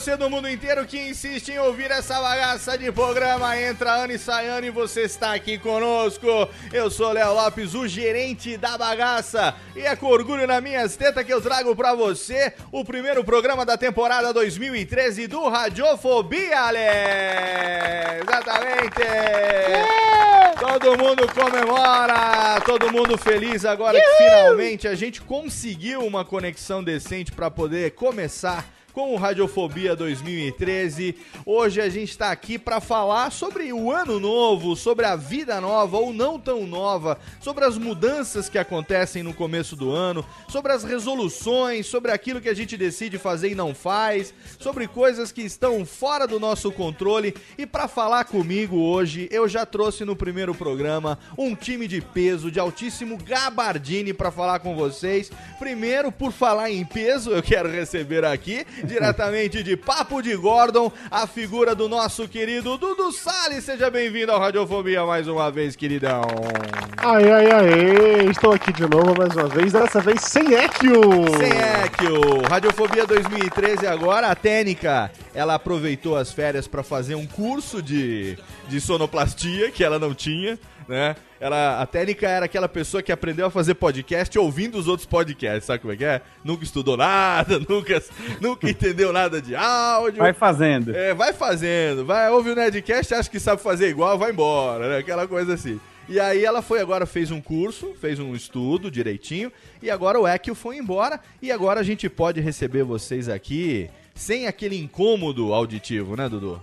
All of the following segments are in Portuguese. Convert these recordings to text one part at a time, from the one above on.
Você do mundo inteiro que insiste em ouvir essa bagaça de programa, entra ano e sai ano e você está aqui conosco. Eu sou Léo Lopes, o gerente da bagaça, e é com orgulho na minhas tetas que eu trago pra você o primeiro programa da temporada 2013 do Radiofobia, Ale! Exatamente! Todo mundo comemora, todo mundo feliz agora que finalmente a gente conseguiu uma conexão decente para poder começar com o Radiofobia 2013. Hoje a gente está aqui para falar sobre o ano novo, sobre a vida nova ou não tão nova, sobre as mudanças que acontecem no começo do ano, sobre as resoluções, sobre aquilo que a gente decide fazer e não faz, sobre coisas que estão fora do nosso controle. E para falar comigo hoje, eu já trouxe no primeiro programa um time de peso de altíssimo gabardine para falar com vocês. Primeiro, por falar em peso, eu quero receber aqui diretamente de Papo de Gordon, a figura do nosso querido Dudu Salles. Seja bem-vindo ao Radiofobia mais uma vez, queridão. Ai, ai, ai, estou aqui de novo mais uma vez, dessa vez sem Ekio! Sem Ekio, Radiofobia 2013 agora, a Técnica, ela aproveitou as férias para fazer um curso de, de sonoplastia que ela não tinha, né? Ela, a técnica era aquela pessoa que aprendeu a fazer podcast ouvindo os outros podcasts, sabe como é que é? Nunca estudou nada, nunca, nunca entendeu nada de áudio. Vai fazendo. É, vai fazendo, vai, ouve o Nerdcast, acha que sabe fazer igual, vai embora, né? Aquela coisa assim. E aí ela foi agora, fez um curso, fez um estudo direitinho, e agora o Ekio foi embora, e agora a gente pode receber vocês aqui sem aquele incômodo auditivo, né, Dudu?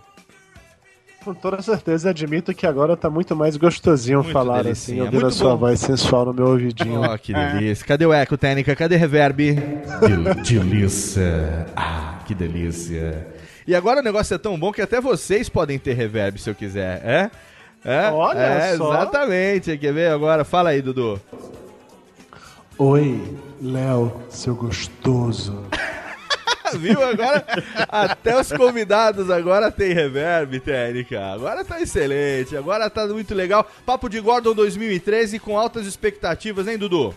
Com toda certeza admito que agora tá muito mais gostosinho Muito falar delicinha, assim, ouvindo muito a sua bom. voz sensual no meu ouvidinho. Ó, que delícia. Cadê o eco, técnica? Cadê reverb? De- delícia. Ah, que delícia. E agora o negócio é tão bom que até vocês podem ter reverb se eu quiser, é? É? Olha é, só. Exatamente. Quer ver agora? Fala aí, Dudu. Oi, Léo, seu gostoso. Viu? Agora até os convidados agora tem reverb, técnica. Agora tá excelente, agora tá muito legal. Papo de Gordon 2013 com altas expectativas, hein, Dudu?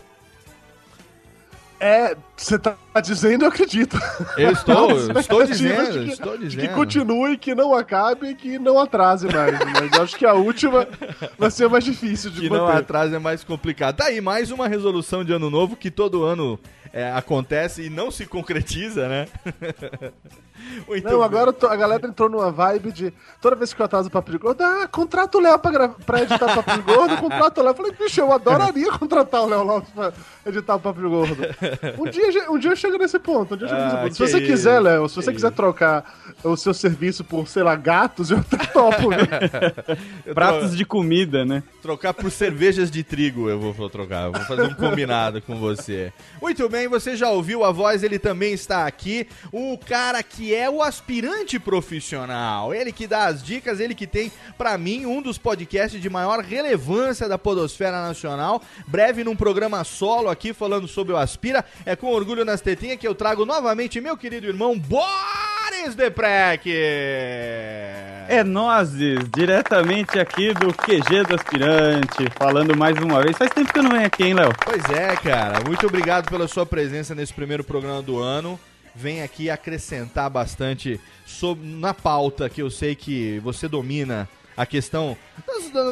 É, você tá dizendo, eu acredito. Eu estou, As estou expectativas dizendo, que- estou dizendo. Que continue, que não acabe, que não atrase mais. Mas acho que a última vai ser mais difícil de que não manter. atrasa é mais complicado. Tá aí, mais uma resolução de ano novo que todo ano é, acontece e não se concretiza, né? Muito Não, bem. agora eu a galera entrou numa vibe de toda vez que eu atraso o Papo de Gordo, ah, contrata o Léo pra, pra editar o Papo de Gordo, contrata o Léo. Eu falei, bicho, eu adoraria contratar o Léo Lopes pra editar o Papo de Gordo. Um dia, um dia eu chego nesse ponto, um dia eu chego Ah, nesse ponto. Se você isso, quiser, Léo, se você quiser trocar o seu serviço por, sei lá, gatos, eu até topo? Eu Pratos tro- de comida, né? Trocar por cervejas de trigo eu vou, vou trocar. Eu vou fazer um combinado com você. Muito bem, você já ouviu a voz, ele também está aqui. O cara que é o aspirante profissional. Ele que dá as dicas, ele que tem, pra mim, um dos podcasts de maior relevância da Podosfera Nacional. Breve num programa solo aqui falando sobre o Aspira. É com orgulho nas tetinhas que eu trago novamente meu querido irmão Boris Deprec. É nozes, diretamente aqui do QG do Aspirante, falando mais uma vez. Faz tempo que eu não venho aqui, hein, Léo? Pois é, cara. Muito obrigado pela sua presença nesse primeiro programa do ano. Vem aqui acrescentar bastante sobre, na pauta que eu sei que você domina a questão,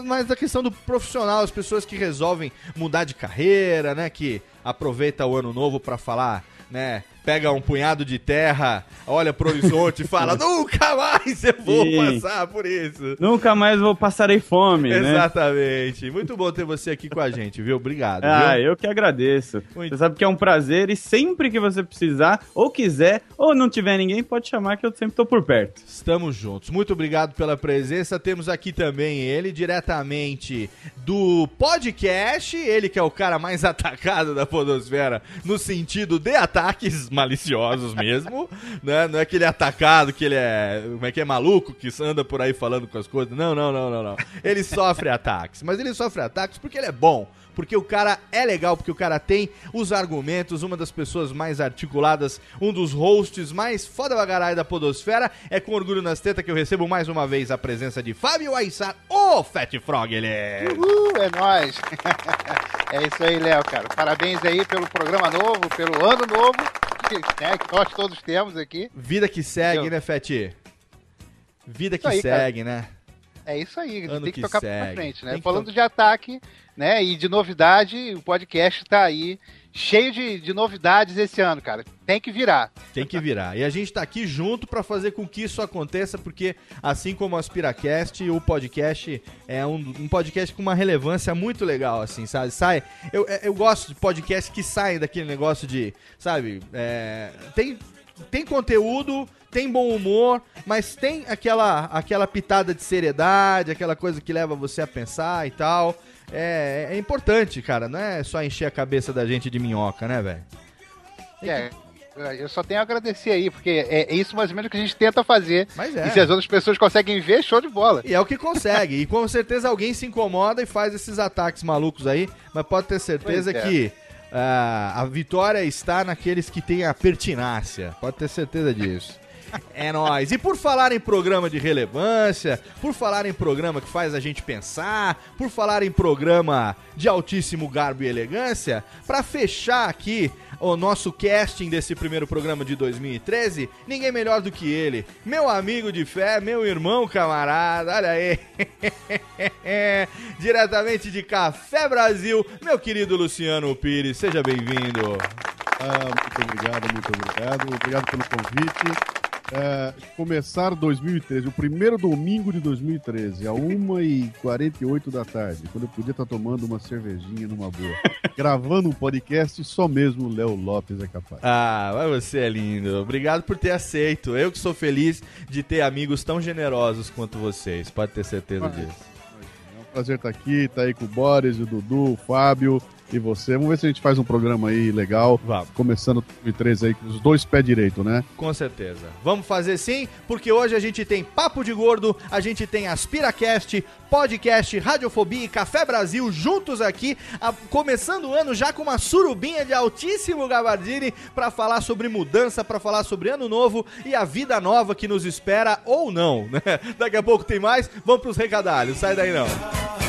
mais da questão do profissional, as pessoas que resolvem mudar de carreira, né, que aproveita o ano novo pra falar, né, pega um punhado de terra, olha pro horizonte e fala: "Nunca mais eu vou Sim. passar por isso". Nunca mais vou passarei fome, né? Exatamente. Muito bom ter você aqui com a gente, viu? Obrigado. Ah, viu? eu que agradeço. Muito. Você sabe que é um prazer e sempre que você precisar, ou quiser, ou não tiver ninguém, pode chamar que eu sempre tô por perto. Estamos juntos. Muito obrigado pela presença. Temos aqui também ele, diretamente do podcast. Ele que é o cara mais atacado da Podosfera, no sentido de ataques maliciosos mesmo. né? Não é aquele atacado que ele é. Como é que é maluco, que anda por aí falando com as coisas. Não, não, não, não, não. Ele sofre ataques. Mas ele sofre ataques porque ele é bom. Porque o cara é legal, porque o cara tem os argumentos, uma das pessoas mais articuladas, um dos hosts mais foda bagarai da podosfera. É com orgulho nas tetas que eu recebo mais uma vez a presença de Fábio Aissar, o Fat Frog, ele é. Uhul, é nóis. é isso aí, Léo, cara. Parabéns aí pelo programa novo, pelo ano novo, né, que nós todos temos aqui. Vida que segue, Eu- né, Fat? Vida que aí, cara. segue, né? É isso aí, Ano tem que, que tocar segue. pra frente, né? Tem que Falando de ataque, né, e de novidade, o podcast tá aí cheio de, de novidades esse ano, cara. Tem que virar. Tem que virar. E a gente tá aqui junto pra fazer com que isso aconteça, porque assim como o Aspiracast, o podcast é um, um podcast com uma relevância muito legal, assim, sabe? Sai. Eu, eu gosto de podcasts que saem daquele negócio de, sabe? é, tem, tem conteúdo, tem bom humor, mas tem aquela, aquela pitada de seriedade, aquela coisa que leva você a pensar e tal. É, é importante, cara. Não é só encher a cabeça da gente de minhoca, né, velho? É, eu só tenho a agradecer aí, porque é, é isso mais ou menos que a gente tenta fazer. Mas é. E se as outras pessoas conseguem ver, show de bola. E é o que consegue. e com certeza alguém se incomoda e faz esses ataques malucos aí. Mas pode ter certeza é. que ah, a vitória está naqueles que têm a pertinácia. Pode ter certeza disso. É nóis. E por falar em programa de relevância, por falar em programa que faz a gente pensar, por falar em programa de altíssimo garbo e elegância, pra fechar aqui o nosso casting desse primeiro programa de 2013, ninguém melhor do que ele, meu amigo de fé, meu irmão camarada, olha aí. Diretamente de Café Brasil, meu querido Luciano Pires, seja bem-vindo. Ah, muito obrigado, muito obrigado. Obrigado pelo convite. É, começar 2013, o primeiro domingo de 2013, a 1h48 da tarde, quando eu podia estar tomando uma cervejinha numa boa, gravando um podcast, só mesmo o Léo Lopes é capaz. Ah, mas você é lindo. Obrigado por ter aceito. Eu que sou feliz de ter amigos tão generosos quanto vocês. Pode ter certeza Ah, disso. É um prazer estar aqui, tá aí com o Boris, o Dudu, o Fábio e você. Vamos ver se a gente faz um programa aí legal, Vamos. começando 2013 aí com os dois pés direito, né? Com certeza. Vamos fazer sim, porque hoje a gente tem Papo de Gordo, a gente tem AspiraCast, Podcast, Radiofobia e Café Brasil juntos aqui, a- começando o ano já com uma surubinha de altíssimo gabardine para falar sobre mudança, para falar sobre ano novo e a vida nova que nos espera ou não, né? Daqui a pouco tem mais, vamos pros recadalhos, sai daí não.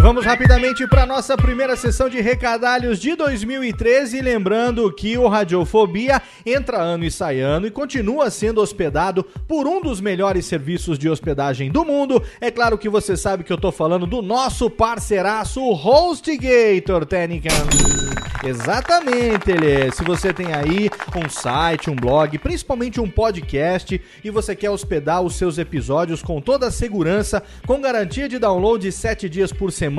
E vamos rapidamente para nossa primeira sessão de recadalhos de 2013, lembrando que o Radiofobia entra ano e sai ano e continua sendo hospedado por um dos melhores serviços de hospedagem do mundo. É claro que você sabe que eu tô falando do nosso parceiraço HostGator, Technican. Exatamente, ele. Se você tem aí um site, um blog, principalmente um podcast e você quer hospedar os seus episódios com toda a segurança, com garantia de download 7 dias por semana,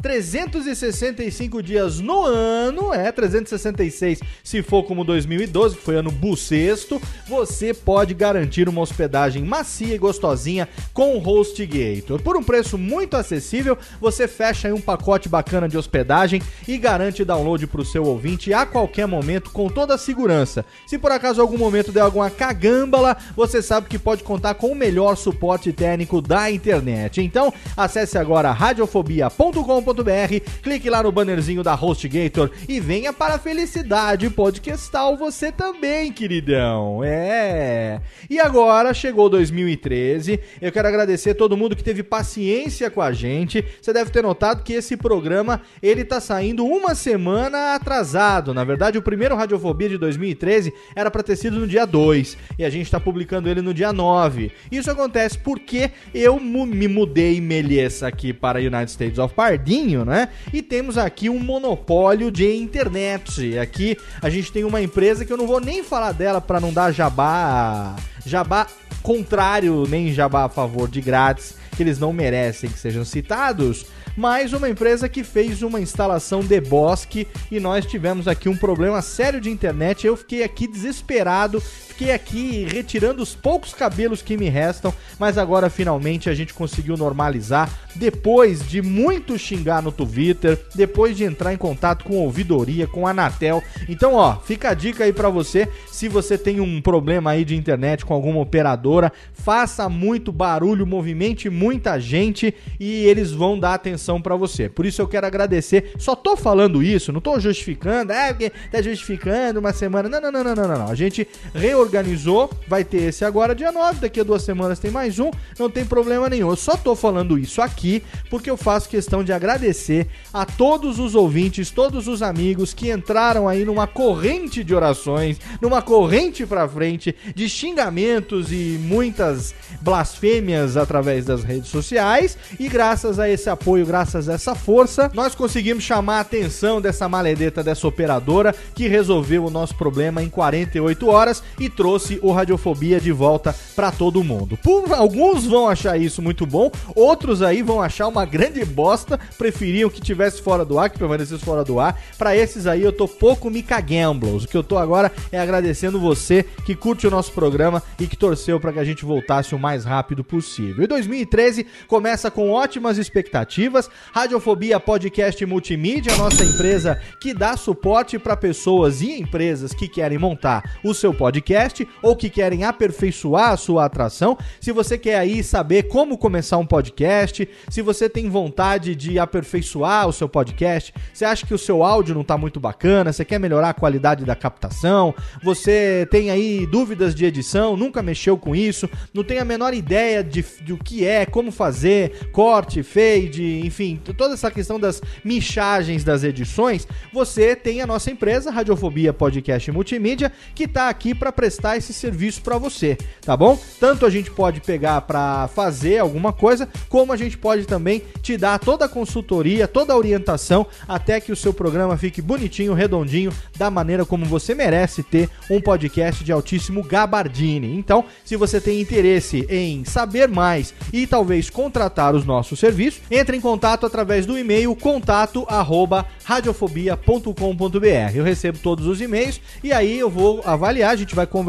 365 dias no ano, é 366 se for como 2012, que foi ano bucesto, você pode garantir uma hospedagem macia e gostosinha com o HostGator. Por um preço muito acessível, você fecha aí um pacote bacana de hospedagem e garante download para o seu ouvinte a qualquer momento com toda a segurança. Se por acaso algum momento der alguma cagâmbala, você sabe que pode contar com o melhor suporte técnico da internet. Então, acesse agora radiofobia.com.br, clique lá no bannerzinho da HostGator e venha para a felicidade podcastal você também, queridão. É. E agora chegou 2013. Eu quero agradecer todo mundo que teve paciência com a gente. Você deve ter notado que esse programa ele tá saindo uma semana atrasado. Na verdade, o primeiro Radiofobia de 2013 era para ter sido no dia 2 e a gente tá publicando ele no dia 9. Isso acontece porque eu me mudei melhessa aqui para United States Pardinho, né? E temos aqui um monopólio de internet. Aqui a gente tem uma empresa que eu não vou nem falar dela para não dar jabá, jabá contrário, nem jabá a favor de grátis, que eles não merecem que sejam citados mas uma empresa que fez uma instalação de bosque e nós tivemos aqui um problema sério de internet. Eu fiquei aqui desesperado, fiquei aqui retirando os poucos cabelos que me restam, mas agora finalmente a gente conseguiu normalizar depois de muito xingar no Twitter, depois de entrar em contato com a ouvidoria, com a Anatel. Então, ó, fica a dica aí pra você, se você tem um problema aí de internet com alguma operadora, faça muito barulho, movimente muita gente e eles vão dar atenção pra você. Por isso eu quero agradecer. Só tô falando isso, não tô justificando, é porque tá justificando uma semana. Não, não, não, não, não, não, não. A gente reorganizou, vai ter esse agora dia 9, daqui a duas semanas tem mais um, não tem problema nenhum. Eu só tô falando isso aqui porque eu faço questão de agradecer a todos os ouvintes, todos os amigos que entraram aí numa corrente de orações, numa corrente pra frente de xingamentos e muitas blasfêmias através das redes sociais e graças a esse apoio, graças a essa força, nós conseguimos chamar a atenção dessa maledeta dessa operadora que resolveu o nosso problema em 48 horas e trouxe o Radiofobia de volta pra todo mundo. Por alguns vão achar isso muito bom, outros aí vão achar uma grande bosta, preferiam que tivesse fora do ar, que permanecesse fora do ar. Pra esses aí eu tô pouco me cagamblos. O que eu tô agora é agradecendo você que curte o nosso programa e que torceu pra que a gente voltasse o mais rápido possível. E 2013 começa com ótimas expectativas. Radiofobia Podcast Multimídia, nossa empresa que dá suporte para pessoas e empresas que querem montar o seu podcast ou que querem aperfeiçoar a sua atração. Se você quer aí saber como começar um podcast, se você tem vontade de aperfeiçoar o seu podcast, você acha que o seu áudio não está muito bacana, você quer melhorar a qualidade da captação, você tem aí dúvidas de edição, nunca mexeu com isso, não tem a menor ideia de, do que é, como fazer, corte, fade, enfim, toda essa questão das michagens das edições, você tem a nossa empresa, Radiofobia Podcast Multimídia, que está aqui para prestar esse serviço para você, tá bom? Tanto a gente pode pegar para fazer alguma coisa, como a gente pode também te dar toda a consultoria, toda a orientação até que o seu programa fique bonitinho, redondinho, da maneira como você merece ter um podcast de altíssimo gabardine. Então, se você tem interesse em saber mais e talvez contratar os nossos serviços, entre em contato através do e-mail contato arroba radiofobia.com.br. Eu recebo todos os e-mails e aí eu vou avaliar, a gente vai conversar,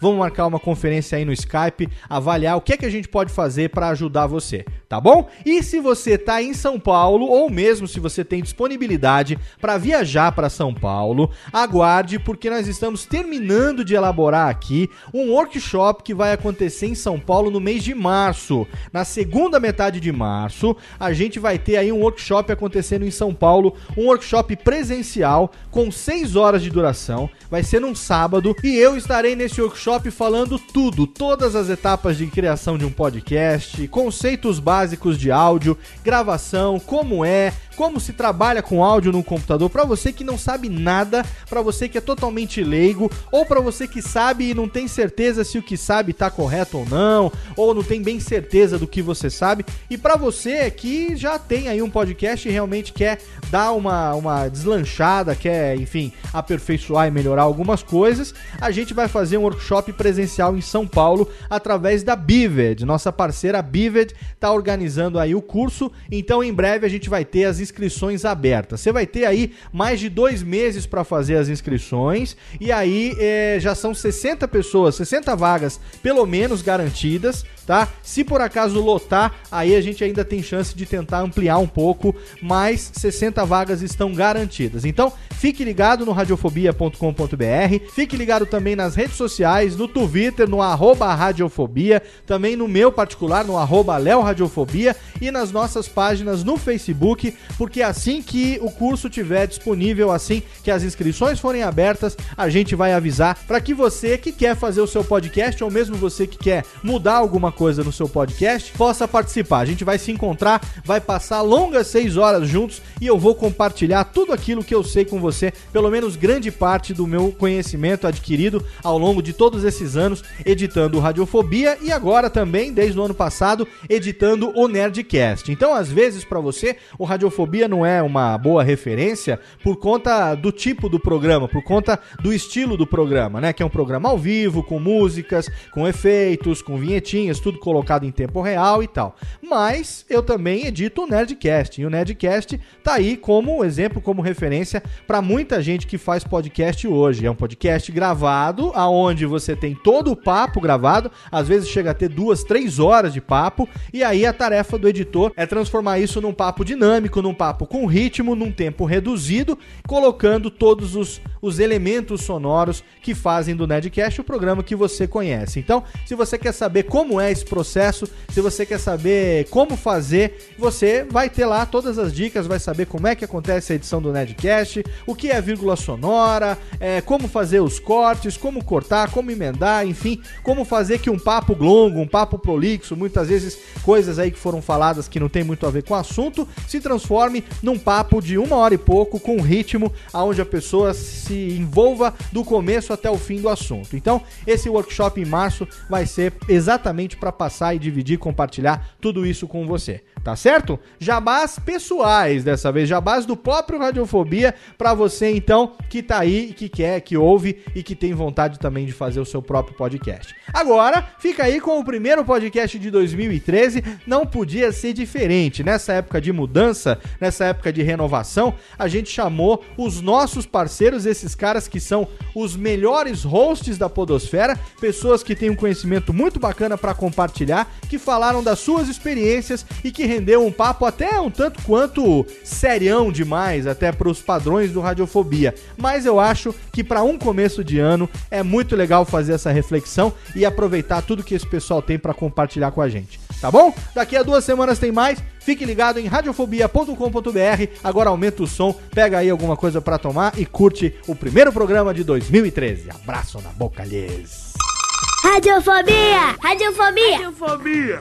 vamos marcar uma conferência aí no Skype, avaliar o que é que a gente pode fazer para ajudar você, tá bom? E se você tá em São Paulo ou mesmo se você tem disponibilidade para viajar para São Paulo, aguarde porque nós estamos terminando de elaborar aqui um workshop que vai acontecer em São Paulo no mês de março. Na segunda metade de março, a gente vai ter aí um workshop acontecendo em São Paulo, um workshop presencial com 6 horas de duração. Vai ser num sábado e eu estarei nesse workshop falando tudo, todas as etapas de criação de um podcast, conceitos básicos de áudio, gravação, como é, como se trabalha com áudio no computador para você que não sabe nada, para você que é totalmente leigo ou para você que sabe e não tem certeza se o que sabe tá correto ou não, ou não tem bem certeza do que você sabe, e para você que já tem aí um podcast e realmente quer dar uma, uma deslanchada, quer, enfim, aperfeiçoar e melhorar algumas coisas, a gente vai fazer um workshop presencial em São Paulo através da Bived. Nossa parceira Bived tá organizando aí o curso, então em breve a gente vai ter as inscrições abertas. Você vai ter aí mais de dois meses para fazer as inscrições e aí é, já são 60 pessoas, 60 vagas pelo menos garantidas, tá? Se por acaso lotar, aí a gente ainda tem chance de tentar ampliar um pouco, mas 60 vagas estão garantidas. Então, fique ligado no radiofobia.com.br, fique ligado também nas redes sociais, no Twitter, no arroba radiofobia, também no meu particular, no arroba Radiofobia e nas nossas páginas no Facebook, porque assim que o curso tiver disponível, assim que as inscrições forem abertas, a gente vai avisar para que você que quer fazer o seu podcast ou mesmo você que quer mudar alguma coisa no seu podcast possa participar. A gente vai se encontrar, vai passar longas seis horas juntos e eu vou compartilhar tudo aquilo que eu sei com você, pelo menos grande parte do meu conhecimento adquirido ao longo de todos esses anos editando Radiofobia e agora também, desde o ano passado, editando o Nerdcast. Então, às vezes, para você, o Radiofobia não é uma boa referência por conta do tipo do programa, por conta do estilo do programa, né? Que é um programa ao vivo, com músicas, com efeitos, com vinhetinhas, tudo colocado em tempo real e tal. Mas eu também edito o Nerdcast, e o Nerdcast tá aí como exemplo, como referência para muita gente que faz podcast hoje. É um podcast gravado, aonde você tem todo o papo gravado, às vezes chega a ter duas, três horas de papo, e aí a tarefa do editor é transformar isso num papo dinâmico, num papo com ritmo, num tempo reduzido, colocando todos os, os elementos sonoros que fazem do Nerdcast o programa que você conhece. Então, se você quer saber como é esse processo, se você quer saber como fazer, você vai ter lá todas as dicas, vai saber como é que acontece a edição do Nerdcast, o que é vírgula sonora, é, como fazer os cortes, como cortar, como emendar, enfim, como fazer que um papo longo, um papo prolixo, muitas vezes coisas aí que foram faladas que não tem muito a ver com o assunto, se transforme num papo de uma hora e pouco, com ritmo, aonde a pessoa se envolva do começo até o fim do assunto. Então, esse workshop em março vai ser exatamente para passar e dividir, compartilhar tudo isso com você tá certo? Jabás pessoais dessa vez, jabás do próprio Radiofobia para você então que tá aí, que quer, que ouve e que tem vontade também de fazer o seu próprio podcast. Agora, fica aí com o primeiro podcast de 2013, não podia ser diferente. Nessa época de mudança, nessa época de renovação, a gente chamou os nossos parceiros, esses caras que são os melhores hosts da podosfera, pessoas que têm um conhecimento muito bacana para compartilhar, que falaram das suas experiências e que rendeu um papo até um tanto quanto serião demais, até para os padrões do Radiofobia. Mas eu acho que para um começo de ano é muito legal fazer essa reflexão e aproveitar tudo que esse pessoal tem para compartilhar com a gente. Tá bom? Daqui a duas semanas tem mais. Fique ligado em radiofobia.com.br. Agora aumenta o som, pega aí alguma coisa para tomar e curte o primeiro programa de 2013. Abraço na boca, lhes. Radiofobia! Radiofobia! Radiofobia!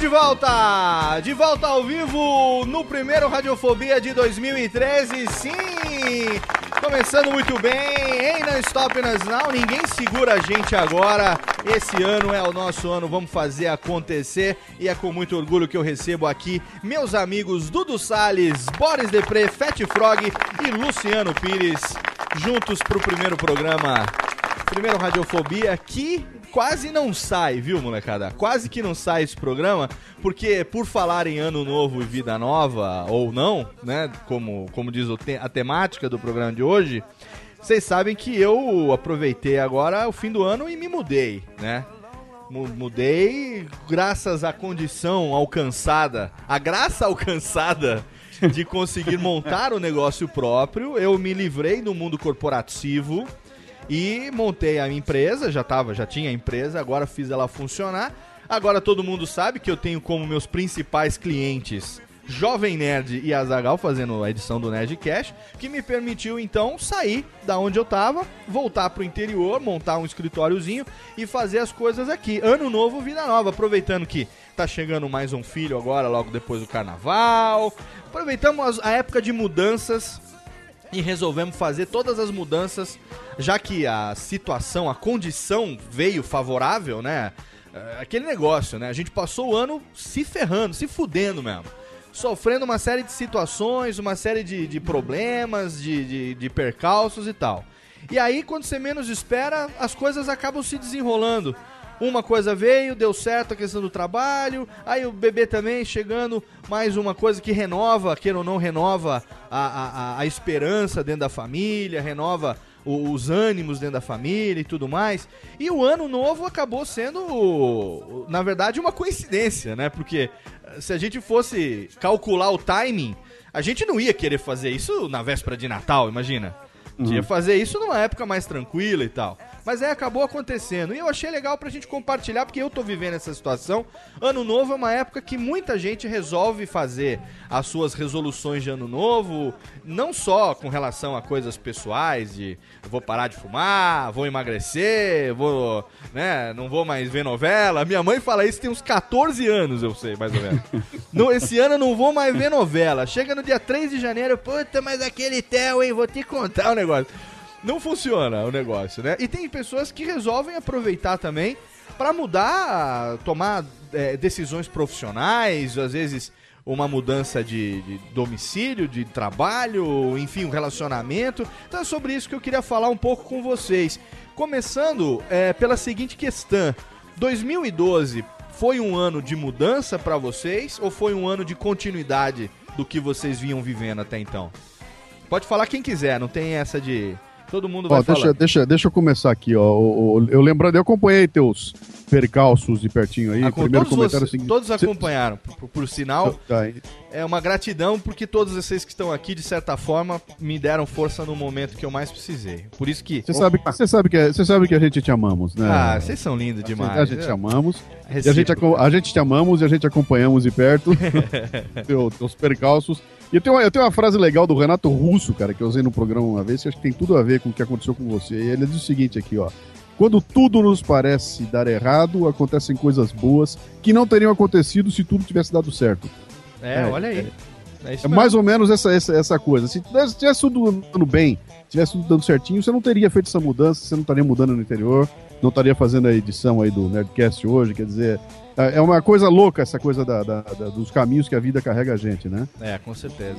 de volta! De volta ao vivo no primeiro Radiofobia de 2013, sim! Começando muito bem, em Não Stop Nas Now, ninguém segura a gente agora. Esse ano é o nosso ano, vamos fazer acontecer. E é com muito orgulho que eu recebo aqui meus amigos Dudu Salles, Boris Depré, Fat Frog e Luciano Pires, juntos pro primeiro programa. Primeiro Radiofobia que quase não sai, viu, molecada? Quase que não sai esse programa, porque por falar em ano novo e vida nova, ou não, né? Como, como diz a temática do programa de hoje, vocês sabem que eu aproveitei agora o fim do ano e me mudei, né? Mu- Mudei graças à condição alcançada, a graça alcançada de conseguir montar o negócio próprio. Eu me livrei do mundo corporativo e montei a empresa, já tava, já tinha a empresa, agora fiz ela funcionar. Agora todo mundo sabe que eu tenho como meus principais clientes Jovem Nerd e Azagal fazendo a edição do Nerdcast, que me permitiu então sair da onde eu tava, voltar pro interior, montar um escritóriozinho e fazer as coisas aqui. Ano novo, vida nova, aproveitando que tá chegando mais um filho agora, logo depois do carnaval. Aproveitamos a época de mudanças e resolvemos fazer todas as mudanças, já que a situação, a condição veio favorável, né? É, Aquele negócio, né? A gente passou o ano se ferrando, se fudendo mesmo. Sofrendo uma série de situações, uma série de, de problemas, de, de, de percalços e tal. E aí, quando você menos espera, as coisas acabam se desenrolando. Uma coisa veio, deu certo a questão do trabalho, aí o bebê também chegando, mais uma coisa que renova, queira ou não, renova a, a, a- esperança dentro da família, renova os ânimos dentro da família e tudo mais. E o ano novo acabou sendo, na verdade, uma coincidência, né? Porque eh, se a gente fosse calcular o timing, a gente não ia querer fazer isso na véspera de Natal, imagina. Ia fazer isso numa época mais tranquila e tal. Mas aí acabou acontecendo. E eu achei legal pra gente compartilhar, porque eu tô vivendo essa situação. Ano novo é uma época que muita gente resolve fazer as suas resoluções de ano novo, não só com relação a coisas pessoais, de vou parar de fumar, vou emagrecer, vou, né, não vou mais ver novela. Minha mãe fala isso tem uns 14 anos, eu sei, mais ou menos. No, esse ano eu não vou mais ver novela. Chega no dia 3 de janeiro, puta, mas aquele Theo, hein, vou te contar o negócio. Não funciona o negócio, né? E tem pessoas que resolvem aproveitar também para mudar, tomar é, decisões profissionais, às vezes uma mudança de, de domicílio, de trabalho, enfim, um relacionamento. Então é sobre isso que eu queria falar um pouco com vocês. Começando é, pela seguinte questão: 2012 foi um ano de mudança para vocês ou foi um ano de continuidade do que vocês vinham vivendo até então? Pode falar quem quiser, não tem essa de. Todo mundo vai Ó, deixa, falar. deixa, deixa eu começar aqui, ó. O- eu lembrando, eu acompanhei teus percalços de pertinho aí. Ah, o com- primeiro todos, comentário é seguinte. todos acompanharam. Por, por sinal, Tá, e- é uma gratidão porque todos vocês que estão aqui, de certa forma, me deram força no momento que eu mais precisei. Por isso que. Você sabe, você sabe que você sabe que a gente te amamos, né? Ah, vocês são lindos demais. A gente te amamos. E a gente, a gente te amamos e a gente acompanhamos de perto teu, teus percalços. E eu tenho, uma, eu tenho uma frase legal do Renato Russo, cara, que eu usei no programa uma vez, que acho que tem tudo a ver com o que aconteceu com você. E ele diz o seguinte aqui, ó. Quando tudo nos parece dar errado, acontecem coisas boas que não teriam acontecido se tudo tivesse dado certo. É, É, olha aí. É, É mesmo. mais ou menos essa, essa, essa coisa. Se tivesse, tudo andando bem, tivesse tudo dando certinho, você não teria feito essa mudança, você não estaria mudando no interior, não estaria fazendo a edição aí do Nerdcast hoje, quer dizer, é é uma coisa louca essa coisa da- da- da- dos caminhos que a vida carrega a gente, né? É, com certeza.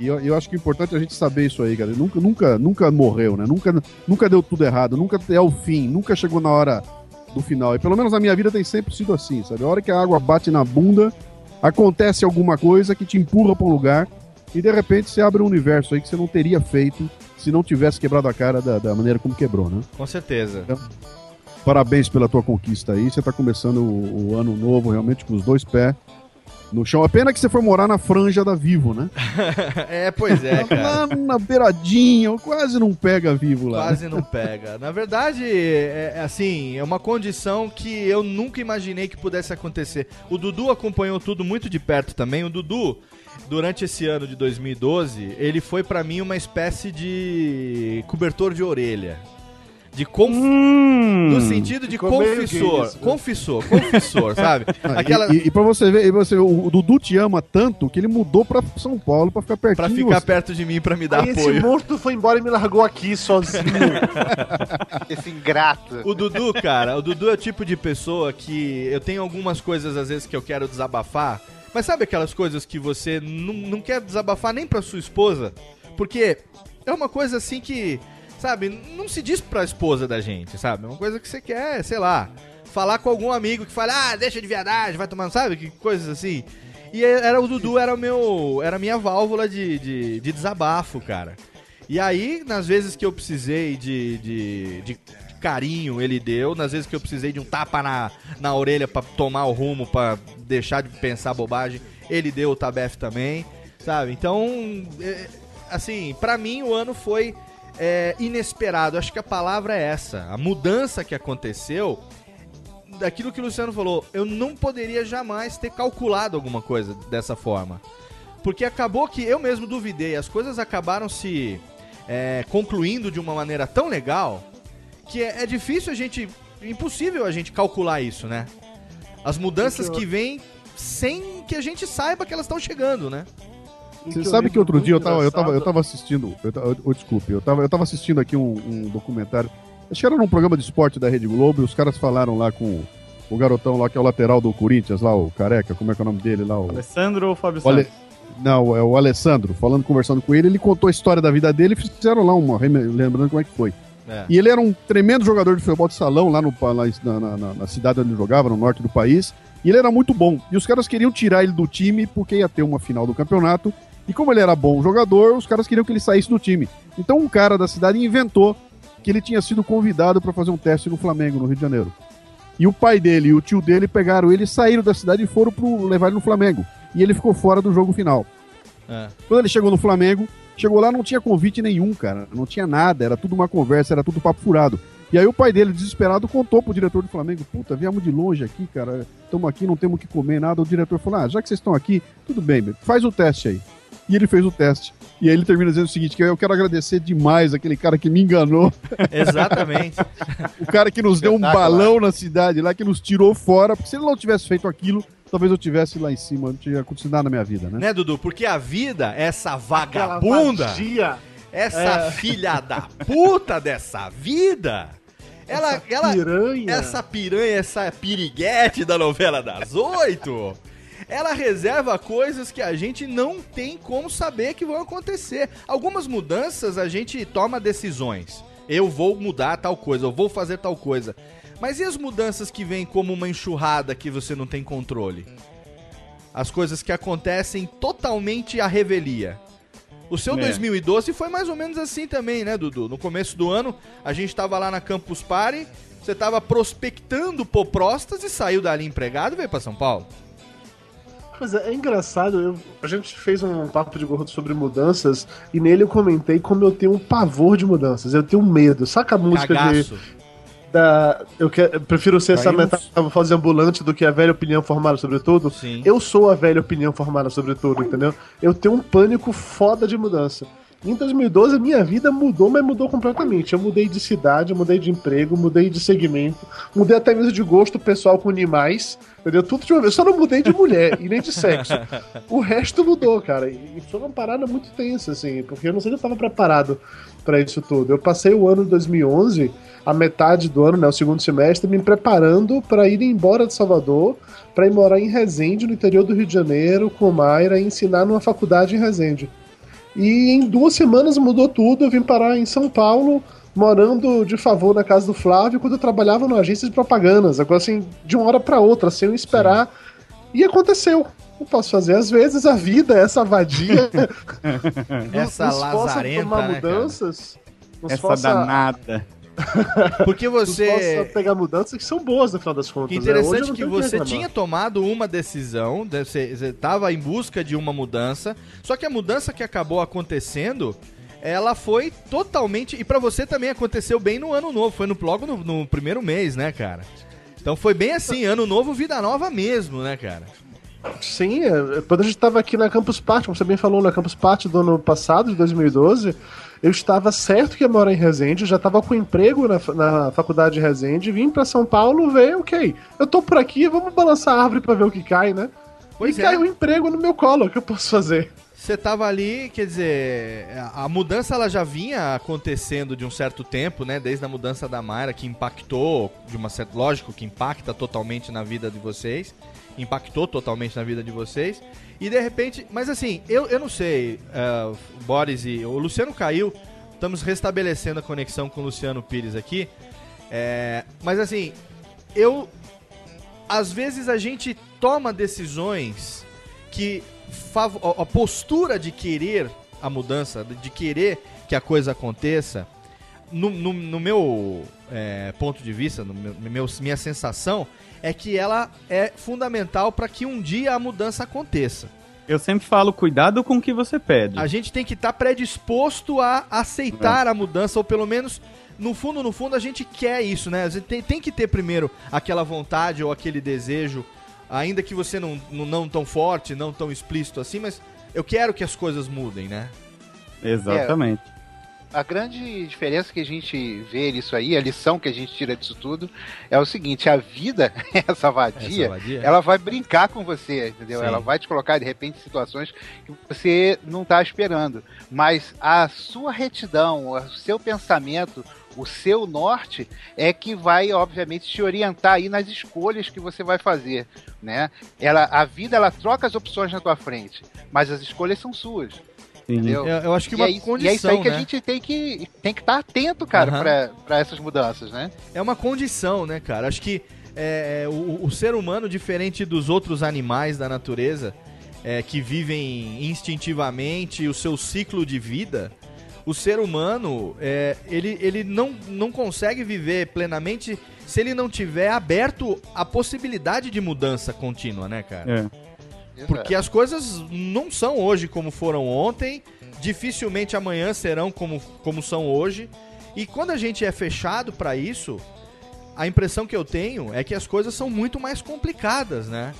E eu, eu acho que é importante a gente saber isso aí, cara. Nunca, nunca, nunca morreu, né? Nunca, nunca deu tudo errado, nunca é o fim, nunca chegou na hora do final. E pelo menos na minha vida tem sempre sido assim, sabe? A hora que a água bate na bunda, acontece alguma coisa que te empurra pra um lugar e de repente você abre um universo aí que você não teria feito se não tivesse quebrado a cara da, da maneira como quebrou, né? Com certeza. Parabéns pela tua conquista aí. Você tá começando o, o ano novo realmente com os dois pés no chão. A pena que você foi morar na franja da Vivo, né? é, pois é, cara. Lá na beiradinha, quase não pega vivo lá. Quase não pega. Na verdade, é, é assim, é uma condição que eu nunca imaginei que pudesse acontecer. O Dudu acompanhou tudo muito de perto também. O Dudu, durante esse ano de 2012, ele foi pra mim uma espécie de cobertor de orelha. De conf... Hum. No sentido de confessor. isso, né? confessor, confessor, sabe? Aquela. E, e, e pra você ver, você, o, o Dudu te ama tanto que ele mudou pra São Paulo pra ficar pertinho Pra ficar você. perto de mim pra me dar Aí esse apoio. monstro foi embora e me largou aqui sozinho. Esse ingrato. O Dudu, cara, o Dudu é o tipo de pessoa que eu tenho algumas coisas às vezes que eu quero desabafar, mas sabe aquelas coisas que você não, não quer desabafar nem pra sua esposa? Porque é uma coisa assim que, sabe, não se diz pra esposa da gente, sabe? É uma coisa que você quer, sei lá, falar com algum amigo que fala, ah, deixa de viadagem, vai tomando, sabe? Que coisas assim. E era o Dudu, era o meu. Era a minha válvula de, de, de desabafo, cara. E aí, nas vezes que eu precisei de, de, de carinho, ele deu. Nas vezes que eu precisei de um tapa na, na orelha pra tomar o rumo, pra deixar de pensar bobagem, ele deu o Tabef também, sabe? Então, é, assim, pra mim o ano foi é, inesperado. Acho que a palavra é essa. A mudança que aconteceu daquilo que o Luciano falou, eu não poderia jamais ter calculado alguma coisa dessa forma. Porque acabou que eu mesmo duvidei, as coisas acabaram se é, concluindo de uma maneira tão legal que é, é difícil a gente. impossível a gente calcular isso, né? As mudanças que vêm sem que a gente saiba que elas estão chegando, né? Você sabe que outro dia eu tava, eu tava, eu tava assistindo. Eu, tava- eu- desculpe, eu tava, eu tava assistindo aqui um, um documentário. Acho que era num programa de esporte da Rede Globo e os caras falaram lá com o garotão lá que é o lateral do Corinthians, lá, o careca, como é que é o nome dele lá? O... Alessandro ou Fábio O Ale- Santos? Não, é o Alessandro, falando, conversando com ele, ele contou a história da vida dele e fizeram lá uma, lembrando como é que foi. É. E ele era um tremendo jogador de futebol de salão lá, no, lá na, na- na- na cidade onde ele jogava, no norte do país. E ele era muito bom. E os caras queriam tirar ele do time porque ia ter uma final do campeonato. E como ele era bom jogador, os caras queriam que ele saísse do time. Então um cara da cidade inventou que ele tinha sido convidado para fazer um teste no Flamengo, no Rio de Janeiro. E o pai dele e o tio dele pegaram ele, saíram da cidade e foram pro, levar ele no Flamengo. E ele ficou fora do jogo final. É. Quando ele chegou no Flamengo, chegou lá não tinha convite nenhum, cara. Não tinha nada, era tudo uma conversa, era tudo papo furado. E aí o pai dele, desesperado, contou pro diretor do Flamengo, puta, viemos de longe aqui, cara, estamos aqui, não temos o que comer, nada. O diretor falou, ah, já que vocês estão aqui, tudo bem, faz o teste aí. E ele fez o teste. E aí ele termina dizendo o seguinte, que eu quero agradecer demais aquele cara que me enganou, Exatamente. o cara que nos deu um balão na cidade lá, que nos tirou fora, porque se ele não tivesse feito aquilo, talvez eu tivesse lá em cima, não tinha acontecido nada na minha vida, né? né, Dudu? Porque a vida, essa Aquela vagabunda, essa filha da puta dessa vida, ela, Essa ela, piranha. essa piranha, essa piriguete da novela das oito, ela reserva coisas que a gente não tem como saber que vão acontecer. Algumas mudanças a gente toma decisões. Eu vou mudar tal coisa, eu vou fazer tal coisa. Mas e as mudanças que vêm como uma enxurrada que você não tem controle? As coisas que acontecem totalmente à revelia. O seu É. 2012 foi mais ou menos assim também, né, Dudu? No começo do ano, a gente tava lá na Campus Party, você tava prospectando Poprostas e saiu dali empregado e veio pra São Paulo. Mas é, é engraçado, eu- a gente fez um papo de gordo sobre mudanças e nele eu comentei como eu tenho um pavor de mudanças, eu tenho medo. Saca a música Cagaço. de. Da, eu, que- eu prefiro ser essa Caímos. metamorfose ambulante do que a velha opinião formada sobre tudo. Sim. Eu sou a velha opinião formada sobre tudo, entendeu? Eu tenho um pânico foda de mudança. Em 2012, a minha vida mudou, mas mudou completamente. Eu mudei de cidade, eu mudei de emprego, mudei de segmento, mudei até mesmo de gosto pessoal com animais, entendeu? Tudo de uma vez. Só não mudei de mulher e nem de sexo. O resto mudou, cara. E foi uma parada muito tensa, assim, porque eu não sei se eu estava preparado para isso tudo. Eu passei o ano de 2011, a metade do ano, né, o segundo semestre, me preparando para ir embora de Salvador, para ir morar em Resende, no interior do Rio de Janeiro, com Mayra, e ensinar numa faculdade em Resende. E em duas semanas mudou tudo. Eu vim parar em São Paulo, morando de favor na casa do Flávio, quando eu trabalhava numa agência de propagandas. Agora, assim, de uma hora para outra, sem eu esperar. E aconteceu. Não posso fazer às vezes, a vida, essa vadia. Essa nos força a lazarenta, tomar né, cara? mudanças. Nos Essa força a- danada. Porque você. pegar mudanças que são boas no final das contas. Que né? Interessante não que você tinha tomado uma decisão, né, você estava em busca de uma mudança, só que a mudança que acabou acontecendo, ela foi totalmente. E pra você também aconteceu bem no ano novo, foi no, logo no, no primeiro mês, né, cara? Então foi bem assim, ano novo, vida nova mesmo, né, cara? Sim, é, quando a gente tava aqui na Campus Party, como você bem falou, na Campus Party do ano passado, de 2012, Eu estava certo que ia morar em Resende, já estava com emprego na, na faculdade de Resende, vim pra São Paulo ver, ok, eu tô por aqui, vamos balançar a árvore pra ver o que cai, né? Pois e é. caiu um emprego no meu colo, o que eu posso fazer? Você tava ali, quer dizer, a a mudança ela já vinha acontecendo de um certo tempo, né? Desde a mudança da Mayra, que impactou, de uma certa. Lógico que impacta totalmente na vida de vocês. Impactou totalmente na vida de vocês. E de repente. Mas assim, eu, eu não sei, o Boris e. O Luciano caiu. Estamos restabelecendo a conexão com o Luciano Pires aqui. É, mas assim, eu. Às vezes a gente toma decisões que a postura de querer a mudança, de querer que a coisa aconteça, no, no- no meu é, ponto de vista, no meu- minha sensação, é que ela é fundamental para que um dia a mudança aconteça. Eu sempre falo, cuidado com o que você pede. A gente tem que estar predisposto a aceitar a mudança, ou pelo menos, no fundo, no fundo, a gente quer isso, né? A gente tem, tem que ter primeiro aquela vontade ou aquele desejo, ainda que você não, não, não tão forte, não tão explícito assim, mas eu quero que as coisas mudem, né? Exatamente. A grande diferença que a gente vê nisso aí, a lição que a gente tira disso tudo, é o seguinte: a vida, essa vadia, Essa vadia. ela vai brincar com você, entendeu? Sim. Ela vai te colocar de repente em situações que você não está esperando. Mas a sua retidão, o seu pensamento, o seu norte é que vai, obviamente, te orientar aí nas escolhas que você vai fazer, né? Ela, a vida ela troca as opções na tua frente, mas as escolhas são suas. Entendeu? Eu, eu acho que E uma é isso- condição, E é isso aí que né? a gente tem que tem que estar atento, cara, pra, pra essas mudanças, né? É uma condição, né, cara? Acho que é, é, o, o ser humano, diferente dos outros animais da natureza, é, que vivem instintivamente o seu ciclo de vida, o ser humano, é, ele, ele não, não consegue viver plenamente se ele não tiver aberto a possibilidade de mudança contínua, né, cara? É. Porque as coisas não são hoje como foram ontem, dificilmente amanhã serão como, como são hoje. E quando a gente é fechado pra isso, a impressão que eu tenho é que as coisas são muito mais complicadas, né?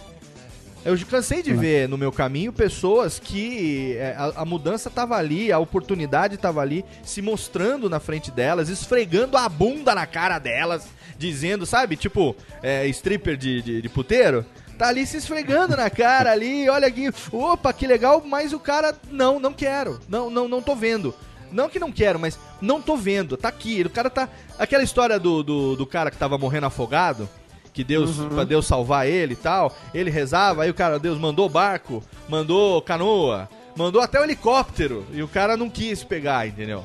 Eu cansei de ver no meu caminho pessoas que é, a, a mudança tava ali, a oportunidade tava ali, se mostrando na frente delas, esfregando a bunda na cara delas, dizendo, sabe, tipo, é, stripper de, de, de puteiro. Tá ali se esfregando na cara ali, olha aqui, opa, que legal, mas o cara, não, não quero, não, não, não tô vendo. Não que não quero, mas não tô vendo, tá aqui, o cara tá... Aquela história do, do, do cara que tava morrendo afogado, que Deus, pra Deus salvar ele e tal, ele rezava, aí o cara, Deus mandou barco, mandou canoa, mandou até o helicóptero, e o cara não quis pegar, entendeu?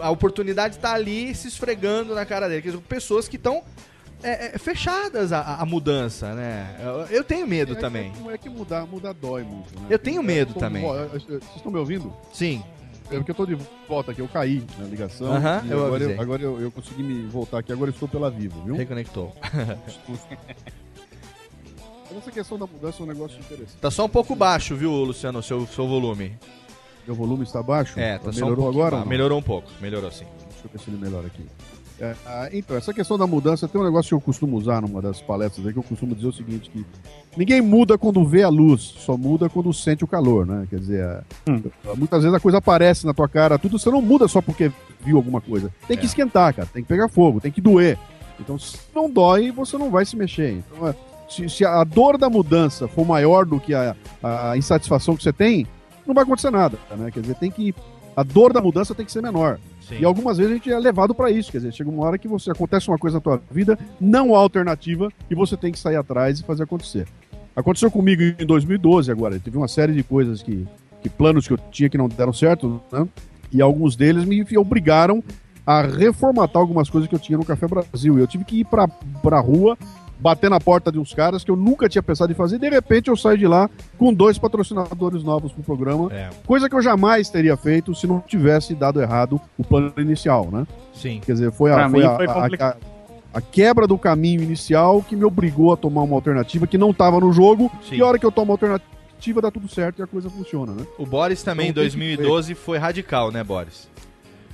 A oportunidade tá ali se esfregando na cara dele, dizer, pessoas que estão é, é, fechadas à, à mudança, né? Eu, eu tenho medo É que- também. É que mudar, mudar dói muito. Né? Eu tenho medo tô de também. vo- Vocês estão me ouvindo? Sim. É porque eu tô de volta aqui, eu caí na ligação. Aham, e eu agora, eu, agora eu, eu consegui me voltar aqui, agora eu estou pela Vivo, viu? Reconectou. Essa questão da mudança é um negócio interessante. Tá só um pouco baixo, viu, Luciano, o seu, seu volume. Meu volume está baixo? É, tá um Melhorou pouquinho agora? ba-? Melhorou um pouco, melhorou sim. Deixa eu ver se ele melhora aqui. É, ah, então, essa questão da mudança tem um negócio que eu costumo usar numa das palestras aí, que eu costumo dizer o seguinte, que ninguém muda quando vê a luz, só muda quando sente o calor, né? Quer dizer, é, muitas vezes a coisa aparece na tua cara, tudo, você não muda só porque viu alguma coisa. Tem que É. esquentar, cara, tem que pegar fogo, tem que doer. Então, se não dói, você não vai se mexer. Então, é, se, se a dor da mudança for maior do que a, a insatisfação que você tem, não vai acontecer nada, né? Quer dizer, tem que... A dor da mudança tem que ser menor. Sim. E algumas vezes a gente é levado para isso, quer dizer, chega uma hora que você acontece uma coisa na tua vida, não há alternativa e você tem que sair atrás e fazer acontecer. Aconteceu comigo em 2012 agora, teve uma série de coisas que, que planos que eu tinha que não deram certo, né? E alguns deles me obrigaram a reformatar algumas coisas que eu tinha no Café Brasil. E eu tive que ir pra, pra rua, bater na porta de uns caras que eu nunca tinha pensado em fazer, e de repente eu saio de lá com dois patrocinadores novos pro programa. É. Coisa que eu jamais teria feito se não tivesse dado errado o plano inicial, né? Sim. Quer dizer, foi, a, foi, a, foi a- a- a quebra do caminho inicial que me obrigou a tomar uma alternativa que não estava no jogo. Sim. E a hora que eu tomo a alternativa, dá tudo certo e a coisa funciona, né? O Boris também em Então, tem que 2012 foi radical, né, Boris?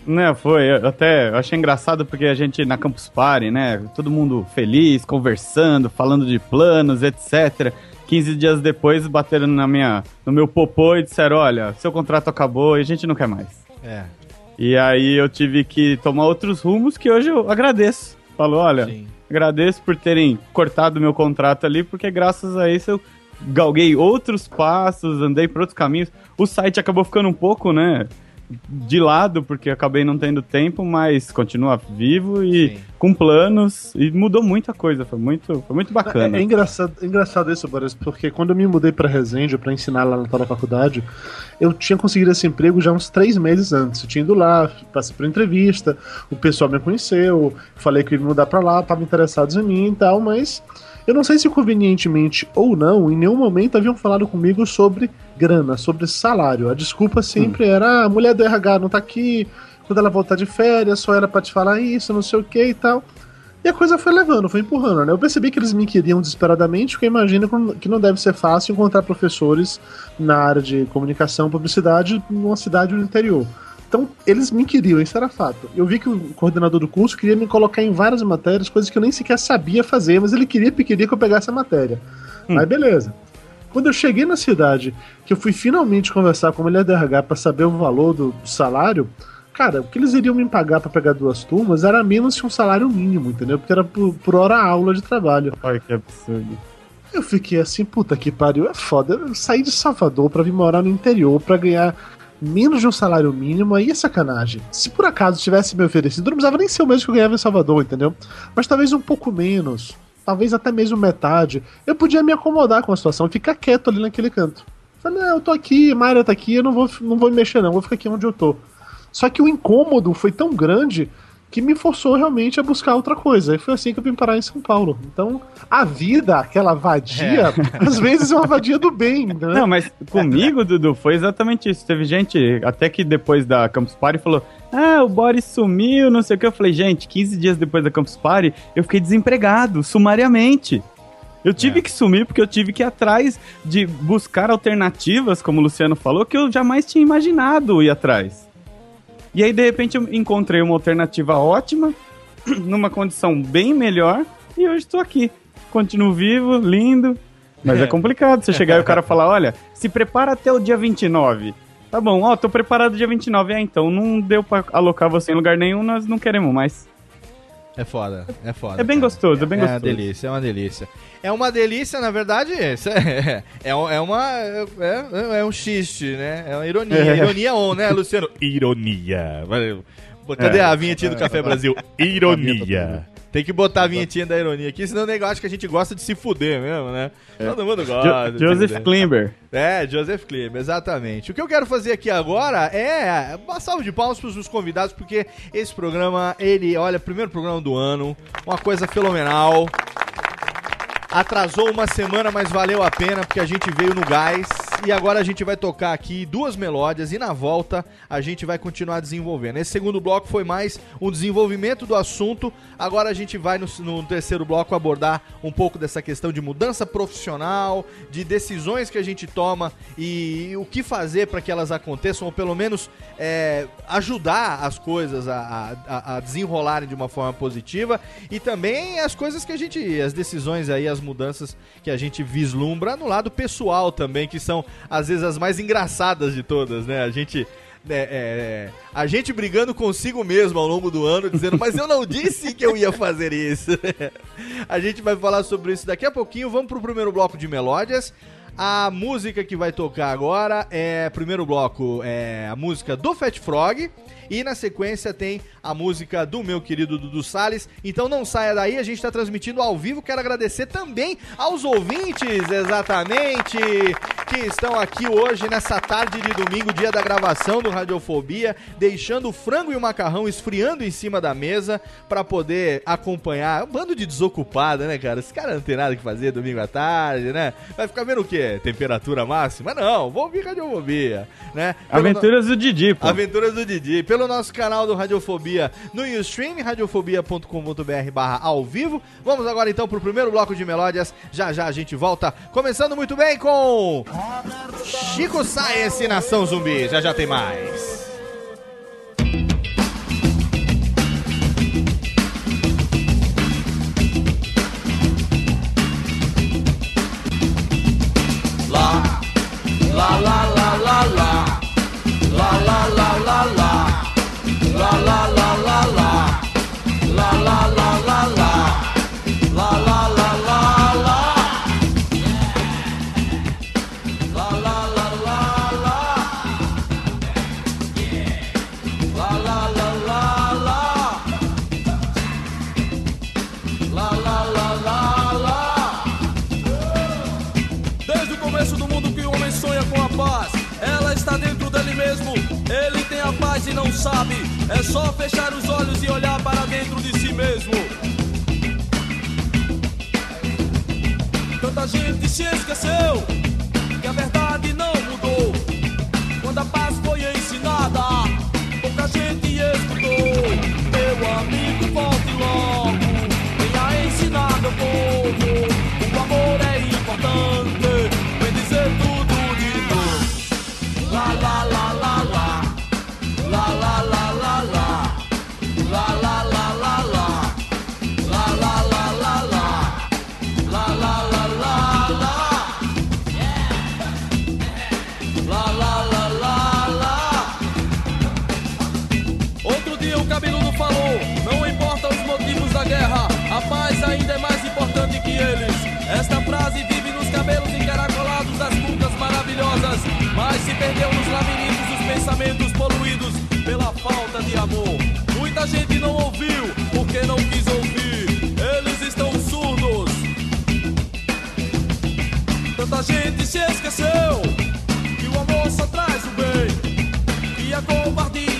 Né, foi. Eu até eu achei engraçado porque a gente na Campus Party, né? Todo mundo feliz, conversando, falando de planos, etc. 15 dias depois bateram na minha, no meu popô e disseram: olha, seu contrato acabou e a gente não quer mais. É. E aí eu tive que tomar outros rumos que hoje eu agradeço. Falou, olha, Sim. agradeço por terem cortado meu contrato ali, porque graças a isso eu galguei outros passos, andei por outros caminhos. O site acabou ficando um pouco, né, de lado, porque acabei não tendo tempo, mas continua vivo e Sim. com planos, e mudou muita coisa, foi muito, foi muito É, bacana. é engraçado, é engraçado isso, Boris, porque quando eu me mudei pra Resende pra ensinar lá na tal faculdade, eu tinha conseguido esse emprego já uns três meses antes. Eu tinha ido lá, passei por entrevista, o pessoal me conheceu, falei que eu ia me mudar pra lá, estavam interessados em mim e tal, mas eu não sei se convenientemente ou não, em nenhum momento haviam falado comigo sobre grana, sobre salário. A desculpa sempre era: "Ah, a mulher do RH não tá aqui, quando ela voltar de férias, só era pra te falar isso, não sei o que e tal. E a coisa foi levando, foi empurrando, né? Eu percebi que eles me queriam desesperadamente, porque eu imagino que não deve ser fácil encontrar professores na área de comunicação, publicidade, numa cidade do interior. Então, eles me queriam, isso era fato. Eu vi que o coordenador do curso queria me colocar em várias matérias, coisas que eu nem sequer sabia fazer, mas ele queria, queria que eu pegasse a matéria. Mas beleza. Quando eu cheguei na cidade, que eu fui finalmente conversar com a mulher da RH para saber o valor do, do salário, cara, o que eles iriam me pagar para pegar duas turmas era menos que um salário mínimo, entendeu? Porque era por, por hora aula de trabalho. Olha que absurdo. Eu fiquei assim, puta que pariu, é foda. Eu saí de Salvador pra vir morar no interior pra ganhar menos de um salário mínimo, aí é sacanagem. Se por acaso tivesse me oferecido, não precisava nem ser o mesmo que eu ganhava em Salvador, entendeu? Mas talvez um pouco menos, talvez até mesmo metade. Eu podia me acomodar com a situação, ficar quieto ali naquele canto. Falei, não, eu tô aqui, Mayra tá aqui, eu não vou, não vou me mexer não, vou ficar aqui onde eu tô. Só que o incômodo foi tão grande que me forçou realmente a buscar outra coisa. E foi assim que eu vim parar em São Paulo. Então, a vida, aquela vadia, às vezes é uma vadia do bem, né? Não, mas comigo, Dudu, foi exatamente isso. Teve gente, até que depois da Campus Party, falou: Ah, o Boris sumiu, não sei o que. Eu falei, gente, 15 dias depois da Campus Party, eu fiquei desempregado, sumariamente. Eu tive que sumir porque eu tive que ir atrás de buscar alternativas, como o Luciano falou, que eu jamais tinha imaginado ir atrás. E aí, de repente, eu encontrei uma alternativa ótima, numa condição bem melhor, e hoje estou aqui. Continuo vivo, lindo, mas é complicado você chegar e o cara falar, olha, se prepara até o dia 29. Tá bom, ó, tô preparado dia 29. É, então, não deu pra alocar você em lugar nenhum, nós não queremos mais. É foda, é foda. É bem cara. gostoso, é bem É uma gostoso. delícia, é uma delícia. É uma delícia, na verdade, isso é, é, um- é uma. É, é um xiste, né? É uma ironia. É. Ironia on, né, Luciano? Ironia. Valeu. Cadê É. a vinhetinha do Café Brasil? Ironia. Tem que botar a vinhetinha da ironia aqui, senão o negócio acha que a gente gosta de se fuder mesmo, né? Todo mundo gosta. se Joseph. Klimber. É, Joseph Klimber, exatamente. O que eu quero fazer aqui agora é uma salva de palmas para os convidados, porque esse programa, ele, olha, primeiro programa do ano, uma coisa fenomenal. Atrasou uma semana, mas valeu a pena, porque a gente veio no gás. E agora a gente vai tocar aqui duas melódias e na volta a gente vai continuar desenvolvendo. Esse segundo bloco foi mais um desenvolvimento do assunto. Agora a gente vai no, no terceiro bloco abordar um pouco dessa questão de mudança profissional, de decisões que a gente toma e, o que fazer para que elas aconteçam, ou pelo menos é, ajudar as coisas a, a- a desenrolarem de uma forma positiva. E também as coisas que a gente. as decisões aí, as mudanças que a gente vislumbra no lado pessoal também, que são às vezes as mais engraçadas de todas, né? A gente. é, é, a gente brigando consigo mesmo ao longo do ano, dizendo, mas eu não disse que eu ia fazer isso. a gente vai falar sobre isso daqui a pouquinho. Vamos pro primeiro bloco de melódias. A música que vai tocar agora é, primeiro bloco, é a música do Fat Frog. E na sequência tem a música do meu querido Dudu Salles. Então não saia daí, a gente está transmitindo ao vivo. Quero agradecer também aos ouvintes, exatamente, que estão aqui hoje, nessa tarde de domingo, dia da gravação do Radiofobia, deixando o frango e o macarrão esfriando em cima da mesa para poder acompanhar. Um bando de desocupada, né, cara? Esse cara não tem nada que fazer domingo à tarde, né? Vai ficar vendo o quê? Temperatura máxima? Não, vou ouvir Radiofobia, né? Pelo Aventuras do Didi, pô. Aventuras do Didi. Pelo pelo nosso canal do Radiofobia no Ustream, radiofobia.com.br barra ao vivo. Vamos agora então pro primeiro bloco de melódias. Já já a gente volta, começando muito bem com Chico Science Nação Zumbi. Já já tem mais. La la la é só fechar os olhos e olhar para dentro de si mesmo. Tanta gente se esqueceu que a verdade não mas se perdeu nos labirintos dos pensamentos poluídos pela falta de amor. Muita gente não ouviu porque não quis ouvir. Eles estão surdos. Tanta gente se esqueceu que o amor só traz o bem e a covardia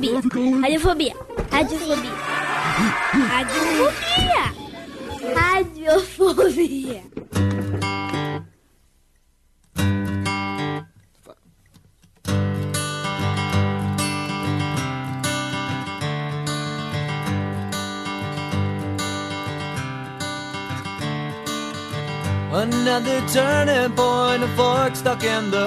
Radiofobia. Radiofobia. Radiofobia. Radiofobia. Radiofobia. Another turning point, a fork stuck in the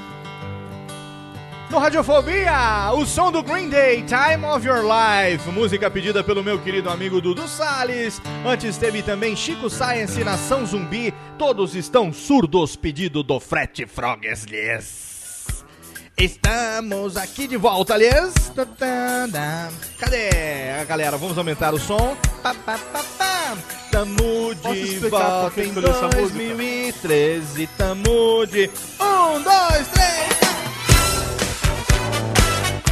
No Radiofobia, o som do Green Day, Time of Your Life, música pedida pelo meu querido amigo Dudu Salles. Antes teve também Chico Science, Nação Zumbi, Todos Estão Surdos, pedido do Fret Frogs. Yes. Estamos aqui de volta, aliás. Cadê a galera? Vamos aumentar o som. Tamo de volta em escolhi essa música? 2013. Tamo de. Um, dois, três.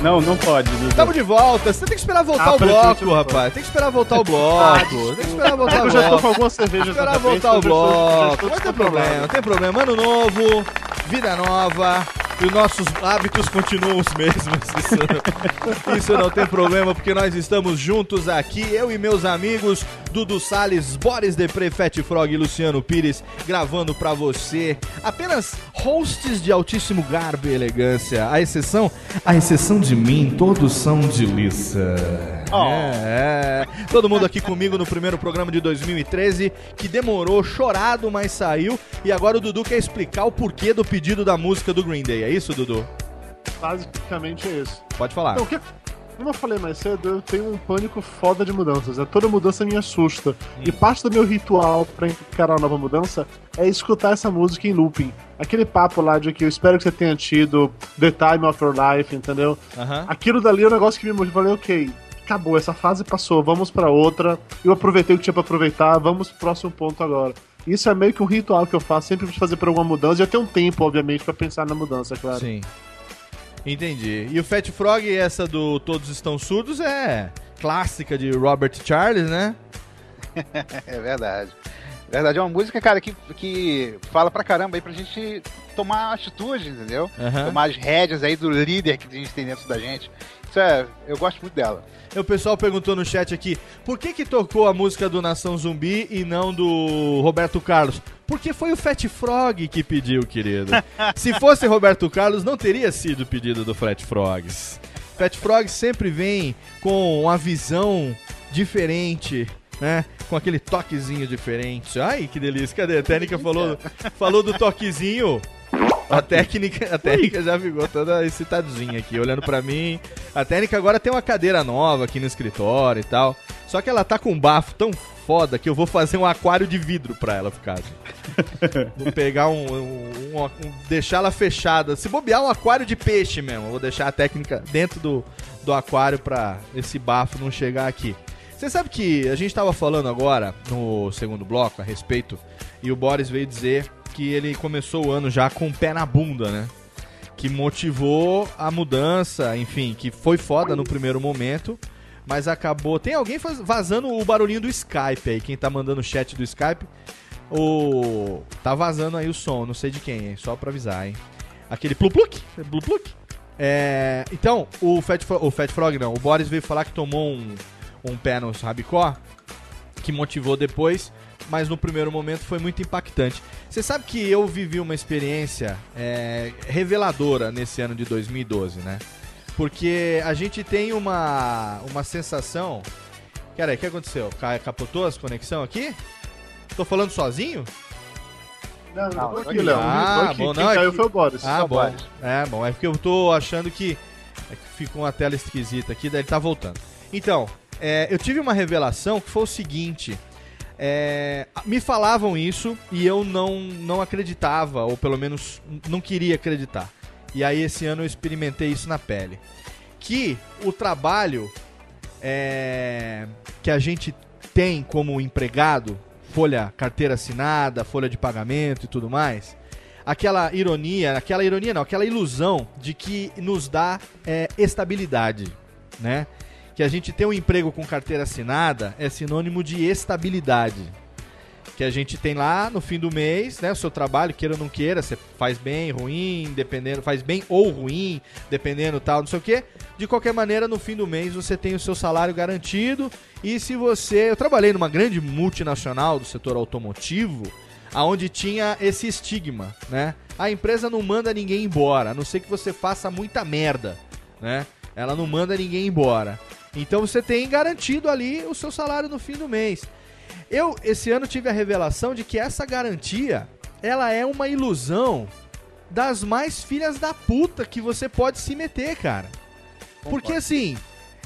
Não, não pode, Dudu. Tamo de volta. Você tem que esperar voltar Ah, o bloco, rapaz. Tem que esperar voltar o bloco. Ah, Tem que esperar voltar É o que eu já tô bloco. com algumas cervejas Esperar voltar o bloco. Não tem problema, não tem problema. Ano novo, vida nova. E os nossos hábitos continuam os mesmos. Isso, isso não tem problema, porque nós estamos juntos aqui, eu e meus amigos Dudu Salles, Boris Depre, Fat Frog e Luciano Pires, gravando pra você apenas hosts de altíssimo garbo e elegância. A exceção, a exceção de mim, todos são de liça. É, é. Todo mundo aqui comigo no primeiro programa de 2013, que demorou, chorado, mas saiu. E agora o Dudu quer explicar o porquê do pedido da música do Green Day. É isso, Dudu? Basicamente é isso. Pode falar. Então, o que, como eu falei mais cedo, eu tenho um pânico foda de mudanças. né? Toda mudança me assusta. E parte do meu ritual pra encarar a nova mudança é escutar essa música em looping. Aquele papo lá de que eu espero que você tenha tido The Time of Your Life, entendeu? Aham. Aquilo dali é um negócio que me motivou. Falei, ok, acabou, essa fase passou, vamos pra outra. Eu aproveitei o que tinha pra aproveitar, vamos pro próximo ponto agora. Isso é meio que um ritual que eu faço sempre pra fazer pra alguma mudança. Já tem um tempo, obviamente, pra pensar na mudança, é claro. Sim. Entendi. E o Fat Frog, essa do Todos Estão Surdos, é clássica de Robert Charles, né? É verdade. Verdade, é uma música, cara, que, que fala pra caramba aí pra gente tomar atitude, entendeu? Aham. Tomar as rédeas aí do líder que a gente tem dentro da gente. Isso é. Eu gosto muito dela. O pessoal perguntou no chat aqui, por que que tocou a música do Nação Zumbi e não do Roberto Carlos? Porque foi o Fat Frog que pediu, querido. Se fosse Roberto Carlos, não teria sido pedido do Fat Frogs. Fat Frog sempre vem com uma visão diferente, né? Com aquele toquezinho diferente. Ai, que delícia. Cadê? A técnica falou, falou do toquezinho. A técnica, a técnica já ficou toda excitadinha aqui, olhando pra mim. A técnica agora tem uma cadeira nova aqui no escritório e tal. Só que ela tá com um bafo tão foda que eu vou fazer um aquário de vidro pra ela ficar. Vou pegar um, um- um- um- deixar ela fechada. Se bobear um aquário de peixe mesmo, vou deixar a técnica dentro do, do aquário pra esse bafo não chegar aqui. Você sabe que a gente tava falando agora no segundo bloco a respeito e o Boris veio dizer que ele começou o ano já com o pé na bunda, né? Que motivou a mudança, enfim, que foi foda no primeiro momento, mas acabou. Tem alguém vazando o barulhinho do Skype aí, quem tá mandando o chat do Skype. O. Tá vazando aí o som, não sei de quem? Só pra avisar, hein? Aquele plupluk. É, então, o Fat, Fro- o Fat Frog não, o Boris veio falar que tomou um, um pé nos rabicó, que motivou depois, mas no primeiro momento foi muito impactante. Você sabe que eu vivi uma experiência é, reveladora nesse ano de 2012, né? Porque a gente tem uma, uma sensação. Cara, o que aconteceu? Ca- Capotou as conexão aqui? Tô falando sozinho? Não, não, Não, aqui. Léo. Ah, bom, Quem não, é caiu que- foi o Boris. Ah, bom. Boris. É, bom. É porque eu tô achando que, é que ficou uma tela esquisita aqui, daí ele tá voltando. Então, é, eu tive uma revelação que foi o seguinte. É, me falavam isso e eu não, não acreditava, ou pelo menos não queria acreditar. E aí esse ano eu experimentei isso na pele. Que o trabalho é, que a gente tem como empregado, folha, carteira assinada, folha de pagamento e tudo mais, aquela ironia, aquela ironia não, aquela ilusão de que nos dá é, estabilidade, né? Que a gente ter um emprego com carteira assinada é sinônimo de estabilidade. que a gente tem lá no fim do mês, né? O seu trabalho, queira ou não queira, você faz bem, ruim, dependendo, faz bem ou ruim, dependendo tal, não sei o quê. De qualquer maneira, no fim do mês você tem o seu salário garantido. E se você. Eu trabalhei numa grande multinacional do setor automotivo, aonde tinha esse estigma, né? A empresa não manda ninguém embora, a não ser que você faça muita merda, né? Ela não manda ninguém embora. Então você tem garantido ali o seu salário no fim do mês. Eu, esse ano, tive a revelação de que essa garantia, ela é uma ilusão das mais filhas da puta que você pode se meter, cara. Porque assim,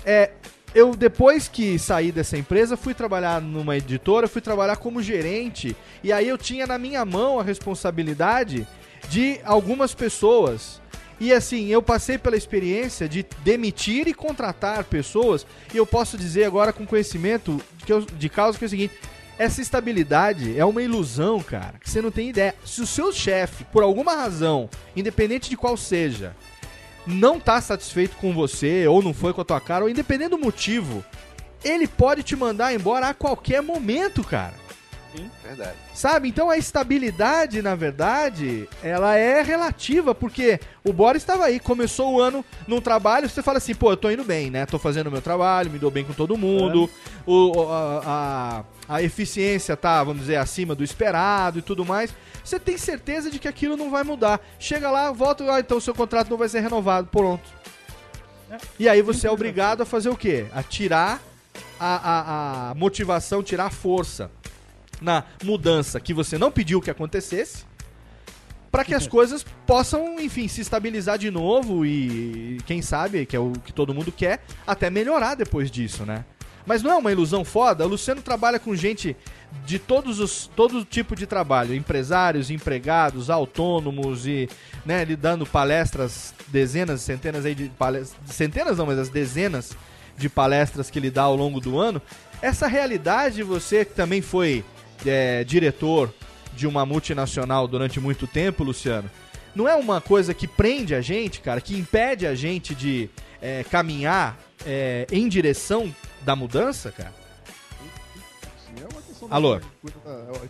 é, eu depois que saí dessa empresa, fui trabalhar numa editora, fui trabalhar como gerente, e aí eu tinha na minha mão a responsabilidade de algumas pessoas. E assim, eu passei pela experiência de demitir e contratar pessoas, e eu posso dizer agora com conhecimento que eu- de causa que é o seguinte: essa estabilidade é uma ilusão, cara, que você não tem ideia. Se o seu chefe, por alguma razão, independente de qual seja, não tá satisfeito com você, ou não foi com a tua cara, ou independente do motivo, ele pode te mandar embora a qualquer momento, cara. Verdade. Sabe? Então a estabilidade, na verdade, ela é relativa, porque o Boris estava aí, começou o ano num trabalho, você fala assim, pô, eu tô indo bem, né? Tô fazendo o meu trabalho, me dou bem com todo mundo, o, o- a, a, a eficiência tá, vamos dizer, acima do esperado e tudo mais. Você tem certeza de que aquilo não vai mudar. Chega lá, volta, ah, então o seu contrato não vai ser renovado, pronto. E aí você é obrigado a fazer o quê? A tirar a, a, a motivação, tirar a força na mudança que você não pediu que acontecesse, para que as coisas possam, enfim, se estabilizar de novo e quem sabe, que é o que todo mundo quer, até melhorar depois disso, né? Mas não é uma ilusão foda? O Luciano trabalha com gente de todos os todo tipo de trabalho, empresários, empregados, autônomos e, né, ele dando palestras, dezenas, centenas aí de palestras, centenas não, mas as dezenas de palestras que ele dá ao longo do ano. Essa realidade, você que também foi é, diretor de uma multinacional durante muito tempo, Luciano, não é uma coisa que prende a gente, cara, que impede a gente de é, caminhar é, em direção da mudança, cara? Sim, é uma questão Alô? da-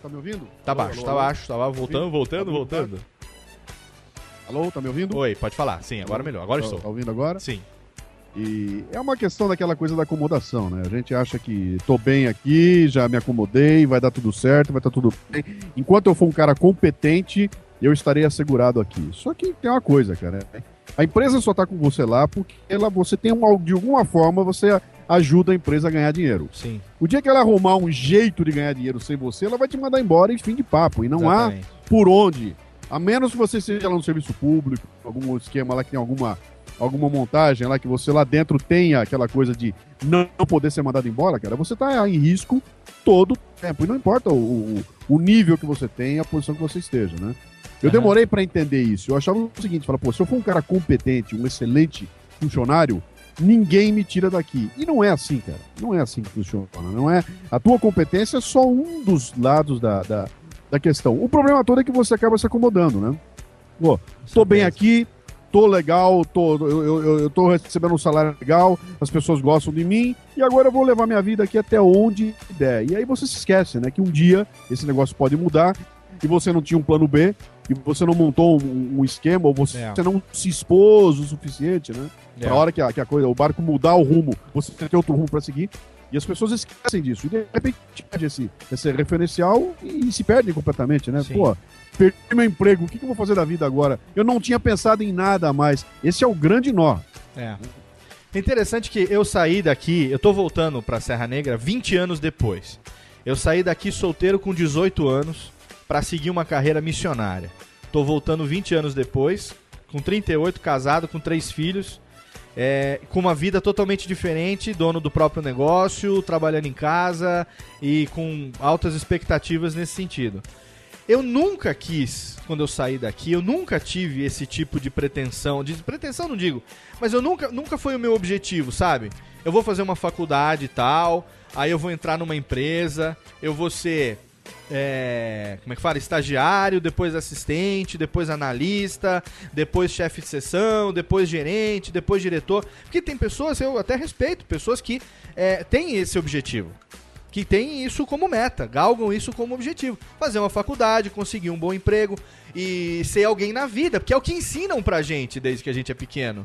Tá me ouvindo? Tá Alô, baixo, alô, tá alô? baixo, tava voltando, voltando, Tá voltando. Alô, tá me ouvindo? Oi, pode falar. Sim, agora melhor. Agora Tá- estou. Tá ouvindo agora? Sim. E é uma questão daquela coisa da acomodação, né? A gente acha que tô bem aqui, já me acomodei, vai dar tudo certo, vai estar tudo bem. Enquanto eu for um cara competente, eu estarei assegurado aqui. Só que tem uma coisa, cara. A empresa só tá com você lá porque ela, você tem uma, de alguma forma você ajuda a empresa a ganhar dinheiro. Sim. O dia que ela arrumar um jeito de ganhar dinheiro sem você, ela vai te mandar embora e fim de papo. E não Exatamente. há por onde. A menos que você seja lá no serviço público, algum esquema lá que tem alguma, alguma montagem lá que você lá dentro tenha aquela coisa de não poder ser mandado embora, cara, você tá em risco todo o tempo. E não importa o, o, o nível que você tem, a posição que você esteja, né? Eu Aham. demorei pra entender isso. Eu achava o seguinte, falar, pô, se eu for um cara competente, um excelente funcionário, ninguém me tira daqui. E não é assim, cara. Não é assim que funciona. Não é. A tua competência é só um dos lados da, da, da questão. O problema todo é que você acaba se acomodando, né? Pô, tô bem aqui, tô legal, tô, eu, eu, eu tô recebendo um salário legal, as pessoas gostam de mim, e agora eu vou levar minha vida aqui até onde der. E aí você se esquece, né? Que um dia esse negócio pode mudar e você não tinha um plano B, e você não montou um, um esquema, ou você, É. você não se expôs o suficiente, né? É. Pra hora que a, que a coisa, o barco mudar o rumo, você tem outro rumo pra seguir. E as pessoas esquecem disso. E de repente perde esse, esse referencial e, se perdem completamente, né? Sim. Pô, perdi meu emprego, o que, que eu vou fazer da vida agora? Eu não tinha pensado em nada mais. Esse é o grande nó. É. É interessante que eu saí daqui, eu tô voltando pra Serra Negra 20 anos depois. Eu saí daqui solteiro com 18 anos pra seguir uma carreira missionária. Tô voltando 20 anos depois, com 38, casado, com três filhos, é, com uma vida totalmente diferente, dono do próprio negócio, trabalhando em casa e com altas expectativas nesse sentido. Eu nunca quis, quando eu saí daqui, eu nunca tive esse tipo de pretensão. De pretensão não digo, mas eu nunca, nunca foi o meu objetivo, sabe? Eu vou fazer uma faculdade e tal, aí eu vou entrar numa empresa, eu vou ser. É, como é que fala? Estagiário, depois assistente, depois analista, depois chefe de sessão, depois gerente, depois diretor. Porque tem pessoas, eu até respeito, pessoas que é, têm esse objetivo. que têm isso como meta, galgam isso como objetivo. Fazer uma faculdade, conseguir um bom emprego e ser alguém na vida, porque é o que ensinam pra gente desde que a gente é pequeno,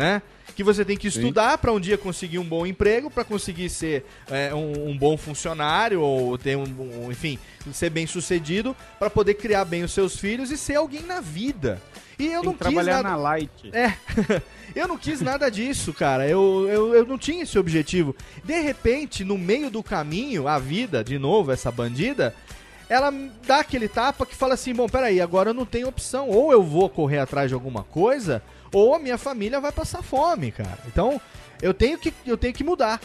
né? Que você tem que estudar pra um dia conseguir um bom emprego, pra conseguir ser é, um, um bom funcionário ou ter um, um- enfim, ser bem sucedido pra poder criar bem os seus filhos e ser alguém na vida. E eu Tem não quis trabalhar nada... na Light. É, eu não quis nada disso, cara. Eu, eu, eu não tinha esse objetivo. De repente, no meio do caminho, a vida, de novo, essa bandida, ela dá aquele tapa que fala assim: bom, peraí, agora eu não tenho opção. Ou eu vou correr atrás de alguma coisa, ou a minha família vai passar fome, cara. Então, eu tenho que, eu tenho que mudar.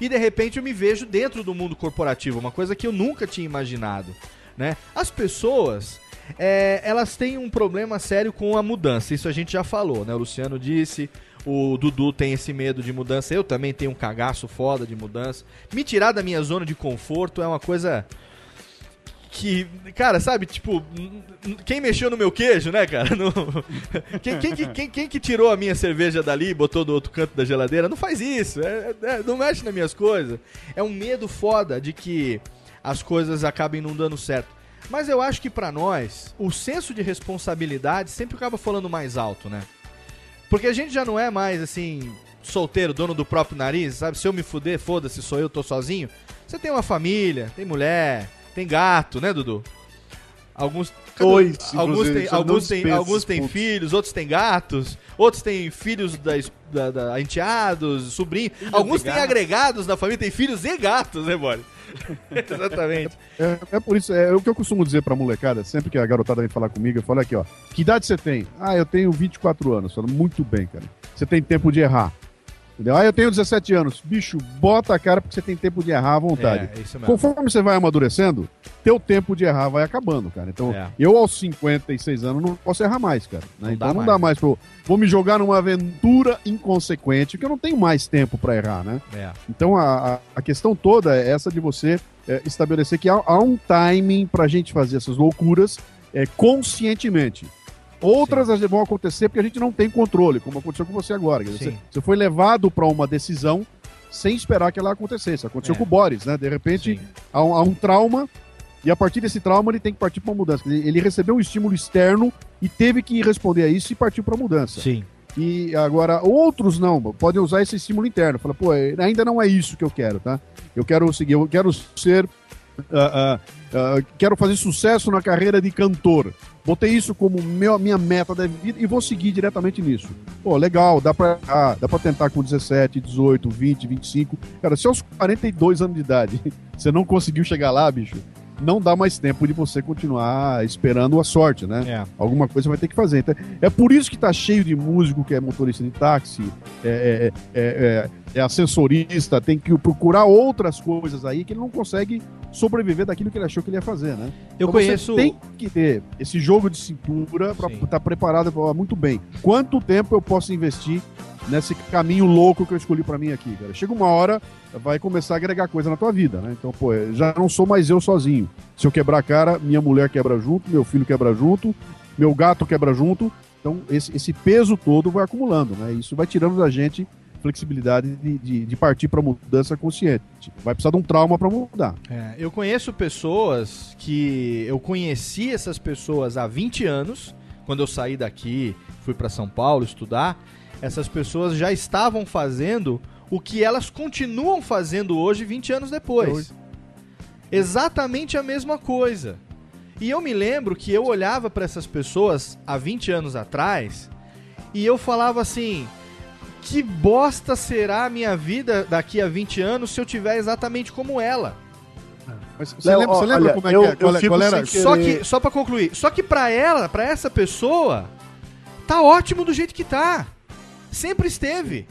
E de repente eu me vejo dentro do mundo corporativo, uma coisa que eu nunca tinha imaginado. Né? As pessoas, é, elas têm um problema sério com a mudança, isso a gente já falou, né? O Luciano disse, o Dudu tem esse medo de mudança, eu também tenho um cagaço foda de mudança. Me tirar da minha zona de conforto é uma coisa que, cara, sabe, tipo, quem mexeu no meu queijo, né, cara? Quem, quem, que- quem- quem que tirou a minha cerveja dali e botou do outro canto da geladeira? Não faz isso, é- é- não mexe nas minhas coisas. É um medo foda de que as coisas acabem não dando certo. Mas eu acho que pra nós, o senso de responsabilidade sempre acaba falando mais alto, né? Porque a gente já não é mais assim, solteiro, dono do próprio nariz, sabe? Se eu me fuder, foda-se, sou eu, tô sozinho. Você tem uma família, tem mulher, tem gato, né, Dudu? Alguns. Dois, alguns têm, alguns têm, dispensa alguns têm pontos. filhos, outros têm gatos, outros têm filhos da, da, da enteados, sobrinhos. alguns têm agregados na família, têm filhos e gatos, né, Bore? Exatamente. É, é por isso, é, o que eu costumo dizer pra molecada, sempre que a garotada vem falar comigo, eu falo aqui, ó. Que idade você tem? Ah, eu tenho 24 anos. Eu falo, muito bem, cara. Você tem tempo de errar. Entendeu? Ah, eu tenho 17 anos. Bicho, bota a cara porque você tem tempo de errar à vontade. É, isso mesmo. Conforme você vai amadurecendo, teu tempo de errar vai acabando, cara. Então, É. eu aos 56 anos não posso errar mais, cara. né? Então dá não mais. dá mais pra eu... Vou me jogar numa aventura inconsequente, que eu não tenho mais tempo pra errar, né? É. Então a, a, a questão toda é essa de você é, estabelecer que há, há um timing pra gente fazer essas loucuras é, conscientemente. Outras vezes, vão acontecer porque a gente não tem controle, como aconteceu com você agora. Dizer, Sim. Você, você foi levado pra uma decisão sem esperar que ela acontecesse. Aconteceu É. com o Boris, né? De repente há um, há um trauma e a partir desse trauma ele tem que partir pra uma mudança. Ele recebeu um estímulo externo e teve que responder a isso e partir pra mudança. Sim. E agora, outros não, podem usar esse estímulo interno. Fala, pô, ainda não é isso que eu quero, tá? Eu quero seguir, eu quero ser. ah, ah, ah, quero fazer sucesso na carreira de cantor. Botei isso como meu, minha meta da vida e vou seguir diretamente nisso. Pô, legal, dá pra, ah, dá pra tentar com 17, 18, 20, 25. Cara, se aos 42 anos de idade você não conseguiu chegar lá, bicho, não dá mais tempo de você continuar esperando a sorte, né? É. Alguma coisa vai ter que fazer. Então, é por isso que tá cheio de músico que é motorista de táxi, é, é, é, ascensorista, tem que procurar outras coisas aí que ele não consegue sobreviver daquilo que ele achou que ele ia fazer, né? Eu Então conheço- Você tem que ter esse jogo de cintura para estar preparado pra falar muito bem. Quanto tempo eu posso investir nesse caminho louco que eu escolhi para mim aqui, cara? Chega uma hora, vai começar a agregar coisa na tua vida, né? Então, pô, já não sou mais eu sozinho. Se eu quebrar a cara, minha mulher quebra junto, meu filho quebra junto, meu gato quebra junto. Então, esse, esse peso todo vai acumulando, né? Isso vai tirando da gente flexibilidade de, de, de partir para mudança consciente. Vai precisar de um trauma para mudar. É, eu conheço pessoas que eu conheci essas pessoas há 20 anos, quando eu saí daqui, fui para São Paulo estudar, essas pessoas já estavam fazendo o que elas continuam fazendo hoje 20 anos depois. Exatamente a mesma coisa. E eu me lembro que eu olhava para essas pessoas há 20 anos atrás e eu falava assim: que bosta será a minha vida daqui a 20 anos se eu tiver exatamente como ela? Mas você lembra, você lembra como é que é? Qual, qual era? Só que, só pra concluir, só que pra ela, pra essa pessoa, tá ótimo do jeito que tá. Sempre esteve.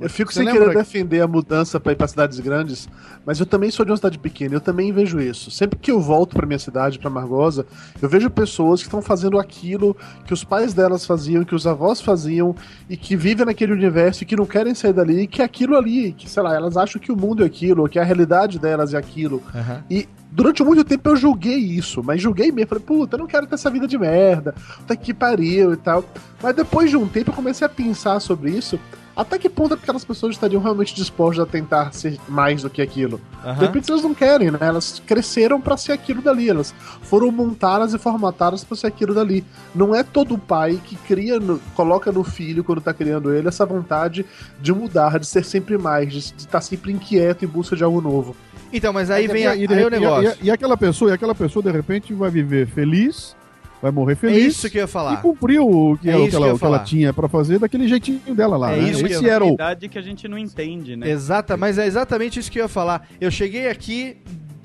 Eu fico Você sem querer defender a mudança pra ir pra cidades grandes, mas eu também sou de uma cidade pequena, eu também vejo isso. Sempre que eu volto pra minha cidade, pra Margosa, eu vejo pessoas que estão fazendo aquilo que os pais delas faziam, que os avós faziam, e que vivem naquele universo e que não querem sair dali, e que é aquilo ali, que sei lá, elas acham que o mundo é aquilo, que a realidade delas é aquilo. E durante muito tempo eu julguei isso, mas julguei mesmo. Falei, puta, eu não quero ter essa vida de merda, puta que pariu e tal. Mas depois de um tempo eu comecei a pensar sobre isso. Até que ponto aquelas pessoas estariam realmente dispostas a tentar ser mais do que aquilo? Aham. De repente elas não querem, né? Elas cresceram pra ser aquilo dali, elas foram montadas e formatadas pra ser aquilo dali. Não é todo pai que cria, no- coloca no filho, quando tá criando ele, essa vontade de mudar, de ser sempre mais, de estar sempre inquieto em busca de algo novo. Então, mas aí vem a- E, de aí o negócio. E, e aquela pessoa, e aquela pessoa, de repente, vai viver feliz, vai morrer É feliz. isso que eu ia falar. E cumpriu o que, É o isso que ela, que ela tinha pra fazer daquele jeitinho dela lá. É né? isso que eu- era o. que a gente não entende, né? Exata, mas é exatamente isso que eu ia falar. Eu cheguei aqui,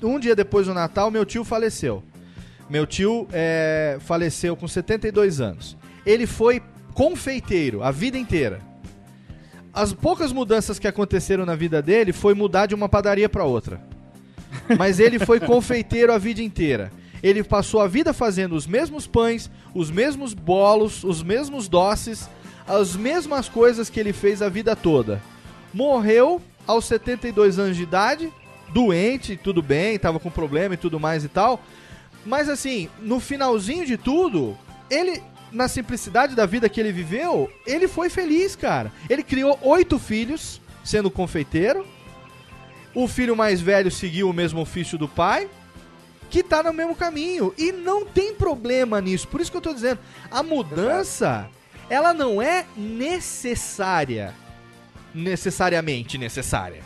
um dia depois do Natal, meu tio faleceu. Meu tio é, faleceu com 72 anos. Ele foi confeiteiro a vida inteira. As poucas mudanças que aconteceram na vida dele foi mudar de uma padaria para outra. Mas ele foi confeiteiro a vida inteira. Ele passou a vida fazendo os mesmos pães, os mesmos bolos, os mesmos doces, as mesmas coisas que ele fez a vida toda. Morreu aos 72 anos de idade, doente, tudo bem, tava com problema e tudo mais e tal. Mas assim, no finalzinho de tudo, ele, na simplicidade da vida que ele viveu, ele foi feliz, cara. Ele criou oito filhos, sendo confeiteiro. O filho mais velho seguiu o mesmo ofício do pai, que tá no mesmo caminho. E não tem problema nisso. Por isso que eu tô dizendo, a mudança, ela não é necessária. Necessariamente necessária.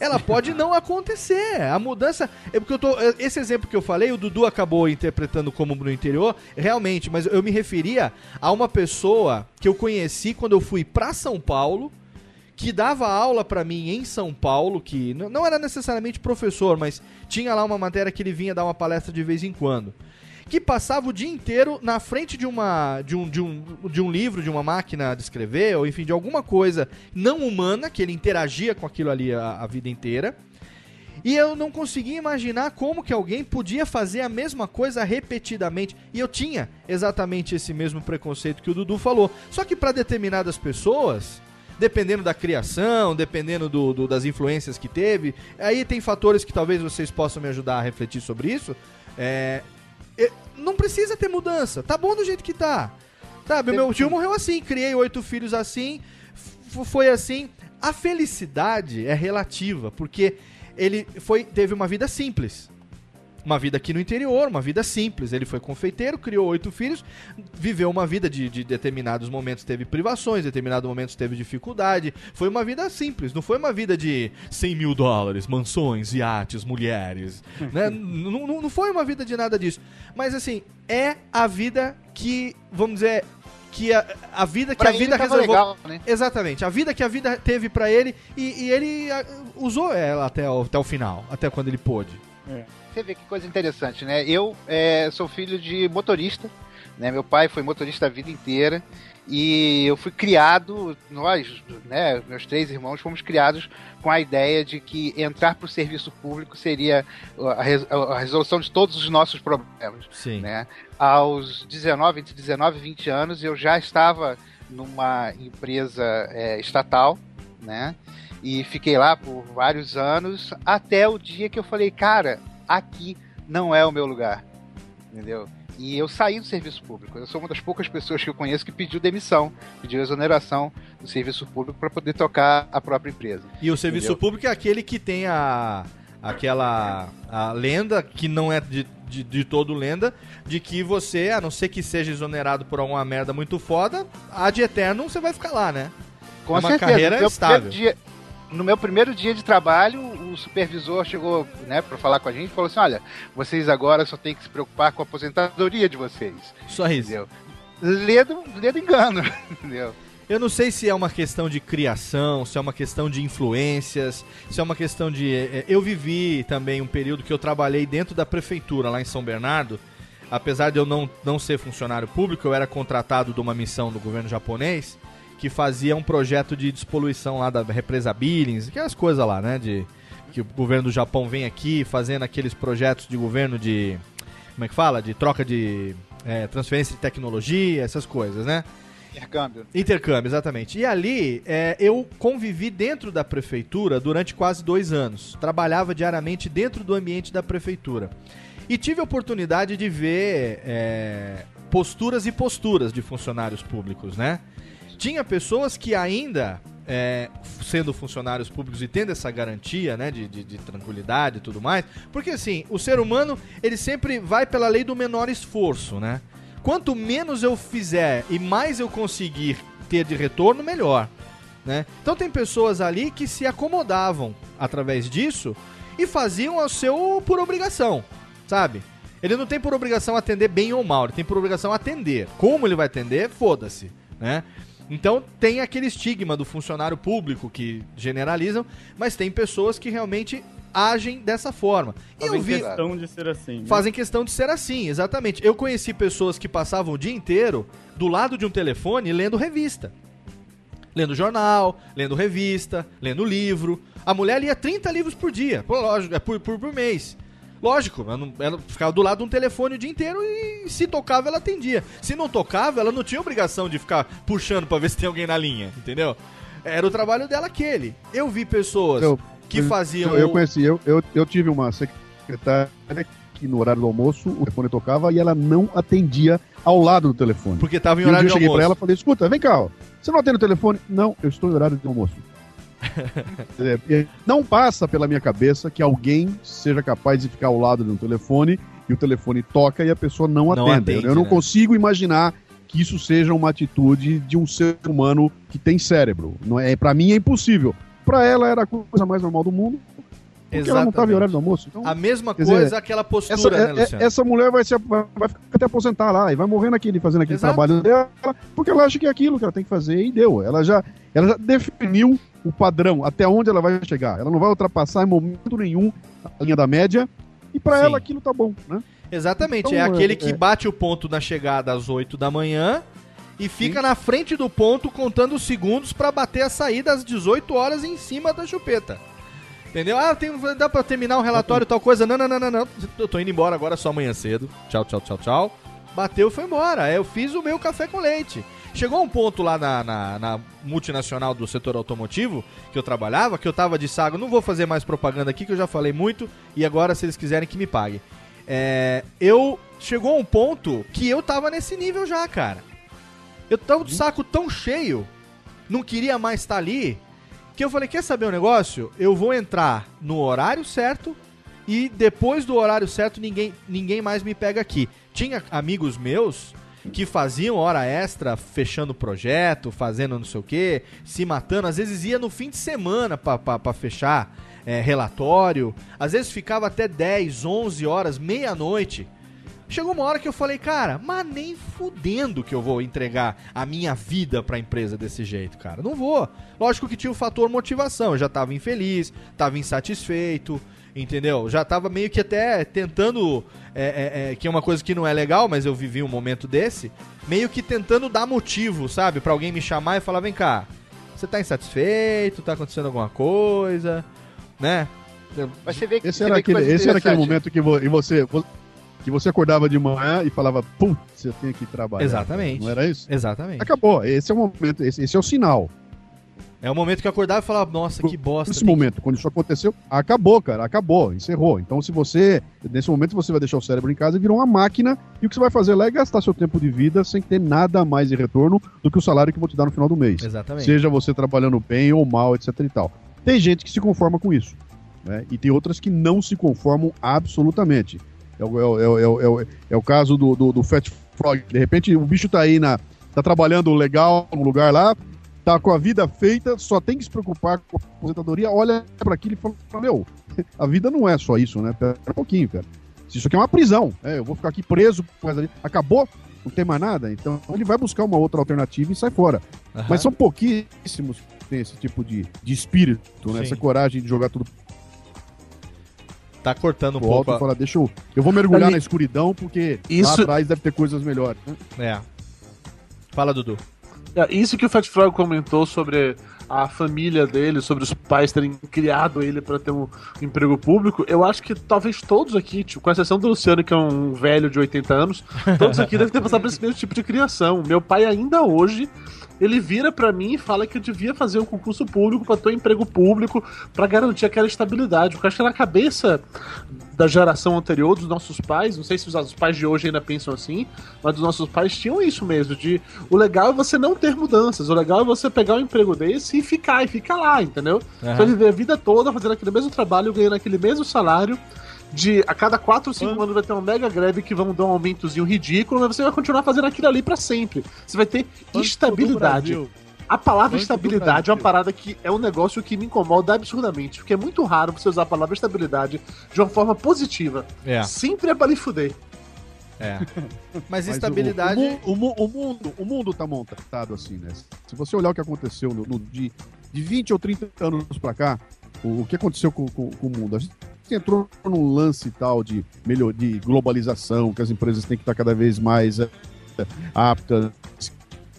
Ela pode não acontecer. A mudança. É porque eu tô. Esse exemplo que eu falei, o Dudu acabou interpretando como no interior, realmente, mas eu me referia a uma pessoa que eu conheci quando eu fui pra São Paulo, que dava aula pra mim em São Paulo, que não era necessariamente professor, mas tinha lá uma matéria que ele vinha dar uma palestra de vez em quando. Que passava o dia inteiro na frente de uma de um, de um, de um livro, de uma máquina de escrever, ou enfim, de alguma coisa não humana, que ele interagia com aquilo ali a, a vida inteira. E eu não conseguia imaginar como que alguém podia fazer a mesma coisa repetidamente. E eu tinha exatamente esse mesmo preconceito que o Dudu falou. Só que para determinadas pessoas, dependendo da criação, dependendo do, do- das influências que teve, aí tem fatores que talvez vocês possam me ajudar a refletir sobre isso. É, não precisa ter mudança, tá bom do jeito que tá. Sabe, o meu tio morreu assim, criei oito filhos assim, foi assim. A felicidade é relativa, porque ele foi teve uma vida simples. Uma vida aqui no interior, uma vida simples. Ele foi confeiteiro, criou oito filhos, viveu uma vida de, de determinados momentos teve privações, determinados momentos teve dificuldade. Foi uma vida simples, não foi uma vida de 100 mil dólares, mansões, iates, mulheres. né? N- n- não foi uma vida de nada disso. Mas assim, é a vida que, vamos dizer, que a, a vida que Pra a vida reservou. legal, né? Exatamente, a vida que a vida teve pra ele e, e ele ah, usou ela até o, até o final, até quando ele pôde. Você vê que coisa interessante, né? Eu é, sou filho de motorista, né? Meu pai foi motorista a vida inteira e eu fui criado, nós, né, meus três irmãos, fomos criados com a ideia de que entrar para o serviço público seria a, res- a resolução de todos os nossos problemas. Sim. Né? Aos 19, entre 19 e 20 anos, eu já estava numa empresa é, estatal, né? E fiquei lá por vários anos, até o dia que eu falei, cara, aqui não é o meu lugar. Entendeu? E eu saí do serviço público. Eu sou uma das poucas pessoas que eu conheço que pediu demissão, pediu exoneração do serviço público para poder tocar a própria empresa. E o serviço Entendeu? público é aquele que tem a aquela a lenda que não é de, de, de todo lenda de que você, a não ser que seja exonerado por alguma merda muito foda, a de eterno você vai ficar lá, né? Com é uma certeza. carreira meu estável. primeiro dia, no meu primeiro dia de trabalho, o supervisor chegou né, para falar com a gente e falou assim: olha, vocês agora só tem que se preocupar com a aposentadoria de vocês. Isso. Entendeu? Ledo, ledo engano, entendeu? Eu não sei se é uma questão de criação, se é uma questão de influências, se é uma questão de. é, Eu vivi também um período que eu trabalhei dentro da prefeitura lá em São Bernardo. Apesar de eu não, não ser funcionário público, eu era contratado de uma missão do governo japonês que fazia um projeto de despoluição lá da represa Billings, aquelas coisas lá, né? De, que o governo do Japão vem aqui fazendo aqueles projetos de governo de. Como é que fala? De troca de é, transferência de tecnologia, essas coisas, né? Intercâmbio. Intercâmbio, exatamente. E ali é, eu convivi dentro da prefeitura durante quase dois anos. Trabalhava diariamente dentro do ambiente da prefeitura. E tive a oportunidade de ver é, posturas e posturas de funcionários públicos, né? Tinha pessoas que ainda é, sendo funcionários públicos e tendo essa garantia, né, de, de, de tranquilidade e tudo mais, porque assim, o ser humano, ele sempre vai pela lei do menor esforço, né? Quanto menos eu fizer e mais eu conseguir ter de retorno, melhor, né? Então tem pessoas ali que se acomodavam através disso e faziam o seu por obrigação, sabe? Ele não tem por obrigação atender bem ou mal, ele tem por obrigação atender. Como ele vai atender, foda-se, né? Então tem aquele estigma do funcionário público que generalizam, mas tem pessoas que realmente agem dessa forma. Fazem vi questão de ser assim. né? fazem questão de ser assim, exatamente. Eu conheci pessoas que passavam o dia inteiro do lado de um telefone lendo revista. Lendo jornal, lendo revista, lendo livro. A mulher lia 30 livros por dia, pô, lógico, é por, por, por mês. Lógico, ela, não- ela ficava do lado de um telefone o dia inteiro e se tocava ela atendia. Se não tocava, ela não tinha obrigação de ficar puxando pra ver se tem alguém na linha, entendeu? Era o trabalho dela aquele. Eu vi pessoas Eu- que faziam. Eu, eu conheci, eu, eu, eu tive uma secretária que no horário do almoço o telefone tocava e ela não atendia ao lado do telefone. Porque tava em E um horário dia eu de cheguei almoço. pra ela e falei: escuta, vem cá, ó, você não atende o telefone? Não, eu estou em horário de almoço. É, não passa pela minha cabeça que alguém seja capaz de ficar ao lado de um telefone e o telefone toca e a pessoa não, Não atende. atende, eu não né? consigo imaginar que isso seja uma atitude de um ser humano que tem cérebro. Não é, para mim é impossível. Para ela era a coisa mais normal do mundo. Porque ela não estava em Exatamente. horário do almoço. Então, A mesma coisa, dizer, aquela postura, essa, né, é- é- Luciano? essa mulher vai, se, vai vai ficar até aposentar lá e vai morrer naquele, fazendo aquele Exato. trabalho dela, porque ela acha que é aquilo que ela tem que fazer e deu. Ela já, ela já definiu o padrão, até onde ela vai chegar. Ela não vai ultrapassar em momento nenhum a linha da média e para Sim. ela aquilo tá bom, né? Exatamente, Então, é aquele é- que é- bate o ponto na chegada às 8 da manhã e fica na frente do ponto contando os segundos pra bater a saída às 18 horas em cima da chupeta. Entendeu? Ah, tem, dá pra terminar um relatório tal coisa. Não, não, não, não, não. Eu tô indo embora agora só amanhã cedo. Tchau, tchau, tchau, tchau. Bateu e foi embora. Eu fiz o meu café com leite. Chegou um ponto lá na, na, na multinacional do setor automotivo que eu trabalhava, que eu tava de sago. Não vou fazer mais propaganda aqui, que eu já falei muito. E agora, se eles quiserem, que me paguem. É, eu chegou um ponto que eu tava nesse nível já, cara. Eu tava de saco tão cheio, não queria mais estar ali, que eu falei: quer saber um negócio? Eu vou entrar no horário certo e depois do horário certo ninguém, ninguém mais me pega aqui. Tinha amigos meus que faziam hora extra, fechando projeto, fazendo não sei o que, se matando. Às vezes ia no fim de semana pra fechar é, relatório. Às vezes ficava até 10, 11 horas, meia-noite. Chegou uma hora que eu falei, cara, mas nem fudendo que eu vou entregar a minha vida pra empresa desse jeito, cara. Não vou. Lógico que tinha o fator motivação. Eu já tava infeliz, tava insatisfeito, entendeu? Já tava meio que até tentando. é, é, é, que é uma coisa que não é legal, mas eu vivi um momento desse. Meio que tentando dar motivo, sabe? Pra alguém me chamar e falar: vem cá, você tá insatisfeito? Tá acontecendo alguma coisa? Né? Mas você vê que, Esse você era aquele, esse era aquele momento que, vo- e você, que você acordava de manhã e falava, putz, eu tenho que trabalhar. Exatamente. Não era isso? Exatamente. Acabou. Esse é o momento, esse, esse é o sinal. É o momento que eu acordava e falava: nossa, que bosta. Nesse momento, quando isso aconteceu, acabou, cara, acabou, encerrou. Então, se você, nesse momento, você vai deixar o cérebro em casa e virou uma máquina, e o que você vai fazer lá é gastar seu tempo de vida sem ter nada mais de retorno do que o salário que eu vou te dar no final do mês. Exatamente. Seja você trabalhando bem ou mal, etc e tal. Tem gente que se conforma com isso, né? E tem outras que não se conformam absolutamente. É o, é o, é o, é o, é o, é o caso do, do, do Fat Frog. De repente, o bicho tá aí na. tá trabalhando legal no lugar lá, tá com a vida feita, só tem que se preocupar com a aposentadoria, olha pra aquilo e fala, meu, a vida não é só isso, né? Pera um pouquinho, cara. Isso aqui é uma prisão. É, eu vou ficar aqui preso, mas ali- acabou, não tem mais nada. Então ele vai buscar uma outra alternativa e sai fora. Aham. Mas são pouquíssimos que têm esse tipo de, de espírito, né? Sim. Essa coragem de jogar tudo Tá cortando um pro alto pouco. e a- falar, deixa eu. Eu vou mergulhar Ali- na escuridão, porque Isso- lá atrás deve ter coisas melhores. Né? É. Fala, Dudu. É, Isso que o Fat Frog comentou sobre a família dele, sobre os pais terem criado ele para ter um emprego público, eu acho que talvez todos aqui, tipo, com exceção do Luciano, que é um velho de 80 anos, todos aqui devem ter passado por esse mesmo tipo de criação. Meu pai ainda hoje, ele vira pra mim e fala que eu devia fazer um concurso público para ter um emprego público para garantir aquela estabilidade. Porque acho que na cabeça da geração anterior, dos nossos pais. Não sei se os, pais de hoje ainda pensam assim, mas os nossos pais tinham isso mesmo. De o legal é você não ter mudanças. O legal é você pegar um emprego desse e ficar, e ficar lá, entendeu? Aham. Você vai viver a vida toda fazendo aquele mesmo trabalho, ganhando aquele mesmo salário. De a cada 4 ou 5 anos vai ter uma mega greve que vão dar um aumentozinho ridículo, mas você vai continuar fazendo aquilo ali pra sempre. Você vai ter estabilidade. Brasil. A palavra Banco estabilidade é uma parada que é um negócio que me incomoda absurdamente, porque é muito raro você usar a palavra estabilidade de uma forma positiva. É. Sempre é pra lhe fuder. É. Mas Mas estabilidade. O, o, o, mu- o mundo, o mundo tá montado assim, né? Se você olhar o que aconteceu no, no- de, de 20 ou 30 anos pra cá, o, o que aconteceu com, com- com o mundo? A gente entrou num lance tal de, melhor, de globalização, que as empresas têm que estar cada vez mais é, aptas,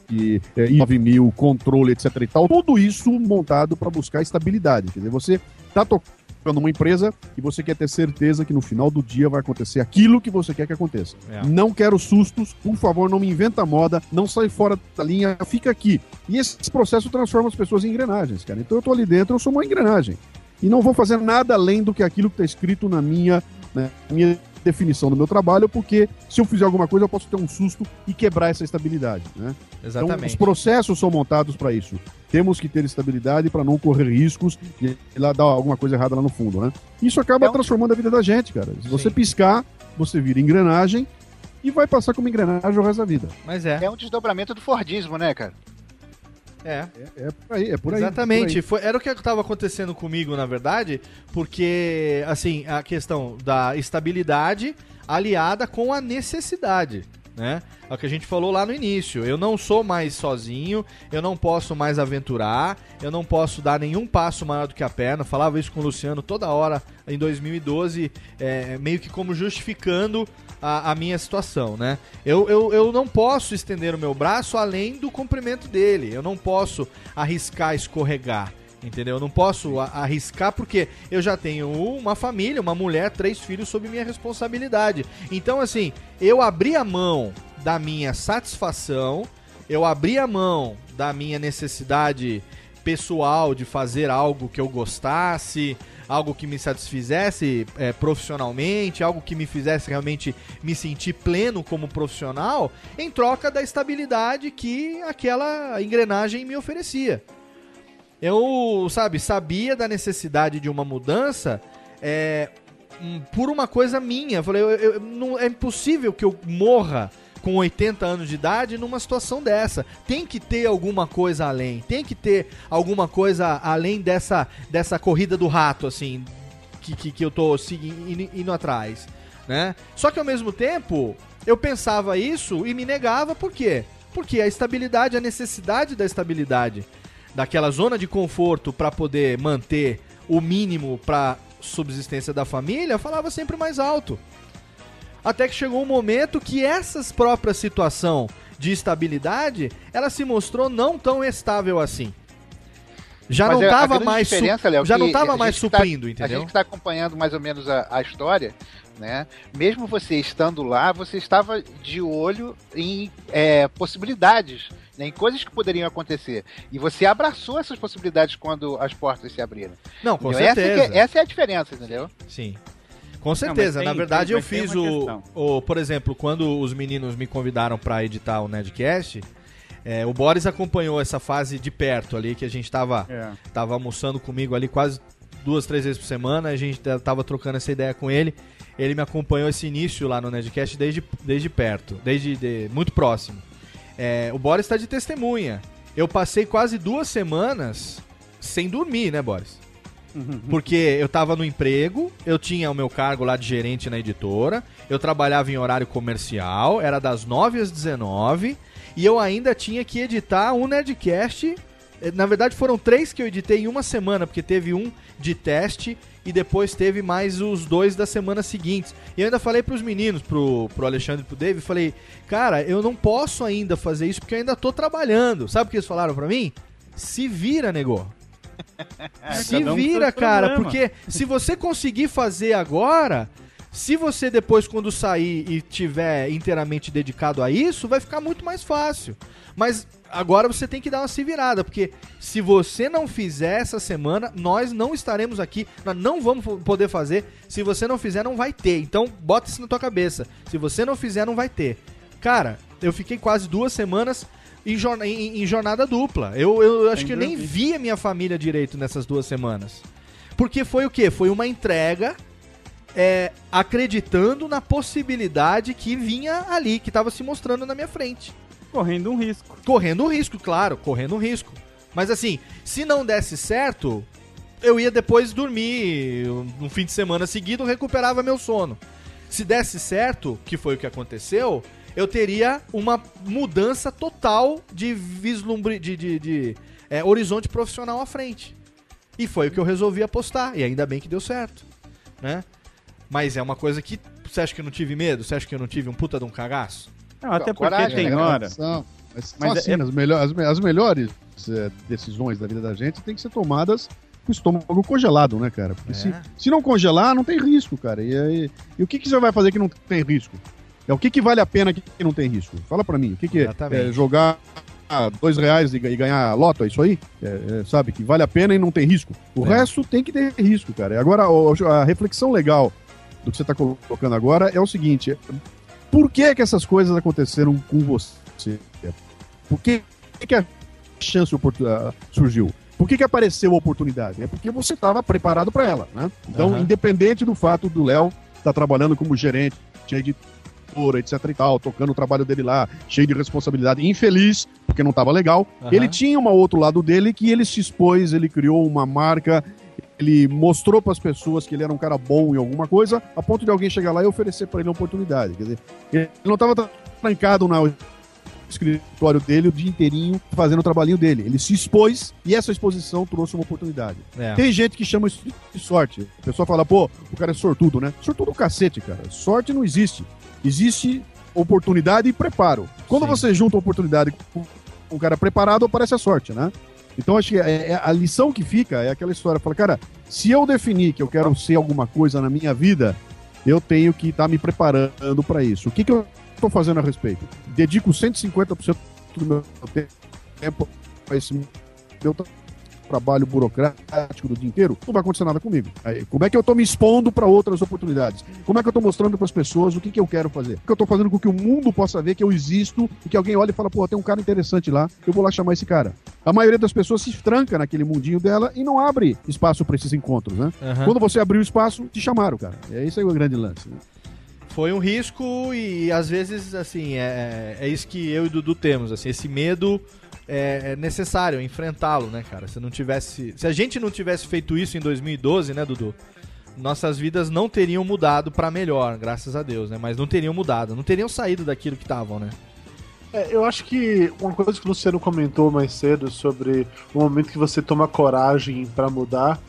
que é, 9 mil, controle, etc e tal. Tudo isso montado para buscar estabilidade. Quer dizer, você tá tocando uma empresa e você quer ter certeza que no final do dia vai acontecer aquilo que você quer que aconteça. É. Não quero sustos, por favor, não me inventa moda, não sai fora da linha, fica aqui. E esse processo transforma as pessoas em engrenagens, cara. Então eu tô ali dentro, eu sou uma engrenagem. E não vou fazer nada além do que aquilo que está escrito na minha, né, minha definição do meu trabalho, porque se eu fizer alguma coisa, eu posso ter um susto e quebrar essa estabilidade. Né? Então, os Exatamente. processos são montados para isso. Temos que ter estabilidade para não correr riscos de lá dar alguma coisa errada lá no fundo, né? Isso acaba transformando a vida da gente, cara. Se você piscar, você vira engrenagem e vai passar como engrenagem o resto da vida. Mas é. É um desdobramento do Fordismo, né, cara? É. É, por aí, é por aí. Exatamente. por aí. Foi, era o que estava acontecendo comigo, na verdade, porque, assim, a questão da estabilidade aliada com a necessidade. Né? É o que a gente falou lá no início. Eu não sou mais sozinho, eu não posso mais aventurar, eu não posso dar nenhum passo maior do que a perna. Eu falava isso com o Luciano toda hora em 2012, é, meio que como justificando a, a minha situação, né? Eu, eu, eu não posso estender o meu braço além do comprimento dele. Eu não posso arriscar escorregar. Entendeu? Eu não posso arriscar porque eu já tenho uma família, uma mulher, três filhos sob minha responsabilidade. Então, assim, eu abri a mão da minha satisfação, eu abri a mão da minha necessidade pessoal de fazer algo que eu gostasse, algo que me satisfizesse é, profissionalmente, algo que me fizesse realmente me sentir pleno como profissional, em troca da estabilidade que aquela engrenagem me oferecia. Eu, sabe, sabia da necessidade de uma mudança é, hum, por uma coisa minha. Eu falei, eu- eu- não, é impossível que eu morra com 80 anos de idade numa situação dessa. Tem que ter alguma coisa além. Tem que ter alguma coisa além dessa, dessa corrida do rato, assim, que, que, que eu tô seguindo, indo, indo atrás, né? Só que ao mesmo tempo, eu pensava isso e me negava, por quê? Porque a estabilidade, a necessidade da estabilidade, daquela zona de conforto para poder manter o mínimo para subsistência da família, falava sempre mais alto. Até que chegou um momento que essa própria situação de estabilidade, ela se mostrou não tão estável assim. Já Mas não é- a estava grande mais su- Léo, já não estava a mais gente tá- suprindo, A entendeu? gente que está acompanhando mais ou menos a, a história, né? Mesmo você estando lá, você estava de olho em é, possibilidades, né, em coisas que poderiam acontecer. E você abraçou essas possibilidades quando as portas se abriram. Não, com Entendeu? Essa, que certeza. é, essa é a diferença, entendeu? Sim. Com certeza. tem- Na verdade, tem- eu fiz o, o. Por exemplo, quando os meninos me convidaram pra editar o Nedcast, é, o Boris acompanhou essa fase de perto ali, que a gente tava, É. tava almoçando comigo ali quase duas, três vezes por semana. A gente tava trocando essa ideia com ele. Ele me acompanhou esse início lá no Nedcast desde, desde perto, desde de- muito próximo. É, o Boris tá de testemunha. Eu passei quase duas semanas sem dormir, né, Boris? Porque eu tava no emprego, eu tinha o meu cargo lá de gerente na editora, eu trabalhava em horário comercial, era das 9 às 19 e eu ainda tinha que editar um Nerdcast. Eh, Na verdade, foram três que eu editei em uma semana, porque teve um de teste e depois teve mais os dois da semana seguintes. E eu ainda falei pros meninos, pro, pro Alexandre e pro Dave, falei, cara, eu não posso ainda fazer isso porque eu ainda tô trabalhando. Sabe o que eles falaram pra mim? Se vira, nego. Se cada um vira, cara, porque se você conseguir fazer agora, Se você depois, quando sair e tiver inteiramente dedicado a isso, vai ficar muito mais fácil. Mas agora você tem que dar uma se virada, porque se você não fizer essa semana, nós não estaremos aqui, nós não vamos poder fazer. Se você não fizer, não vai ter. Então, bota isso na tua cabeça. Se você não fizer, não vai ter. Cara, eu fiquei quase duas semanas em, em- em jornada dupla. Eu, eu acho que eu nem vi a minha família direito nessas duas semanas. Porque foi o quê? Foi uma entrega é, acreditando na possibilidade que vinha ali, que estava se mostrando na minha frente. Correndo um risco. Correndo um risco, claro, correndo um risco. Mas assim, se não desse certo, eu ia depois dormir um fim de semana seguido, recuperava meu sono. Se desse certo, que foi o que aconteceu, eu teria uma mudança total de vislumbre, de, de, de, é, horizonte profissional à frente. E foi o que eu resolvi apostar, e ainda bem que deu certo, né? Mas é uma coisa que você acha que eu não tive medo? Você acha que eu não tive um puta de um cagaço? Não, até porque Coragem, tem né, hora. São, mas, Mas são assim, é- as, melhor- as as melhores é, decisões da vida da gente têm que ser tomadas com o estômago congelado, né, cara? Porque É. se, se não congelar, não tem risco, cara. E, aí- e o que, que você vai fazer que não tem risco? É o que, que vale a pena que que não tem risco? Fala pra mim. O que, que é, é jogar ah, dois reais e, e ganhar loto? É isso aí? É, é, sabe? Que vale a pena e não tem risco. O É. resto tem que ter risco, cara. Agora, o- a reflexão legal do que você tá colocando agora é o seguinte: por que que essas coisas aconteceram com você? Por que, que a chance ah, surgiu? Por que, que apareceu a oportunidade? É porque você estava preparado para ela, né? Então, Aham. independente do fato do Léo estar trabalhando como gerente, editora, etc e tal, tocando o trabalho dele lá, cheio de responsabilidade, infeliz, porque não estava legal, Aham. ele tinha um outro lado dele que ele se expôs, ele criou uma marca, ele mostrou para as pessoas que ele era um cara bom em alguma coisa, a ponto de alguém chegar lá e oferecer para ele uma oportunidade. Quer dizer, ele não estava trancado na escritório dele o dia inteirinho fazendo o trabalhinho dele. Ele se expôs e essa exposição trouxe uma oportunidade. É. Tem gente que chama isso de sorte. A pessoa fala, pô, o cara é sortudo, né? Sortudo o cacete, cara. Sorte não existe. Existe oportunidade e preparo. Quando Sim. você junta oportunidade com um cara preparado, aparece a sorte, né? Então acho que é- é- a lição que fica é aquela história, fala, cara, se eu definir que eu quero ser alguma coisa na minha vida, eu tenho que estar me preparando para isso. O que, que eu estou fazendo a respeito? Dedico 150% do meu tempo a esse meu tra- trabalho burocrático do dia inteiro, não vai acontecer nada comigo. Aí, como é que eu estou me expondo para outras oportunidades? Como é que eu estou mostrando para as pessoas o que, que eu quero fazer? O que eu estou fazendo com que o mundo possa ver que eu existo e que alguém olhe e fala, pô, tem um cara interessante lá, eu vou lá chamar esse cara. A maioria das pessoas se tranca naquele mundinho dela e não abre espaço para esses encontros, né? Aham. Quando você abriu espaço, te chamaram, cara. É isso aí o grande lance. né? Foi um risco e às vezes, assim, é, é isso que eu e o Dudu temos, assim, esse medo é, é necessário enfrentá-lo, né, cara? Se não tivesse, se a gente não tivesse feito isso em 2012, né, Dudu? Nossas vidas não teriam mudado pra melhor, graças a Deus, né? Mas não teriam mudado, não teriam saído daquilo que estavam, né? É, eu acho que uma coisa que o Luciano comentou mais cedo sobre o momento que você toma coragem pra mudar.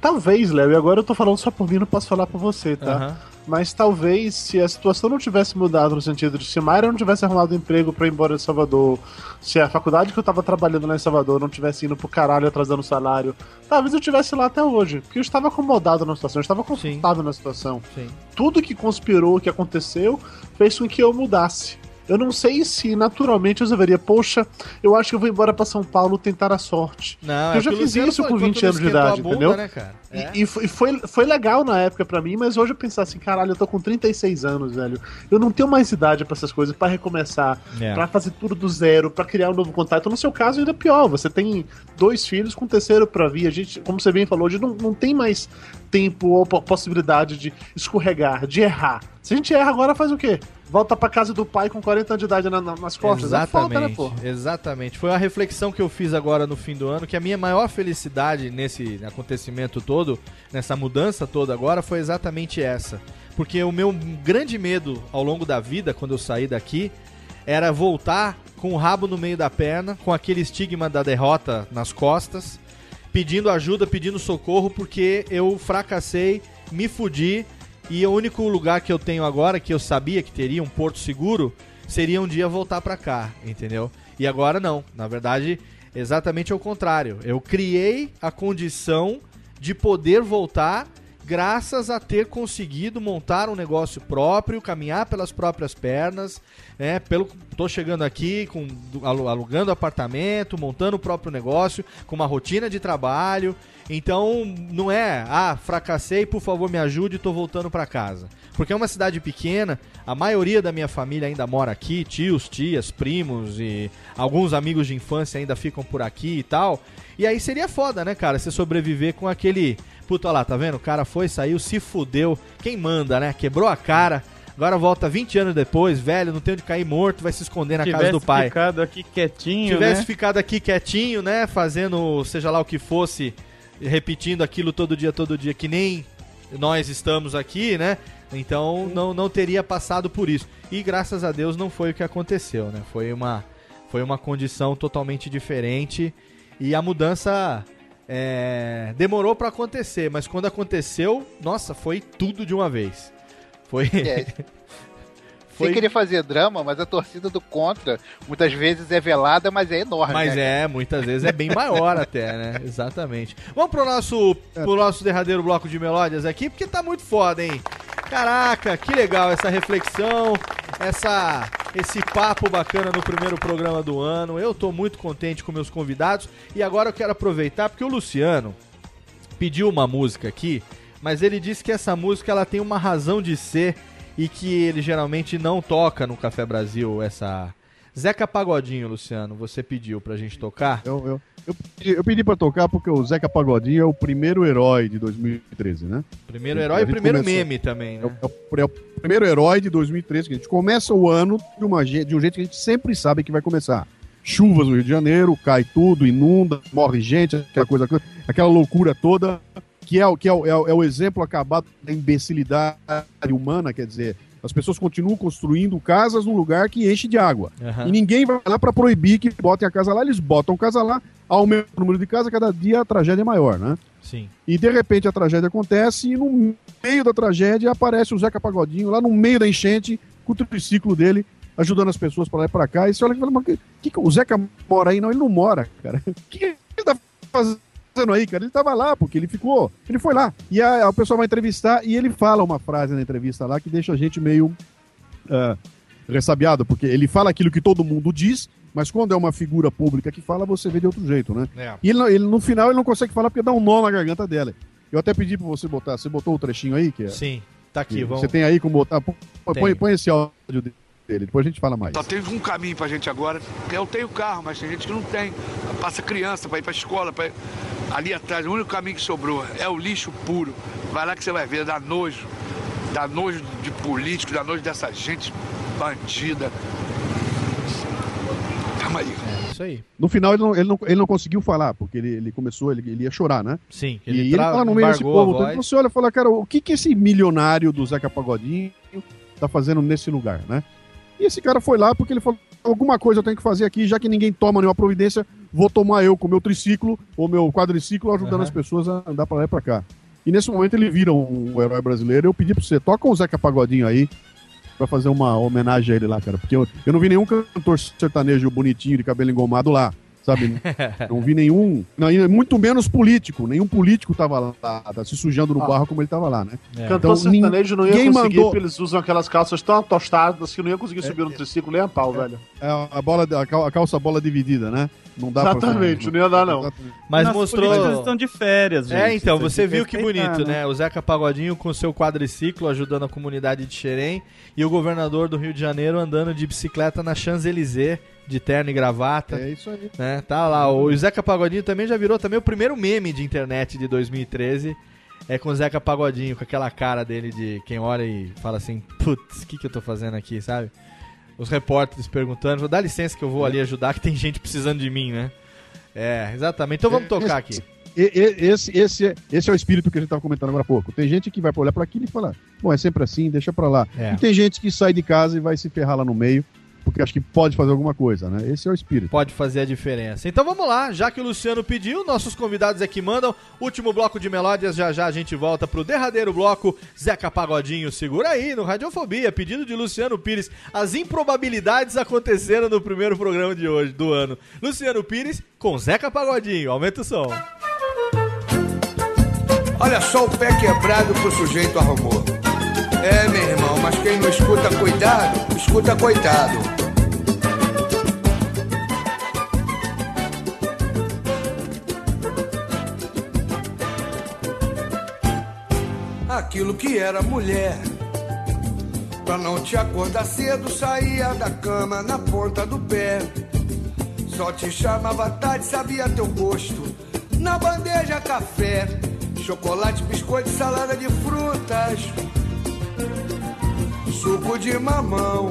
Talvez, Léo, e agora eu tô falando só por mim, não posso falar por você, tá? Aham. Mas talvez se a situação não tivesse mudado no sentido de se Mayra não tivesse arrumado emprego pra ir embora de Salvador, se a faculdade que eu tava trabalhando lá em Salvador não tivesse indo pro caralho atrasando salário, talvez eu tivesse lá até hoje. Porque eu estava acomodado na situação, eu estava confortável na situação. Sim. Tudo que conspirou, que aconteceu, fez com que eu mudasse. Eu não sei se naturalmente eu resolveria, poxa, eu acho que eu vou embora pra São Paulo tentar a sorte. Não, eu é já fiz isso com enquanto 20 não anos de a idade, bunda, entendeu? né? É. E, e foi, foi, foi legal na época pra mim, mas hoje eu pensar assim, caralho, eu tô com 36 anos, velho. Eu não tenho mais idade pra essas coisas, pra recomeçar, É. pra fazer tudo do zero, pra criar um novo contato. No seu caso, ainda é pior. Você tem dois filhos com um terceiro pra vir. A gente, como você bem falou, hoje não, não tem mais tempo ou po- possibilidade de escorregar, de errar. Se a gente erra agora, faz o quê? Volta pra casa do pai com 40 anos de idade na- na- nas costas? É Exatamente, foda, né, exatamente. Foi a reflexão que eu fiz agora no fim do ano, que a minha maior felicidade nesse acontecimento todo, nessa mudança toda agora, foi exatamente essa. Porque o meu grande medo ao longo da vida, quando eu saí daqui, era voltar com o rabo no meio da perna, com aquele estigma da derrota nas costas, pedindo ajuda, pedindo socorro, porque eu fracassei, me fudi, e o único lugar que eu tenho agora, que eu sabia que teria um porto seguro, seria um dia voltar pra cá, entendeu? E agora não. Na verdade, exatamente ao contrário. Eu criei a condição de poder voltar graças a ter conseguido montar um negócio próprio, caminhar pelas próprias pernas, né? Pelo, tô chegando aqui com alu- alugando apartamento, montando o próprio negócio, com uma rotina de trabalho. Então, não é, ah, fracassei, por favor, me ajude, tô voltando para casa. Porque é uma cidade pequena, a maioria da minha família ainda mora aqui, tios, tias, primos e alguns amigos de infância ainda ficam por aqui e tal. E aí seria foda, né, cara, você sobreviver com aquele. Puta olha lá, tá vendo? O cara foi, saiu, se fudeu. Quem manda, né? Quebrou a cara. Agora volta 20 anos depois, velho, não tem onde cair morto, vai se esconder na casa Tivesse do pai. ficado aqui quietinho, tivesse né? ficado aqui quietinho, né? Fazendo seja lá o que fosse, repetindo aquilo todo dia, todo dia, que nem nós estamos aqui, né? Então não, não teria passado por isso. E graças a Deus não foi o que aconteceu, né? Foi uma, foi uma condição totalmente diferente. E a mudança é, demorou pra acontecer, mas quando aconteceu, nossa, foi tudo de uma vez. Foi. É. Sem querer fazer drama, mas a torcida do contra muitas vezes é velada, mas é enorme. Mas né? é, muitas vezes é bem maior até, né? Exatamente. Vamos pro nosso, pro nosso derradeiro bloco de melódias aqui, porque tá muito foda, hein? Caraca, que legal essa reflexão, essa esse papo bacana no primeiro programa do ano. Eu tô muito contente com meus convidados e agora eu quero aproveitar porque o Luciano pediu uma música aqui, mas ele disse que essa música ela tem uma razão de ser e que ele geralmente não toca no Café Brasil essa Zeca Pagodinho, Luciano, você pediu pra gente tocar? Eu, eu, eu, pedi- eu pedi pra tocar porque o Zeca Pagodinho é o primeiro herói de 2013, né? Primeiro herói e primeiro começou- meme também, né? É o, é o primeiro herói de 2013, que a gente começa o ano de, uma, de um jeito que a gente sempre sabe que vai começar. Chuvas no Rio de Janeiro, cai tudo, inunda, morre gente, aquela coisa, aquela loucura toda, que é, o- que é, o- é, o- é o exemplo acabado da imbecilidade humana, quer dizer, as pessoas continuam construindo casas num lugar que enche de água. Aham. E ninguém vai lá para proibir que botem a casa lá, eles botam casa lá, aumenta o número de casas, cada dia a tragédia é maior, né? Sim. E de repente a tragédia acontece e no meio da tragédia aparece o Zeca Pagodinho lá no meio da enchente com o triciclo dele ajudando as pessoas para lá e para cá. E você olha e fala, mas que, que o Zeca mora aí? Não, ele não mora, cara. O que, que ele tá fazendo aí, cara? Ele tava lá porque ele ficou, ele foi lá. E a, a pessoa vai entrevistar e ele fala uma frase na entrevista lá que deixa a gente meio ah, ressabiado, porque ele fala aquilo que todo mundo diz, mas quando é uma figura pública que fala, você vê de outro jeito, né? É. E ele, ele, no final ele não consegue falar porque dá um nó na garganta dela. Eu até pedi pra você botar. Você botou o trechinho aí? Que é, Sim, tá aqui, que vamos. Você tem aí como botar. Põe, põe esse áudio dele, depois a gente fala mais. Só tem um caminho pra gente agora. Eu tenho carro, mas tem gente que não tem. Passa criança pra ir pra escola. Pra... Ali atrás, o único caminho que sobrou é o lixo puro. Vai lá que você vai ver, dá nojo. Dá nojo de político, dá nojo dessa gente bandida. Calma aí. É isso aí. No final ele não, ele não, ele não conseguiu falar, porque ele, ele começou, ele, ele ia chorar, né? Sim, E ele ele, tra- fala no meio desse povo. todo, voz. Você olha e fala, cara, o que que esse milionário do Zeca Pagodinho tá fazendo nesse lugar, né? E esse cara foi lá porque ele falou, alguma coisa eu tenho que fazer aqui, já que ninguém toma nenhuma providência, vou tomar eu com o meu triciclo ou meu quadriciclo ajudando Aham. as pessoas a andar pra lá e pra cá. E nesse momento ele vira um, herói brasileiro. Eu pedi pra você, toca o Zeca Pagodinho aí pra fazer uma homenagem a ele lá, cara. Porque eu, eu não vi nenhum cantor sertanejo bonitinho de cabelo engomado lá, sabe? Não vi nenhum, não, e muito menos político. Nenhum político tava lá, tá se sujando no Ah. barro como ele tava lá, né? Cantor sertanejo não ia conseguir, mandou- porque eles usam aquelas calças tão tostadas que não ia conseguir subir no triciclo nem a pau, velho. É a bola, a cal- a calça bola dividida, né? Não dá Exatamente, não ia dar, não. Mas Nas mostrou. políticas estão de férias, gente. É, então, você viu que bonito, né? O Zeca Pagodinho com seu quadriciclo ajudando a comunidade de Xerém e o governador do Rio de Janeiro andando de bicicleta na Champs-Élysées, de terno e gravata. É isso aí. Né? Tá lá, o Zeca Pagodinho também já virou também o primeiro meme de internet de 2013. É com o Zeca Pagodinho, com aquela cara dele de quem olha e fala assim, putz, o que, que eu tô fazendo aqui, sabe? Os repórteres perguntando, dá licença que eu vou ali ajudar, que tem gente precisando de mim, né? É, exatamente. Então vamos tocar aqui. Esse, esse, é- esse é o espírito que a gente estava comentando agora há pouco. Tem gente que vai olhar para aquilo e falar, bom, é sempre assim, deixa para lá. É. E tem gente que sai de casa e vai se ferrar lá no meio, porque acha que pode fazer alguma coisa, né? Esse é o espírito. Pode fazer a diferença. Então vamos lá, já que o Luciano pediu, nossos convidados aqui mandam. Último bloco de melódias, já já a gente volta pro derradeiro bloco. Zeca Pagodinho, segura aí no Radiofobia, pedido de Luciano Pires. As improbabilidades aconteceram no primeiro programa de hoje, do ano. Luciano Pires com Zeca Pagodinho, aumenta o som. Olha só o pé quebrado que o sujeito arrumou. É, meu irmão, mas quem não escuta cuidado, escuta coitado. Aquilo que era mulher. Pra não te acordar cedo, saía da cama na ponta do pé. Só te chamava tarde, sabia teu gosto. Na bandeja, café, chocolate, biscoito, salada de frutas, suco de mamão.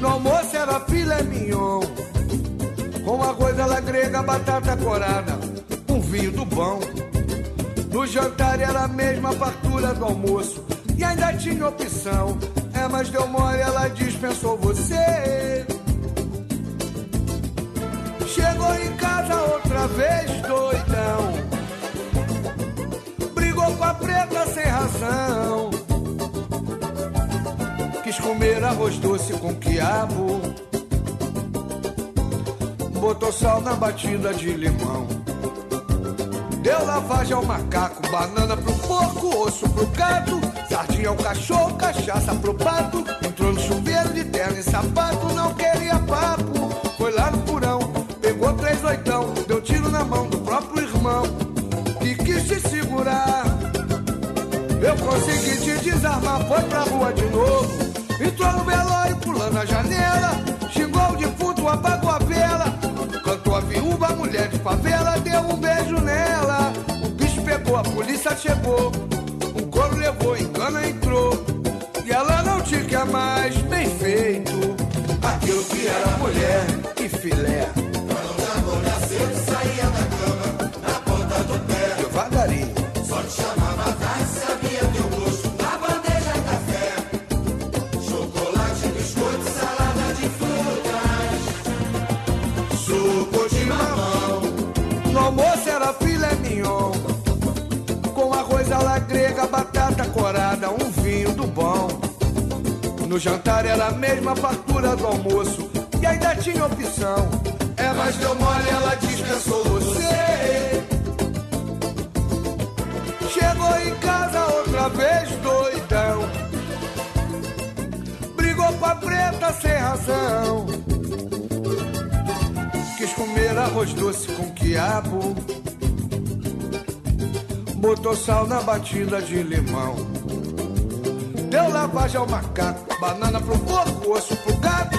No almoço era filé mignon, com arroz à grega, batata corada, um vinho do bom. No jantar era a mesma fartura do almoço e ainda tinha opção. É, mas deu mole, ela dispensou você. Chegou em casa outra vez, doidão. Brigou com a preta sem razão. Quis comer arroz doce com quiabo. Botou sal na batida de limão. Deu lavagem ao macaco, banana pro porco, osso pro gato, sardinha ao cachorro, cachaça pro pato. Entrou no chuveiro de terno e sapato, não queria papo. Foi lá no porão, pegou três oitão, deu tiro na mão do próprio irmão, que quis te segurar. Eu consegui te desarmar, foi pra rua de novo. Entrou no velório, pulando a janela, xingou o defunto, apagou a vela. Cantou a viúva, a mulher de favela, deu um beijo nela. O bicho pegou, a polícia chegou. O couro levou, engana entrou. E ela não quer mais, bem feito. Aquilo que era mulher, que filé. saía da cama, na ponta do pé. Devagarinho. No jantar era a mesma fartura do almoço. E ainda tinha opção. É, mas deu mole, ela dispensou você. Chegou em casa outra vez, doidão. Brigou com a preta sem razão. Quis comer arroz doce com quiabo. Botou sal na batida de limão. Deu lavagem ao macaco, banana pro porco, osso pro gato,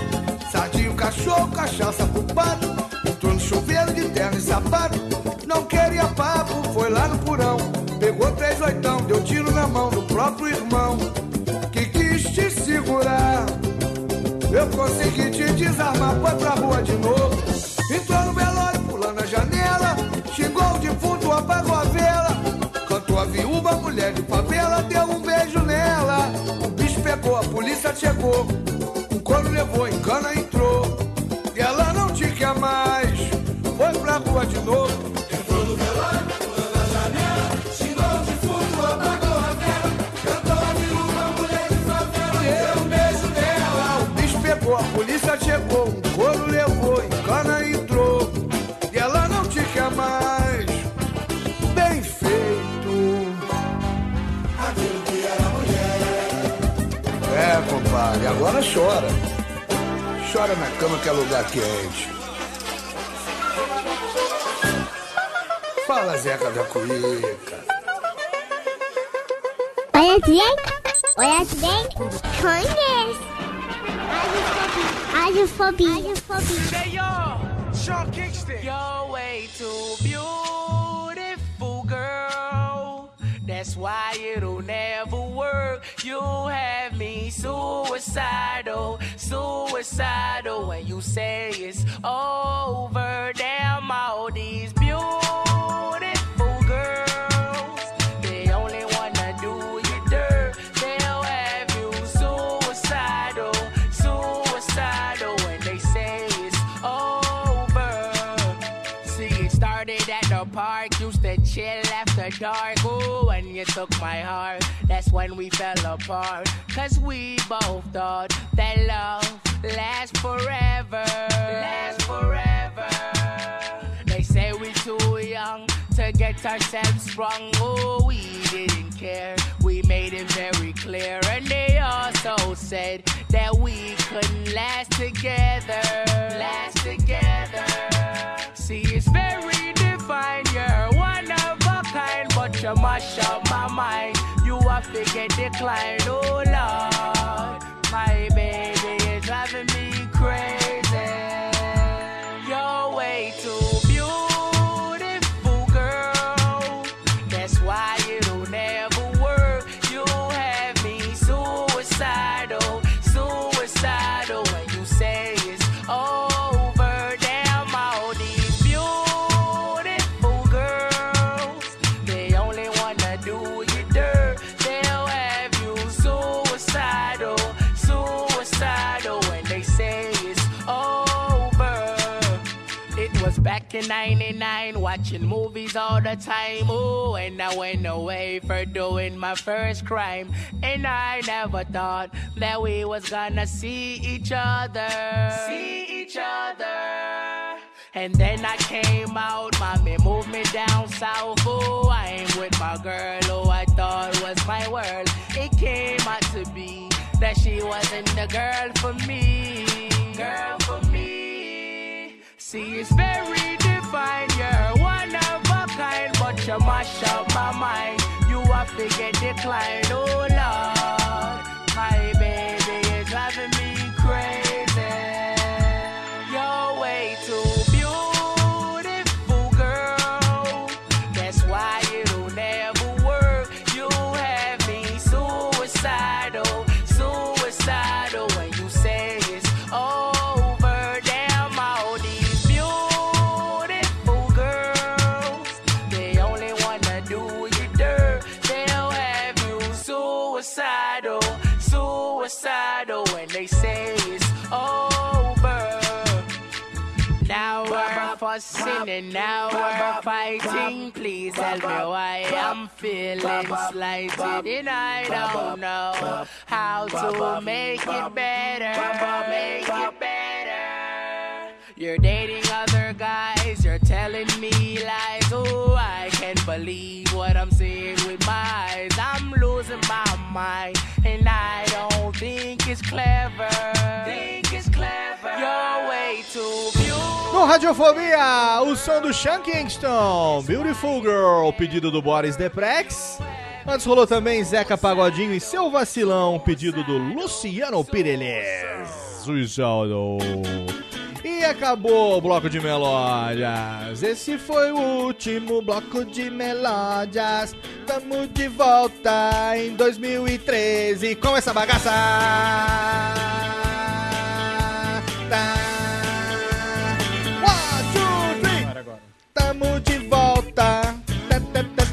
sardinho, cachorro, cachaça pro pato. Entrou no chuveiro de terno e sapato, não queria papo, foi lá no porão. Pegou três oitão, deu tiro na mão do próprio irmão, que quis te segurar. Eu consegui te desarmar, foi pra rua de novo. Entrou no velório, pulando a janela, xingou o defunto, apagou a vela. Cantou a viúva, mulher de favela, deu um polícia chegou. O couro levou, engana entrou. E ela não te quer mais. Foi pra rua de novo. Entrou no velório, pulando a janela, xingou o defunto, apagou a vela. Cantou a viúva, mulher de favela, deu um beijo nela. O bicho pegou, a polícia chegou. É, compadre, agora chora. Chora na cama que é lugar quente. Fala, Zeca da Cuíca. Olha direito, olha direito, conhece. Radiofobia. Radiofobia. Hey, y'all, Sean Kingston. You're way too beautiful, girl. That's why it'll never. You have me suicidal, suicidal. When you say it's over, damn all these beautiful girls. They only wanna do you dirt. They'll have you suicidal, suicidal. When they say it's over. See, it started at the park, used to chill after dark. Ooh, when you took my heart, that's when we fell apart. Cause we both thought that love lasts forever. Lasts forever. They say we too young to get ourselves sprung. Oh, we didn't care. We made it very clear. And they also said that we couldn't last together. Last together. See, it's very divine. You're one of a kind, but you mash up my mind. You have to get declined. Oh, Lord. My baby is driving me crazy. You're way too side. Back in 99, watching movies all the time. Oh, and I went away for doing my first crime. And I never thought that we was gonna see each other. See each other. And then I came out, mommy moved me down south. Oh, I ain't with my girl, who I thought was my world. It came out to be that she wasn't the girl for me. Girl for me. See, it's very divine. You're one of a kind, but you mash up my mind. You have to get declined. Oh, Lord. My baby is driving me crazy. You're way too suicidal oh, when they say it's over. Now we're fussing and now we're fighting. Please tell me why I'm feeling slighted and I don't know how to make it better. Make it better. You're dating other guys, you're telling me Oh, I can't believe what I'm seeing with my eyes. I'm losing my mind, and I don't think it's clever. Think it's clever. You're way too. No Radiofobia, o som do Sean Kingston, Beautiful Girl, pedido do Boris Deprex. Antes rolou também Zeca Pagodinho e seu vacilão, pedido do Luciano Pireles. Suicado. E acabou o bloco de melódias. Esse foi o último bloco de melódias. Tamo de volta em 2013 com essa bagaça. Tá. One, two, three. Tamo de volta.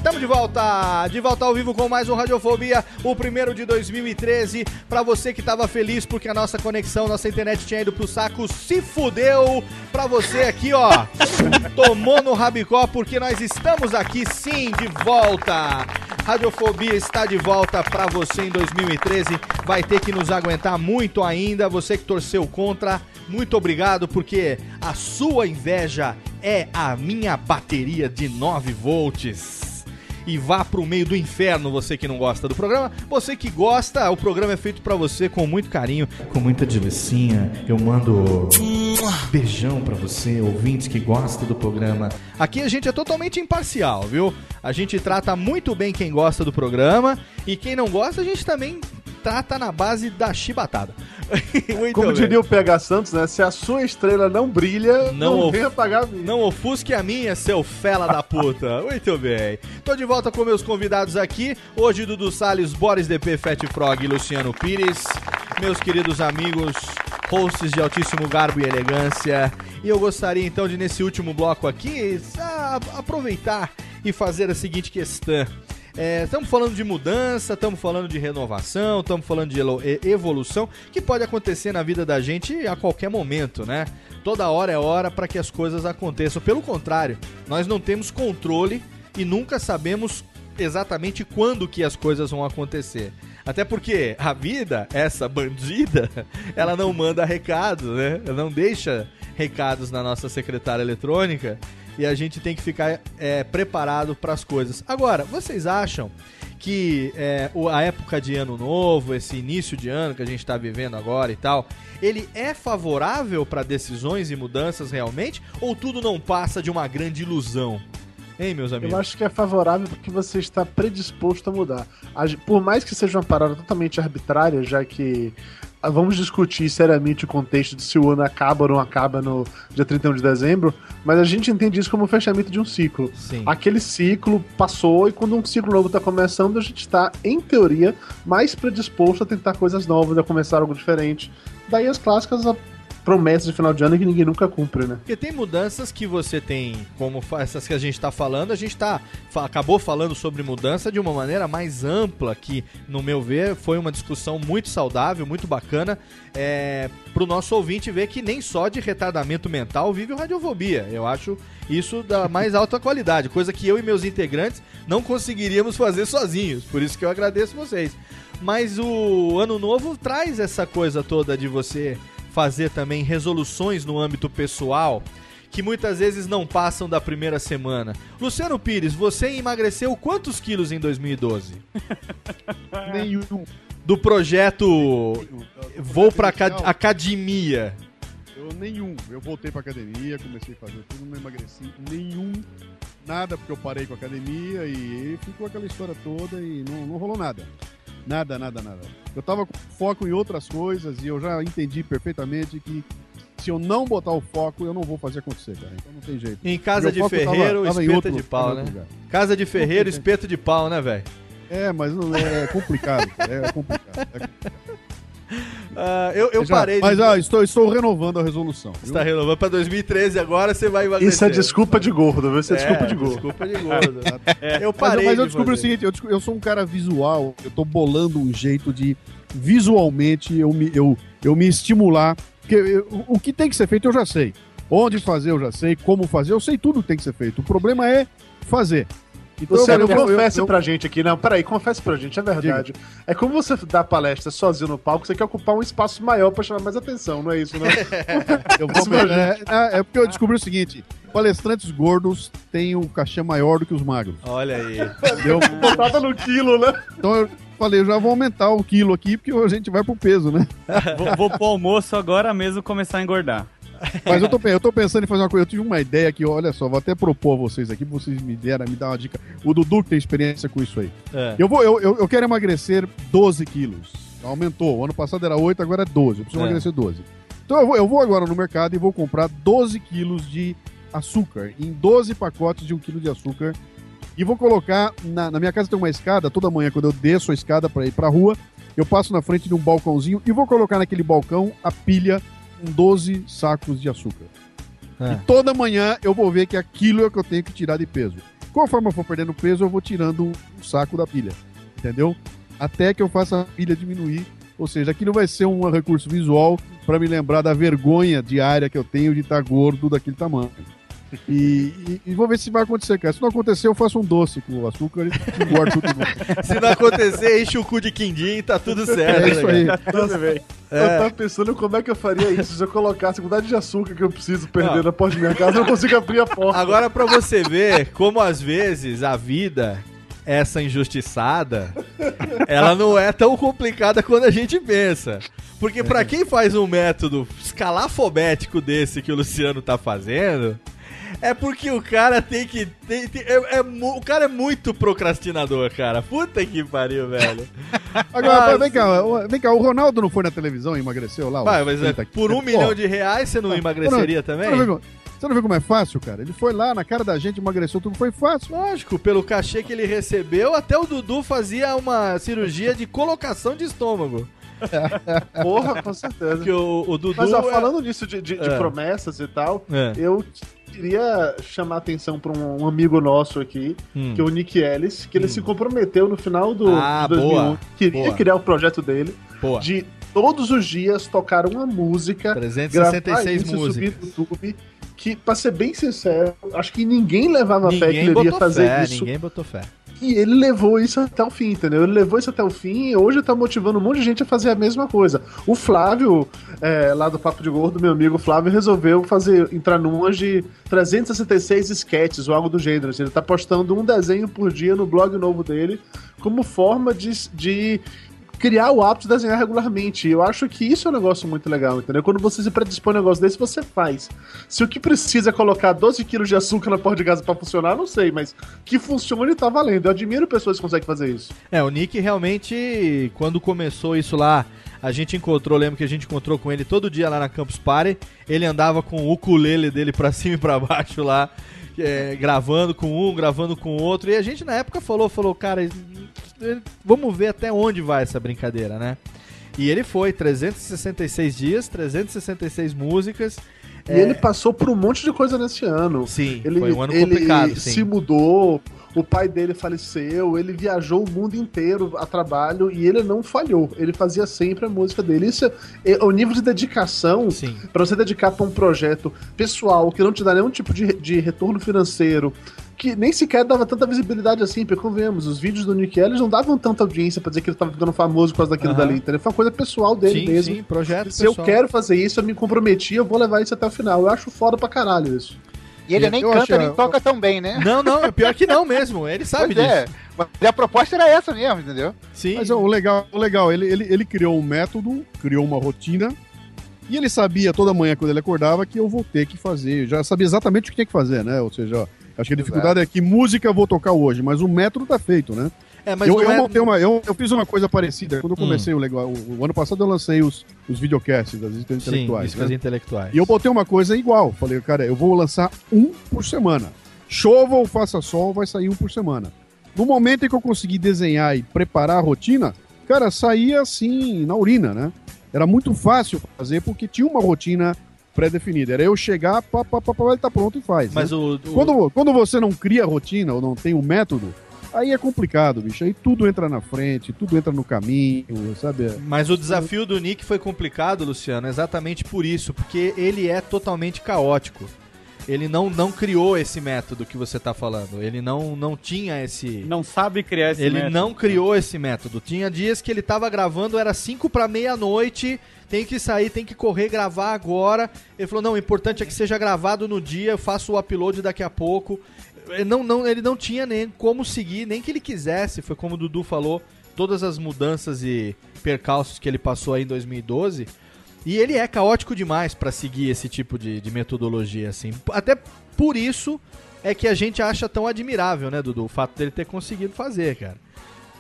Tamo de volta, de volta ao vivo com mais um Radiofobia, o primeiro de 2013. Pra você que tava feliz porque a nossa conexão, nossa internet tinha ido pro saco, se fudeu. Pra você aqui, ó, tomou no rabicó porque nós estamos aqui sim, de volta. Radiofobia está de volta pra você em 2013. Vai ter que nos aguentar muito ainda. Você que torceu contra, muito obrigado porque a sua inveja é a minha bateria de 9 volts e vá pro meio do inferno, você que não gosta do programa. Você que gosta, o programa é feito pra você com muito carinho, com muita delicinha. Eu mando beijão pra você, ouvintes que gostam do programa. Aqui a gente é totalmente imparcial, viu? A gente trata muito bem quem gosta do programa e quem não gosta, a gente também trata na base da chibatada. Muito Como bem. diria o PH Santos, né? Se a sua estrela não brilha, não, Não venha of- pagar a minha. Não ofusque a minha, seu fela da puta. Muito bem. Tô de volta com meus convidados aqui. Hoje, Dudu Salles, Boris DP, Fat Frog e Luciano Pires. Meus queridos amigos, hosts de altíssimo garbo e elegância. E eu gostaria então de, nesse último bloco aqui, aproveitar e fazer a seguinte questão. Estamos falando de mudança, estamos falando de renovação, estamos falando de evolução, que pode acontecer na vida da gente a qualquer momento, né? Toda hora é hora para que as coisas aconteçam. Pelo contrário, nós não temos controle e nunca sabemos exatamente quando que as coisas vão acontecer. Até porque a vida, essa bandida, ela não manda recado, né? Ela não deixa recados na nossa secretária eletrônica. E a gente tem que ficar é, preparado para as coisas. Agora, vocês acham que é, a época de ano novo, esse início de ano que a gente está vivendo agora e tal, ele é favorável para decisões e mudanças realmente? Ou tudo não passa de uma grande ilusão? Hein, meus amigos? Eu acho que é favorável porque você está predisposto a mudar. Por mais que seja uma parada totalmente arbitrária, já que vamos discutir seriamente o contexto de se o ano acaba ou não acaba no dia 31 de dezembro, mas a gente entende isso como o fechamento de um ciclo. Sim. Aquele ciclo passou e quando um ciclo novo está começando, a gente está, em teoria, mais predisposto a tentar coisas novas, a começar algo diferente. Daí as clássicas promessas de final de ano que ninguém nunca cumpre, né? Porque tem mudanças que você tem, como essas que a gente está falando, a gente tá, acabou falando sobre mudança de uma maneira mais ampla, que, no meu ver, foi uma discussão muito saudável, muito bacana, é, para o nosso ouvinte ver que nem só de retardamento mental vive o radiofobia. Eu acho isso da mais alta qualidade, coisa que eu e meus integrantes não conseguiríamos fazer sozinhos, por isso que eu agradeço vocês. Mas o ano novo traz essa coisa toda de você fazer também resoluções no âmbito pessoal que muitas vezes não passam da primeira semana. Luciano Pires, você emagreceu quantos quilos em 2012? Nenhum. Do projeto Vou pra Acad- Academia. Eu nenhum. Eu voltei pra academia, comecei a fazer tudo, não emagreci nenhum. Nada, porque eu parei com a academia e ficou aquela história toda e não, não rolou nada. Nada, nada, nada. Eu tava com foco em outras coisas e eu já entendi perfeitamente que se eu não botar o foco, eu não vou fazer acontecer, cara. Então não tem jeito. Em casa Meu de tava- ferreiro, tava espeta outro- de tava pau, né? lugar. Casa de ferreiro, espeto de pau, né, velho? É, mas não é complicado. É complicado. É complicado. Ah, eu eu Já- parei de- Mas ah, estou, estou renovando a resolução. Você tá renovando pra 2013 agora, você vai emagrecer. Isso é desculpa de gordo, viu? Isso é, desculpa de gordo. Desculpa de gordo. É, Eu mas, parei mas eu de descobri fazer. o seguinte, eu, eu sou um cara visual, eu tô bolando um jeito de visualmente eu me, eu, eu me estimular, porque eu- o- o que tem que ser feito eu já sei. Onde fazer eu já sei, como fazer, eu sei tudo que tem que ser feito. O problema é fazer. Então, Luciano, eu- eu- confesse eu- pra gente aqui. Não, peraí, confesse pra gente, é verdade. É como você dá palestra sozinho no palco, você quer ocupar um espaço maior pra chamar mais atenção, não é isso, né? Eu vou, é, é, é porque eu descobri o seguinte: palestrantes gordos têm um cachê maior do que os magros. Olha aí. Entendeu? Botada no quilo, né? Então eu falei, eu já vou aumentar o quilo aqui, porque a gente vai pro peso, né? Vou, vou pro almoço agora mesmo começar a engordar. Mas eu tô, eu tô pensando em fazer uma coisa. Eu tive uma ideia aqui, olha só, vou até propor a vocês aqui, vocês me deram, me dar uma dica. O Dudu que tem experiência com isso aí. É. Eu, vou, eu, eu, eu quero emagrecer 12 quilos. Aumentou. O ano passado era 8, agora é 12. Eu preciso É. emagrecer 12. Então eu vou, eu vou agora no mercado e vou comprar 12 quilos de açúcar. Em 12 pacotes de 1 quilo de açúcar. E vou colocar. Na, na minha casa tem uma escada, toda manhã, quando eu desço a escada pra ir pra rua, eu passo na frente de um balcãozinho e vou colocar naquele balcão a pilha com 12 sacos de açúcar. É. E toda manhã eu vou ver que aquilo é o que eu tenho que tirar de peso. Conforme eu for perdendo peso, eu vou tirando um saco da pilha. Entendeu? Até que eu faça a pilha diminuir. Ou seja, aquilo vai ser um recurso visual para me lembrar da vergonha diária que eu tenho de estar gordo daquele tamanho. E, e- e vou ver se vai acontecer, cara. Se não acontecer, eu faço um doce com o açúcar e engordo tudo novo. Se não acontecer, enche o cu de quindim e tá tudo certo. É isso né, aí. cara? Nossa, É. Eu tava pensando como é que eu faria isso se eu colocasse a quantidade de açúcar que eu preciso perder Não. na porta de minha casa, eu não consigo abrir a porta. Agora, pra você ver como às vezes a vida, essa injustiçada, ela não é tão complicada quanto a gente pensa. Porque pra quem faz um método escalafobético desse que o Luciano tá fazendo, é porque o cara tem que. tem- tem- é- é o cara é muito procrastinador, cara. Puta que pariu, velho. Agora, Mas- vem cá, o- vem cá, o Ronaldo não foi na televisão e emagreceu lá? Vai, mas é, 30 por um milhão Pô, de reais você não Você emagreceria não- também? Você não, vê, como- você não vê como é fácil, cara? Ele foi lá, na cara da gente, emagreceu tudo, foi fácil. Lógico, pelo cachê que ele recebeu, até o Dudu fazia uma cirurgia de colocação de estômago. Porra, com certeza. Porque o, o Dudu. Mas ó, é- falando nisso de, de- de É. promessas e tal, É. eu queria chamar a atenção pra um, amigo nosso aqui, Hum. que é o Nick Ellis, que ele se comprometeu no final do Ah, de 2001, boa, queria boa. criar o projeto dele, Boa. de todos os dias tocar uma música, 366 gravar isso músicas. subir no YouTube, que, pra ser bem sincero, acho que ninguém levava fé que Ninguém ele iria fazer fé, isso. ninguém botou fé. E ele levou isso até o fim, entendeu? Ele levou isso até o fim e hoje tá motivando um monte de gente a fazer a mesma coisa. O Flávio, é, lá do Papo de Gordo, meu amigo Flávio, resolveu fazer entrar numas de 366 sketches ou algo do gênero. assim. Ele tá postando um desenho por dia no blog novo dele como forma de, de criar o hábito de desenhar regularmente. Eu acho que isso é um negócio muito legal, entendeu? Quando você se predispõe a um negócio desse, você faz. Se o que precisa é colocar 12 quilos de açúcar na porta de casa pra funcionar, não sei, mas que funcione tá valendo. Eu admiro pessoas que conseguem fazer isso. É, o Nick realmente, quando começou isso lá, a gente encontrou, lembro que a gente encontrou com ele todo dia lá na Campus Party. Ele andava com o ukulele dele pra cima e pra baixo lá, é, gravando com um, gravando com outro. E a gente na época falou, falou, cara, vamos ver até onde vai essa brincadeira, né? E ele foi, 366 dias, 366 músicas. E ele passou por um monte de coisa nesse ano. Sim, ele, foi um ano ele complicado, sim. se mudou, o pai dele faleceu, ele viajou o mundo inteiro a trabalho e ele não falhou. Ele fazia sempre a música dele. Isso é, é o nível de dedicação para você dedicar para um projeto pessoal que não te dá nenhum tipo de, de retorno financeiro. Que nem sequer dava tanta visibilidade assim, porque convenhamos, os vídeos do Nick Ellis não davam tanta audiência pra dizer que ele tava ficando famoso por causa daquilo Aham. dali, entendeu? Foi uma coisa pessoal dele Sim, mesmo. sim, projeto Se eu pessoal. quero fazer isso, eu me comprometi, eu vou levar isso até o final. Eu acho foda pra caralho isso. E ele nem Eu canta, achei- nem toca tão bem, né? Não, não, é pior que não mesmo. Ele sabe Pois é, disso. mas a proposta era essa mesmo, entendeu? Sim. Mas ó, o legal, o legal ele, ele, ele criou um método, criou uma rotina, e ele sabia toda manhã quando ele acordava que eu vou ter que fazer. Eu já sabia exatamente o que tinha que fazer, né? Ou seja, ó, acho que a dificuldade é que música eu vou tocar hoje, mas o método tá feito, né? É, mas eu, eu, é- montei uma, eu, eu fiz uma coisa parecida. Quando eu Hum. comecei o legal. O, o ano passado eu lancei os, os videocasts das Sim, intelectuais. né? intelectuais. E eu botei uma coisa igual. Falei, cara, eu vou lançar um por semana. Chova ou faça sol, vai sair um por semana. No momento em que eu consegui desenhar e preparar a rotina, cara, saía assim, na urina, né? Era muito fácil fazer porque tinha uma rotina pré-definida. Era eu chegar, pá, pá, pá, pá, ele tá pronto e faz. Mas né? o- o- Quando, quando você não cria rotina ou não tem um método, aí é complicado, bicho. Aí tudo entra na frente, tudo entra no caminho, sabe? Mas o desafio do Nick foi complicado, Luciano, exatamente por isso, porque ele é totalmente caótico. Ele não, não criou esse método que você tá falando. Ele não, não tinha esse. Não sabe criar esse Ele método. não criou esse método. Tinha dias que ele tava gravando, era 5 para meia-noite, tem que sair, tem que correr, gravar agora. Ele falou: não, o importante é que seja gravado no dia, eu faço o upload daqui a pouco. Ele não, não, ele não tinha nem como seguir, nem que ele quisesse. Foi como o Dudu falou, todas as mudanças e percalços que ele passou aí em 2012. E ele é caótico demais pra seguir esse tipo de, de metodologia, assim. Até por isso é que a gente acha tão admirável, né, Dudu? O fato dele ter conseguido fazer, cara.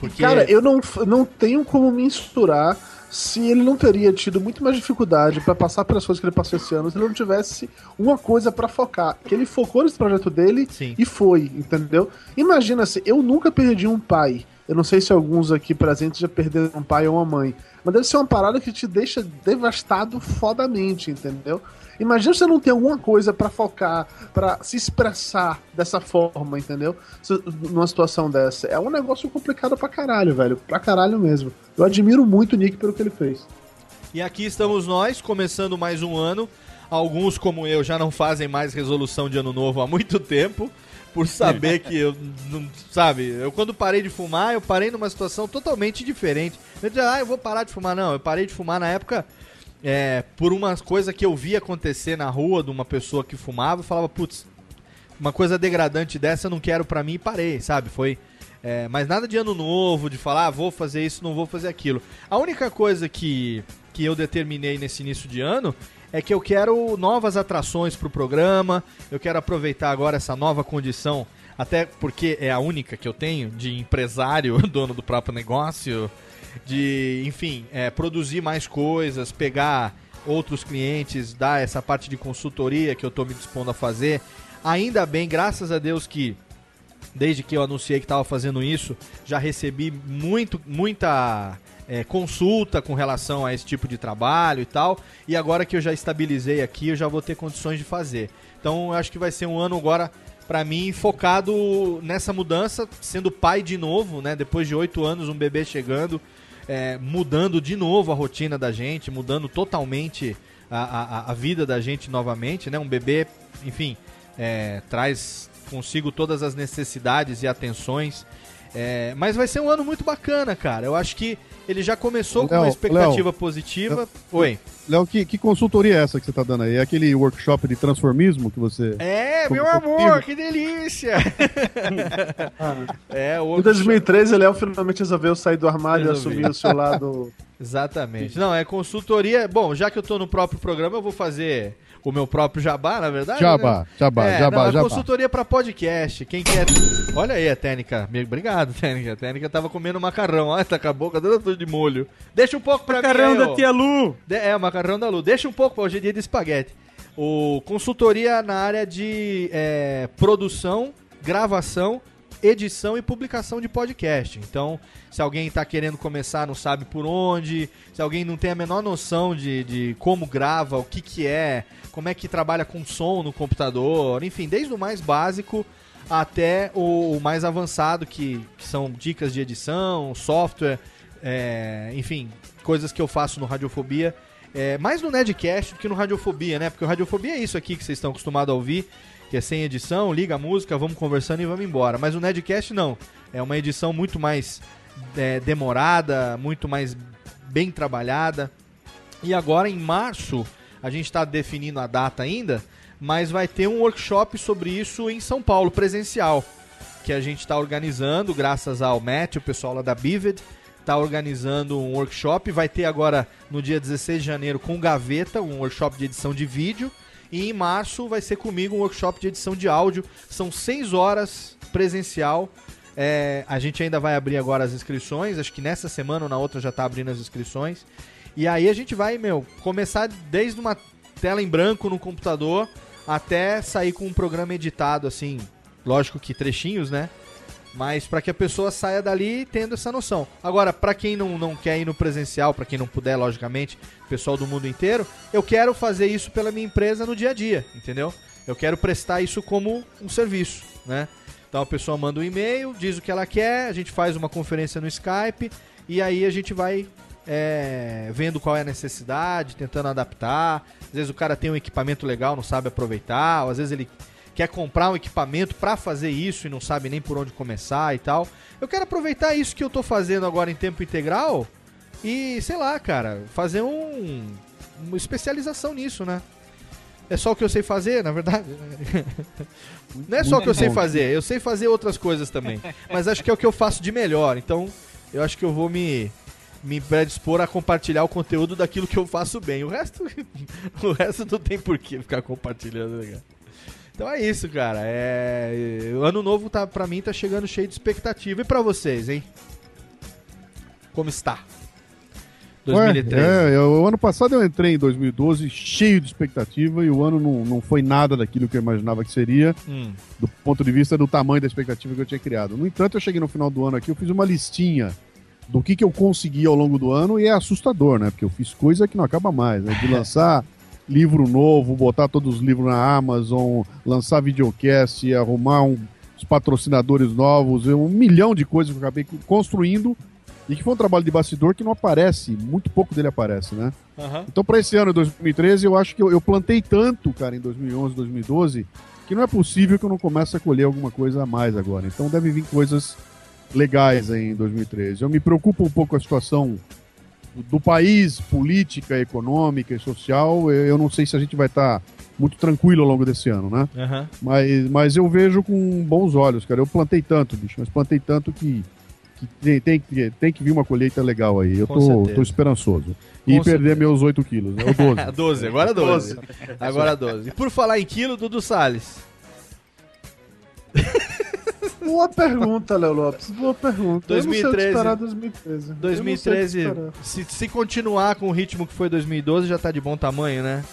Porque... Cara, eu não, não tenho como mensurar se ele não teria tido muito mais dificuldade pra passar pelas coisas que ele passou esse ano se ele não tivesse uma coisa pra focar. Que ele focou nesse projeto dele e foi, entendeu? Imagina se eu nunca perdi um pai. Eu não sei se alguns aqui presentes já perderam um pai ou uma mãe. Mas deve ser uma parada que te deixa devastado fodamente, entendeu? Imagina se você não tem alguma coisa pra focar, pra se expressar dessa forma, entendeu? Numa situação dessa. É um negócio complicado pra caralho, velho. Pra caralho mesmo. Eu admiro muito o Nick pelo que ele fez. E aqui estamos nós, começando mais um ano. Alguns, como eu, já não fazem mais resolução de ano novo há muito tempo. Por saber que eu não. Sabe, eu quando parei de fumar, eu parei numa situação totalmente diferente. Eu disse, ah, eu vou parar de fumar. Não, eu parei de fumar na época é, por uma coisa que eu vi acontecer na rua de uma pessoa que fumava. Eu falava, putz, uma coisa degradante dessa eu não quero pra mim e parei, sabe? Foi. é, mas nada de ano novo, de falar, ah, vou fazer isso, não vou fazer aquilo. A única coisa que, que eu determinei nesse início de ano é que eu quero novas atrações pro programa, eu quero aproveitar agora essa nova condição, até porque é a única que eu tenho de empresário, dono do próprio negócio, de, enfim, é, produzir mais coisas, pegar outros clientes, dar essa parte de consultoria que eu tô me dispondo a fazer. Ainda bem, graças a Deus que desde que eu anunciei que estava fazendo isso, já recebi muito, muita é, consulta com relação a esse tipo de trabalho e tal. E agora que eu já estabilizei aqui, eu já vou ter condições de fazer. Então eu acho que vai ser um ano agora para mim focado nessa mudança, sendo pai de novo, né? Depois de oito anos, um bebê chegando, é, mudando de novo a rotina da gente, mudando totalmente a, a, a vida da gente novamente, né? Um bebê, enfim, é, traz consigo todas as necessidades e atenções É, mas vai ser um ano muito bacana, cara. Eu acho que ele já começou com Léo, uma expectativa Léo, positiva. Oi. Léo, que, que consultoria é essa que você tá dando aí? É aquele workshop de transformismo que você. É, meu amor, que delícia! é, o Em 2013, ele finalmente resolveu sair do armário e Resolvi. assumir o seu lado. Exatamente. Não, é consultoria. Bom, já que eu tô no próprio programa, eu vou fazer o meu próprio jabá, na verdade. Jabá, né? jabá, é, jabá, não, é jabá. consultoria pra podcast. Quem quer. Olha aí a técnica. Obrigado, técnica. A técnica tava comendo macarrão. Olha, tá com a boca toda tudo de molho. Deixa um pouco pra Macarrão mim. aí, da tia Lu. De- É, o macarrão da Lu. Deixa um pouco, hoje é dia de espaguete. O consultoria na área de é, produção, gravação, edição e publicação de podcast. Então, se alguém está querendo começar, não sabe por onde, se alguém não tem a menor noção de, de como grava, o que, que é, como é que trabalha com som no computador, enfim, desde o mais básico até o, o mais avançado, que, que são dicas de edição, software, é, enfim, coisas que eu faço no Radiofobia. É, mais no Nedcast do que no Radiofobia, né? Porque o Radiofobia é isso aqui que vocês estão acostumados a ouvir, que é sem edição, liga a música, vamos conversando e vamos embora. Mas o Nedcast não. É uma edição muito mais é, demorada, muito mais bem trabalhada. E agora em março, a gente está definindo a data ainda, mas vai ter um workshop sobre isso em São Paulo, presencial, que a gente está organizando, graças ao Matt, o pessoal lá da Bivid, está organizando um workshop. Vai ter agora no dia 16 de janeiro com Gaveta, um workshop de edição de vídeo. E em março vai ser comigo um workshop de edição de áudio. São seis horas presencial. É, a gente ainda vai abrir agora as inscrições. Acho que nessa semana ou na outra já tá abrindo as inscrições. E aí a gente vai, meu, começar desde uma tela em branco no computador até sair com um programa editado, assim. Lógico que trechinhos, né? Mas para que a pessoa saia dali tendo essa noção. Agora, para quem não, não quer ir no presencial, para quem não puder, logicamente, pessoal do mundo inteiro, eu quero fazer isso pela minha empresa no dia a dia, entendeu? Eu quero prestar isso como um serviço, né? Então a pessoa manda um e-mail, diz o que ela quer, a gente faz uma conferência no Skype e aí a gente vai é, vendo qual é a necessidade, tentando adaptar. Às vezes o cara tem um equipamento legal, não sabe aproveitar, ou às vezes ele quer comprar um equipamento para fazer isso e não sabe nem por onde começar e tal. Eu quero aproveitar isso que eu tô fazendo agora em tempo integral e, sei lá, cara, fazer um uma especialização nisso, né? É só o que eu sei fazer, na verdade. Não é só o que eu sei fazer, eu sei fazer outras coisas também. Mas acho que é o que eu faço de melhor. Então, eu acho que eu vou me me predispor a compartilhar o conteúdo daquilo que eu faço bem. O resto, o resto não tem por que ficar compartilhando, né? Então é isso, cara. É... O ano novo tá, pra mim tá chegando cheio de expectativa. E pra vocês, hein? Como está? 2013. Ué, é, eu- o ano passado eu entrei em 2012 cheio de expectativa e o ano não, não foi nada daquilo que eu imaginava que seria, Hum. do ponto de vista do tamanho da expectativa que eu tinha criado. No entanto, eu cheguei no final do ano aqui, eu fiz uma listinha do que, que eu consegui ao longo do ano e é assustador, né? Porque eu fiz coisa que não acaba mais, né? De lançar livro novo, botar todos os livros na Amazon, lançar videocast, arrumar um- uns patrocinadores novos, um milhão de coisas que eu acabei construindo e que foi um trabalho de bastidor que não aparece, muito pouco dele aparece, né? Aham. Então, para esse ano, 2013, eu acho que eu, eu plantei tanto, cara, em 2011, 2012, que não é possível que eu não comece a colher alguma coisa a mais agora. Então, deve vir coisas legais aí em 2013. Eu me preocupo um pouco com a situação do, país, política, econômica e social. Eu, não sei se a gente vai estar muito tranquilo ao longo desse ano, né? Aham. Mas, mas eu vejo com bons olhos, cara. Eu plantei tanto, bicho, mas plantei tanto que, que tem, tem, que- tem que vir uma colheita legal aí. Eu Com tô, certeza. tô esperançoso. E Com perder certeza. meus 8 quilos, né? Ou 12. 12, agora 12. Agora 12. E por falar em quilo, Dudu Salles. Boa pergunta, Léo Lopes. Boa pergunta. Eu não sei o que 2013. esperar 2013. Eu não sei o que 2013, esperar. se, se continuar com o ritmo que foi 2012, já tá de bom tamanho, né?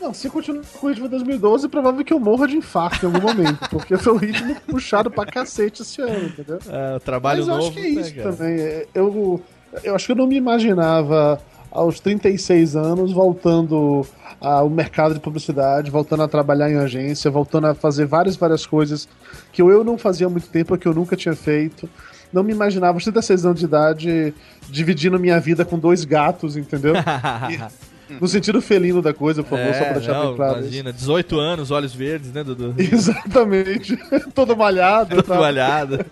Não, se continuar com o ritmo de 2012, é provável que eu morra de infarto em algum momento, porque foi um ritmo puxado pra cacete esse ano, entendeu? É, o trabalho Mas eu novo. acho que é isso né, também. É, Eu, eu acho que eu não me imaginava aos 36 anos voltando ao mercado de publicidade, voltando a trabalhar em agência, voltando a fazer várias, várias coisas que eu não fazia há muito tempo, que eu nunca tinha feito. Não me imaginava, aos 36 anos de idade, dividindo minha vida com dois gatos, entendeu? E- no sentido felino da coisa, por favor, só pra deixar É, não, bem claro. isso. Imagina, 18 anos, olhos verdes, né, Dudu? Exatamente. Todo malhado. Todo tá? malhado.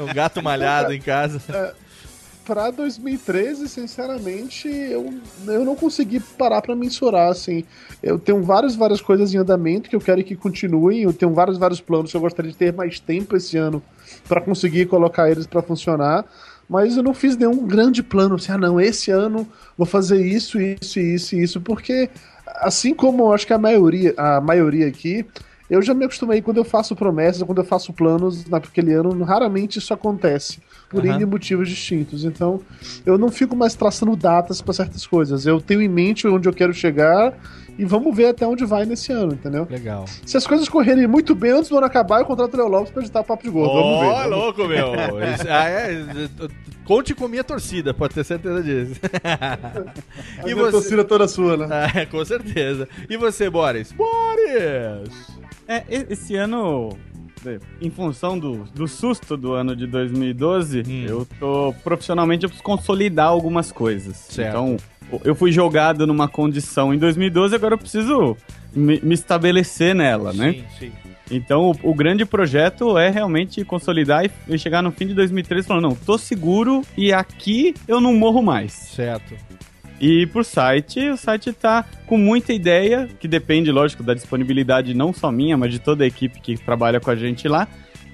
um gato malhado em casa. Pra 2013, sinceramente, eu, eu não consegui parar pra mensurar, assim. Eu tenho várias, várias coisas em andamento que eu quero que continuem. Eu tenho vários, vários planos que eu gostaria de ter mais tempo esse ano pra conseguir colocar eles pra funcionar. Mas eu não fiz nenhum grande plano, assim, ah não, esse ano vou fazer isso, isso, isso isso, porque assim como eu acho que a maioria, a maioria aqui, eu já me acostumei quando eu faço promessas, quando eu faço planos naquele ano, raramente isso acontece, por Aham. N motivos distintos. Então, eu não fico mais traçando datas para certas coisas. Eu tenho em mente onde eu quero chegar e vamos ver até onde vai nesse ano, entendeu? Legal. Se as coisas correrem muito bem antes do ano acabar, eu contrato o Léo Lopes pra editar Papo de Gordo. vamos ver. Ó, louco, meu. Ah, é, conte com minha torcida, pode ter certeza disso. A minha torcida toda sua, né? Ah, com certeza. E você, Boris? Boris! É, esse ano, em função do, do susto do ano de 2012, Hum. eu tô profissionalmente eu preciso consolidar algumas coisas. Certo. Então, eu fui jogado numa condição em 2012, agora eu preciso me, me estabelecer nela, né? Sim, sim. Então, o, o grande projeto é realmente consolidar e, e chegar no fim de 2013 falando, não, tô seguro e aqui eu não morro mais. Certo. E pro site, o site tá com muita ideia, que depende, lógico, da disponibilidade não só minha, mas de toda a equipe que trabalha com a gente lá.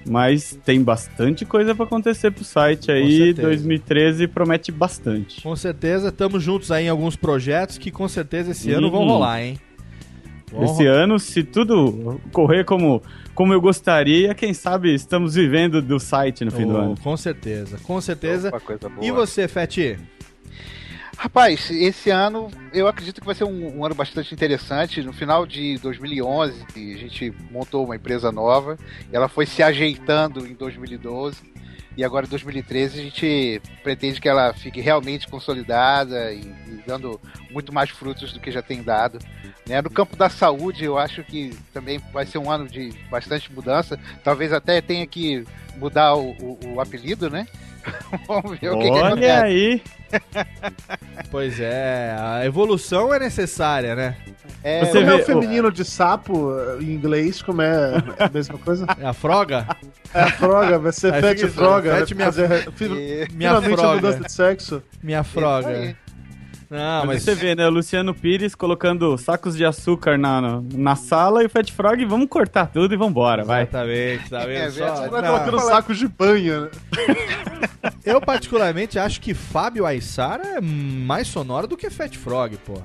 Mas tem bastante coisa pra acontecer pro site aí. certeza. 2013 promete bastante. Com certeza, estamos juntos aí em alguns projetos que com certeza esse ano vão Uhum. rolar, hein? Vão Esse ano, se tudo correr como, como eu gostaria, quem sabe estamos vivendo do site no fim do Oh, ano. Com certeza, com certeza. Opa, coisa boa. E você, Feti? Rapaz, esse ano eu acredito que vai ser um, um ano bastante interessante. No final de 2011, a gente montou uma empresa nova. Ela foi se ajeitando em 2012. E agora em 2013 a gente pretende que ela fique realmente consolidada e, e dando muito mais frutos do que já tem dado. né? No campo da saúde, eu acho que também vai ser um ano de bastante mudança. Talvez até tenha que mudar o, o- o apelido, né? Vamos ver o que, que Olha acontece. aí. Pois é, a evolução é necessária, né? É, Você vê o feminino de sapo em inglês, como é a mesma coisa? É a froga? É a froga, vai ser Fat Froga. Fat minha- Fazer- minha Finalmente a froga. mudança de sexo. Minha froga. Não, mas, mas você vê, né? O Luciano Pires colocando sacos de açúcar na, na, na sala e o Fat Frog, vamos cortar tudo e vambora, vai. Exatamente, tá vendo É só? Não, colocando sacos de banha, né? Eu particularmente acho que Fábio Aissara é mais sonoro do que Fat Frog, pô.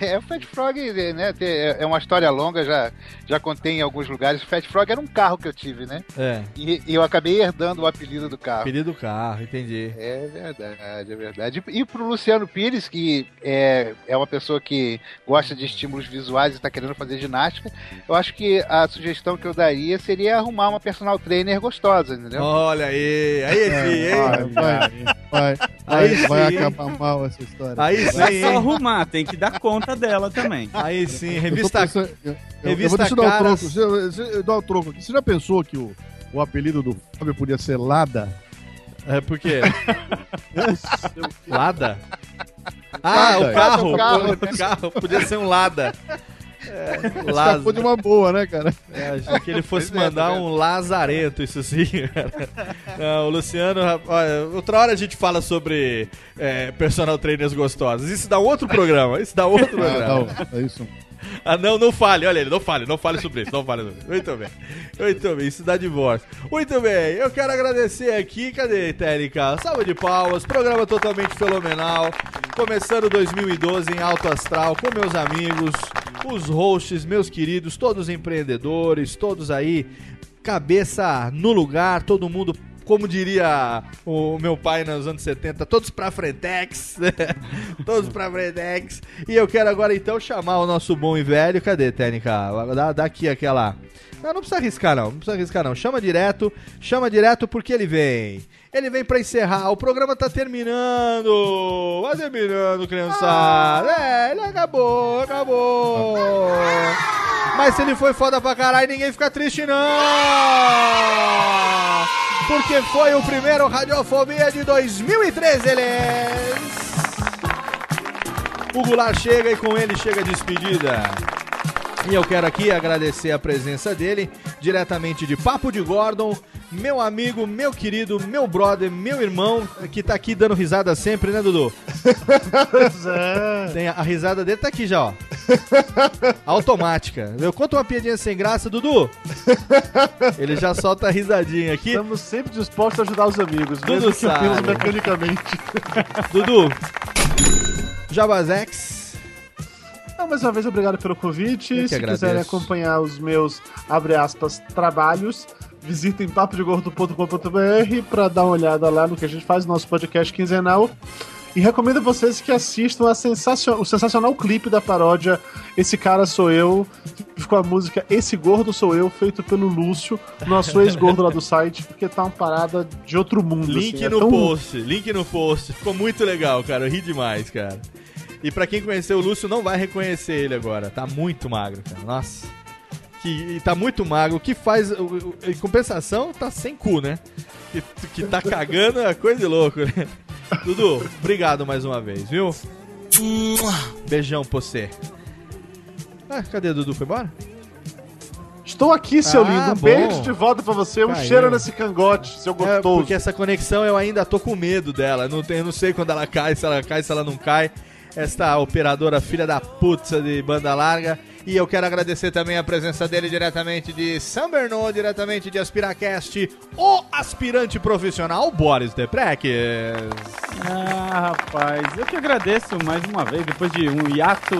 É, o Fat Frog, né, é é uma história longa, já, já contei em alguns lugares. O Fat Frog era um carro que eu tive, né? É, E, e eu acabei herdando o apelido do carro. apelido do carro, entendi. É verdade, é verdade. E, e pro Luciano Pires, que é, é uma pessoa que gosta de estímulos visuais e está querendo fazer ginástica, eu acho que a sugestão que eu daria seria arrumar uma personal trainer gostosa, entendeu? Olha aí, aí sim, hein? Vai, vai, vai, Aí vai, vai sim. acabar mal essa história. Aí Não é sim, só arrumar, tem que dar conta dela também. Aí sim, Eu revista. pensando- eu- eu- eu revista vou deixa eu dar o Caras. troco. Deixa eu- eu dar o troco aqui. Você já pensou que o, o apelido do Fábio podia ser Lada? É por quê? Lada? Ah, Lada. o carro, O carro, o carro, podia ser um Lada. É, Lázaro. de uma boa, né, cara? É, achei que ele fosse Pois mandar um lazarento, isso sim. cara. Não, o Luciano, olha, outra hora a gente fala sobre é, personal trainers gostosos. Isso dá outro programa. Isso dá outro Ah, programa. não, é isso. Ah, não, não fale. Olha ele, não fale, não fale sobre isso, não fale sobre isso. Muito bem. Muito bem, isso dá divórcio. Muito bem, eu quero agradecer aqui, cadê, Técnica? Salva de palmas, programa totalmente fenomenal. Começando 2012 em Alto Astral com meus amigos, os hosts, meus queridos, todos empreendedores, todos aí, cabeça no lugar, todo mundo como diria o meu pai nos anos 70, todos pra Frentex, todos pra Frentex. E eu quero agora então chamar o nosso bom e velho, cadê, Técnica? Dá, dá aqui aquela... Não, não precisa arriscar não, não precisa arriscar não. Chama direto, chama direto porque ele vem. Ele vem pra encerrar, o programa tá terminando. Vai terminando, criançada. É, ele acabou, acabou. Mas se ele foi foda pra caralho, ninguém fica triste não. Porque foi o primeiro Radiofobia de 2013, eles. O Goulart chega e com ele chega a despedida. E eu quero aqui agradecer a presença dele, diretamente de Papo de Gordon, meu amigo, meu querido, meu brother, meu irmão, que tá aqui dando risada sempre, né, Dudu? Pois é. Tem a, a risada dele tá aqui já, ó. Automática. Eu conto uma piadinha sem graça, Dudu. Ele já solta a risadinha aqui. Estamos sempre dispostos a ajudar os amigos, Dudu mesmo que mecanicamente. Dudu. Jabazex. Não, mais uma vez, obrigado pelo convite. Eu Se agradeço. quiserem acompanhar os meus, abre aspas, trabalhos, visitem papodegordo.com.br para dar uma olhada lá no que a gente faz, nosso podcast quinzenal. E recomendo a vocês que assistam a sensacion... o sensacional clipe da paródia Esse Cara Sou Eu, que ficou a música Esse Gordo Sou Eu, feito pelo Lúcio, nosso ex-gordo lá do site, porque tá uma parada de outro mundo. Link assim, é no tão- post, link no post. Ficou muito legal, cara. Eu ri demais, cara. E pra quem conheceu o Lúcio, não vai reconhecer ele agora. Tá muito magro, cara. Nossa. Que, tá muito magro. O que faz. Em compensação, tá sem cu, né? Que, que tá cagando é coisa de louco, né? Dudu, obrigado mais uma vez, viu? Beijão pra você. Ah, cadê Dudu? Foi embora? Estou aqui, seu Ah, lindo. Um bom. beijo de volta pra você, um Caiu. cheiro nesse cangote, seu É, gostoso. porque essa conexão eu ainda tô com medo dela. Não, tem, eu não sei quando ela cai, se ela cai, se ela não cai. Esta operadora filha da putza de banda larga. E eu quero agradecer também a presença dele diretamente de São Bernardo, diretamente de Aspiracast, o aspirante profissional Boris Depreques. Ah, rapaz, eu que agradeço mais uma vez, depois de um hiato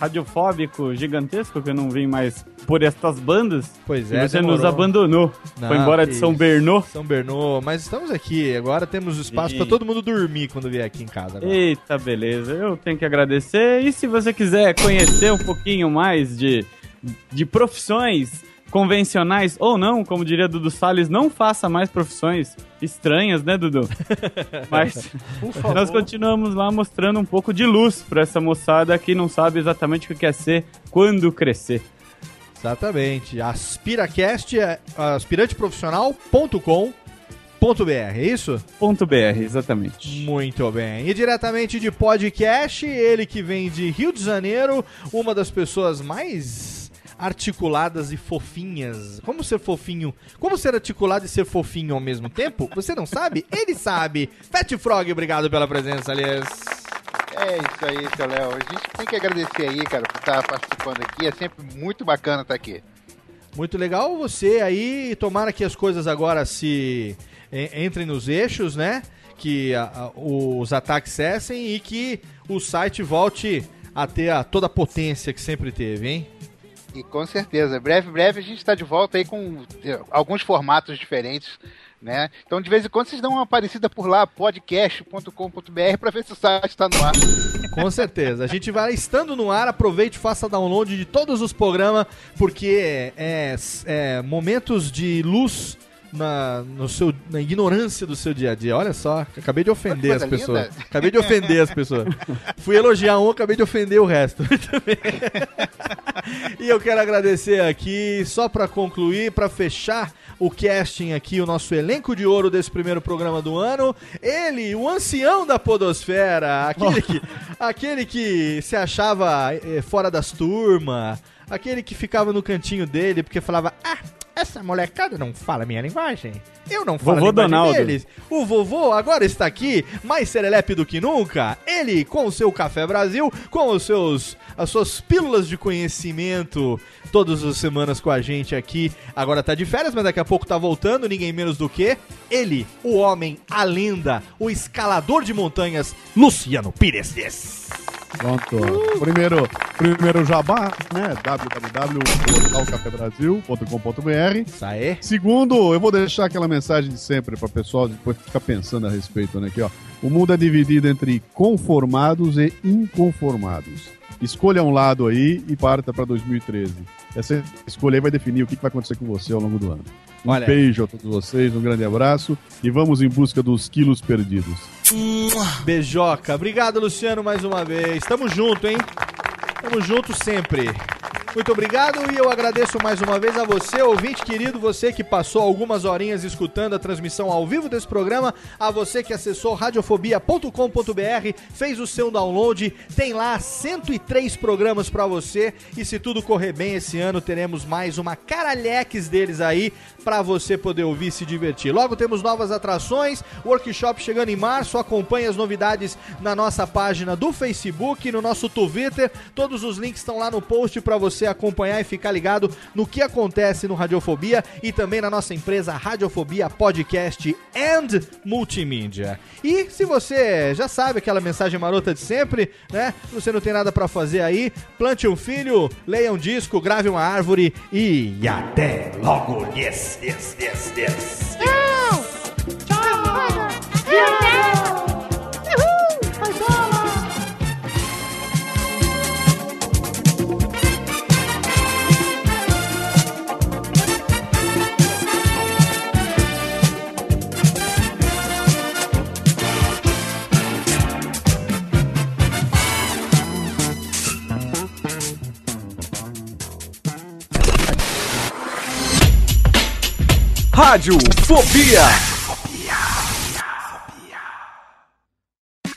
radiofóbico gigantesco que eu não vim mais por estas bandas. Pois e é, você demorou. nos abandonou. Não, Foi embora de que São isso. Bernardo. São Bernardo, mas estamos aqui. Agora temos espaço E- pra todo mundo dormir quando vier aqui em casa. Agora. Eita, beleza. Eu tenho que agradecer. E se você quiser conhecer um pouquinho mais de, de profissões convencionais ou não, como diria Dudu Salles, não faça mais profissões estranhas, né, Dudu? Mas nós continuamos lá mostrando um pouco de luz pra essa moçada que não sabe exatamente o que quer ser quando crescer. Exatamente. Aspiracast é aspiranteprofissional.com.br, é isso? Ponto .br, exatamente. Muito bem. E diretamente de podcast, ele que vem de Rio de Janeiro, uma das pessoas mais articuladas e fofinhas. Como ser fofinho? Como ser articulado e ser fofinho ao mesmo tempo? Você não sabe? Ele sabe. Fat Frog, obrigado pela presença, aliás. É isso aí, seu Léo. A gente tem que agradecer aí, cara, por estar participando aqui. É sempre muito bacana estar aqui. Muito legal você aí. Tomara que as coisas agora se en- entrem nos eixos, né? Que a- a- os ataques cessem e que o site volte a ter a, toda a potência que sempre teve, hein? E com certeza, breve, breve a gente está de volta aí com eh, alguns formatos diferentes, né? Então de vez em quando vocês dão uma aparecida por lá, podcast.com.br, para ver se o site está no ar. Com certeza. A gente vai estando no ar, aproveite, faça download de todos os programas, porque é, é momentos de luz na, no seu, na ignorância do seu dia a dia. Olha só, acabei de ofender as coisa pessoas. linda. Acabei de ofender as pessoas. Fui elogiar um, acabei de ofender o resto. E eu quero agradecer aqui, só pra concluir, pra fechar o casting aqui, o nosso elenco de ouro desse primeiro programa do ano. Ele, o ancião da podosfera, aquele que, aquele que se achava eh, fora das turmas, aquele que ficava no cantinho dele porque falava, ah, essa molecada não fala minha linguagem. Eu não falo Vovô a linguagem Donaldo. deles. O vovô agora está aqui, mais serelepe do que nunca. Ele com o seu Café Brasil, com os seus as suas pílulas de conhecimento todas as semanas com a gente aqui. Agora tá de férias, mas daqui a pouco tá voltando, ninguém menos do que ele, o homem, a lenda, o escalador de montanhas, Luciano Pires. Pronto. Primeiro, primeiro jabá, né? www.portalcafebrasil.com.br. Isso aí. Segundo, eu vou deixar aquela mensagem de sempre para o pessoal depois ficar pensando a respeito, né? Aqui, ó. O mundo é dividido entre conformados e inconformados. Escolha um lado aí e parta para 2013. Essa escolha aí vai definir o que que vai acontecer com você ao longo do ano. Um Olha. beijo a todos vocês, um grande abraço e vamos em busca dos quilos perdidos. Beijoca. Obrigado, Luciano, mais uma vez. Tamo junto, hein? Tamo junto sempre. Muito obrigado e eu agradeço mais uma vez a você, ouvinte querido, você que passou algumas horinhas escutando a transmissão ao vivo desse programa, a você que acessou radiofobia.com.br, fez o seu download, tem lá 103 programas pra você e se tudo correr bem esse ano teremos mais uma caralheques deles aí pra você poder ouvir e se divertir. Logo temos novas atrações, workshop chegando em março, acompanhe as novidades na nossa página do Facebook, no nosso Twitter, todos os links estão lá no post pra você acompanhar e ficar ligado no que acontece no Radiofobia e também na nossa empresa Radiofobia Podcast and Multimídia. E se você já sabe aquela mensagem marota de sempre, né? Você não tem nada pra fazer aí, plante um filho, leia um disco, grave uma árvore e até logo. Yes, yes, yes, yes. Rádio Fobia.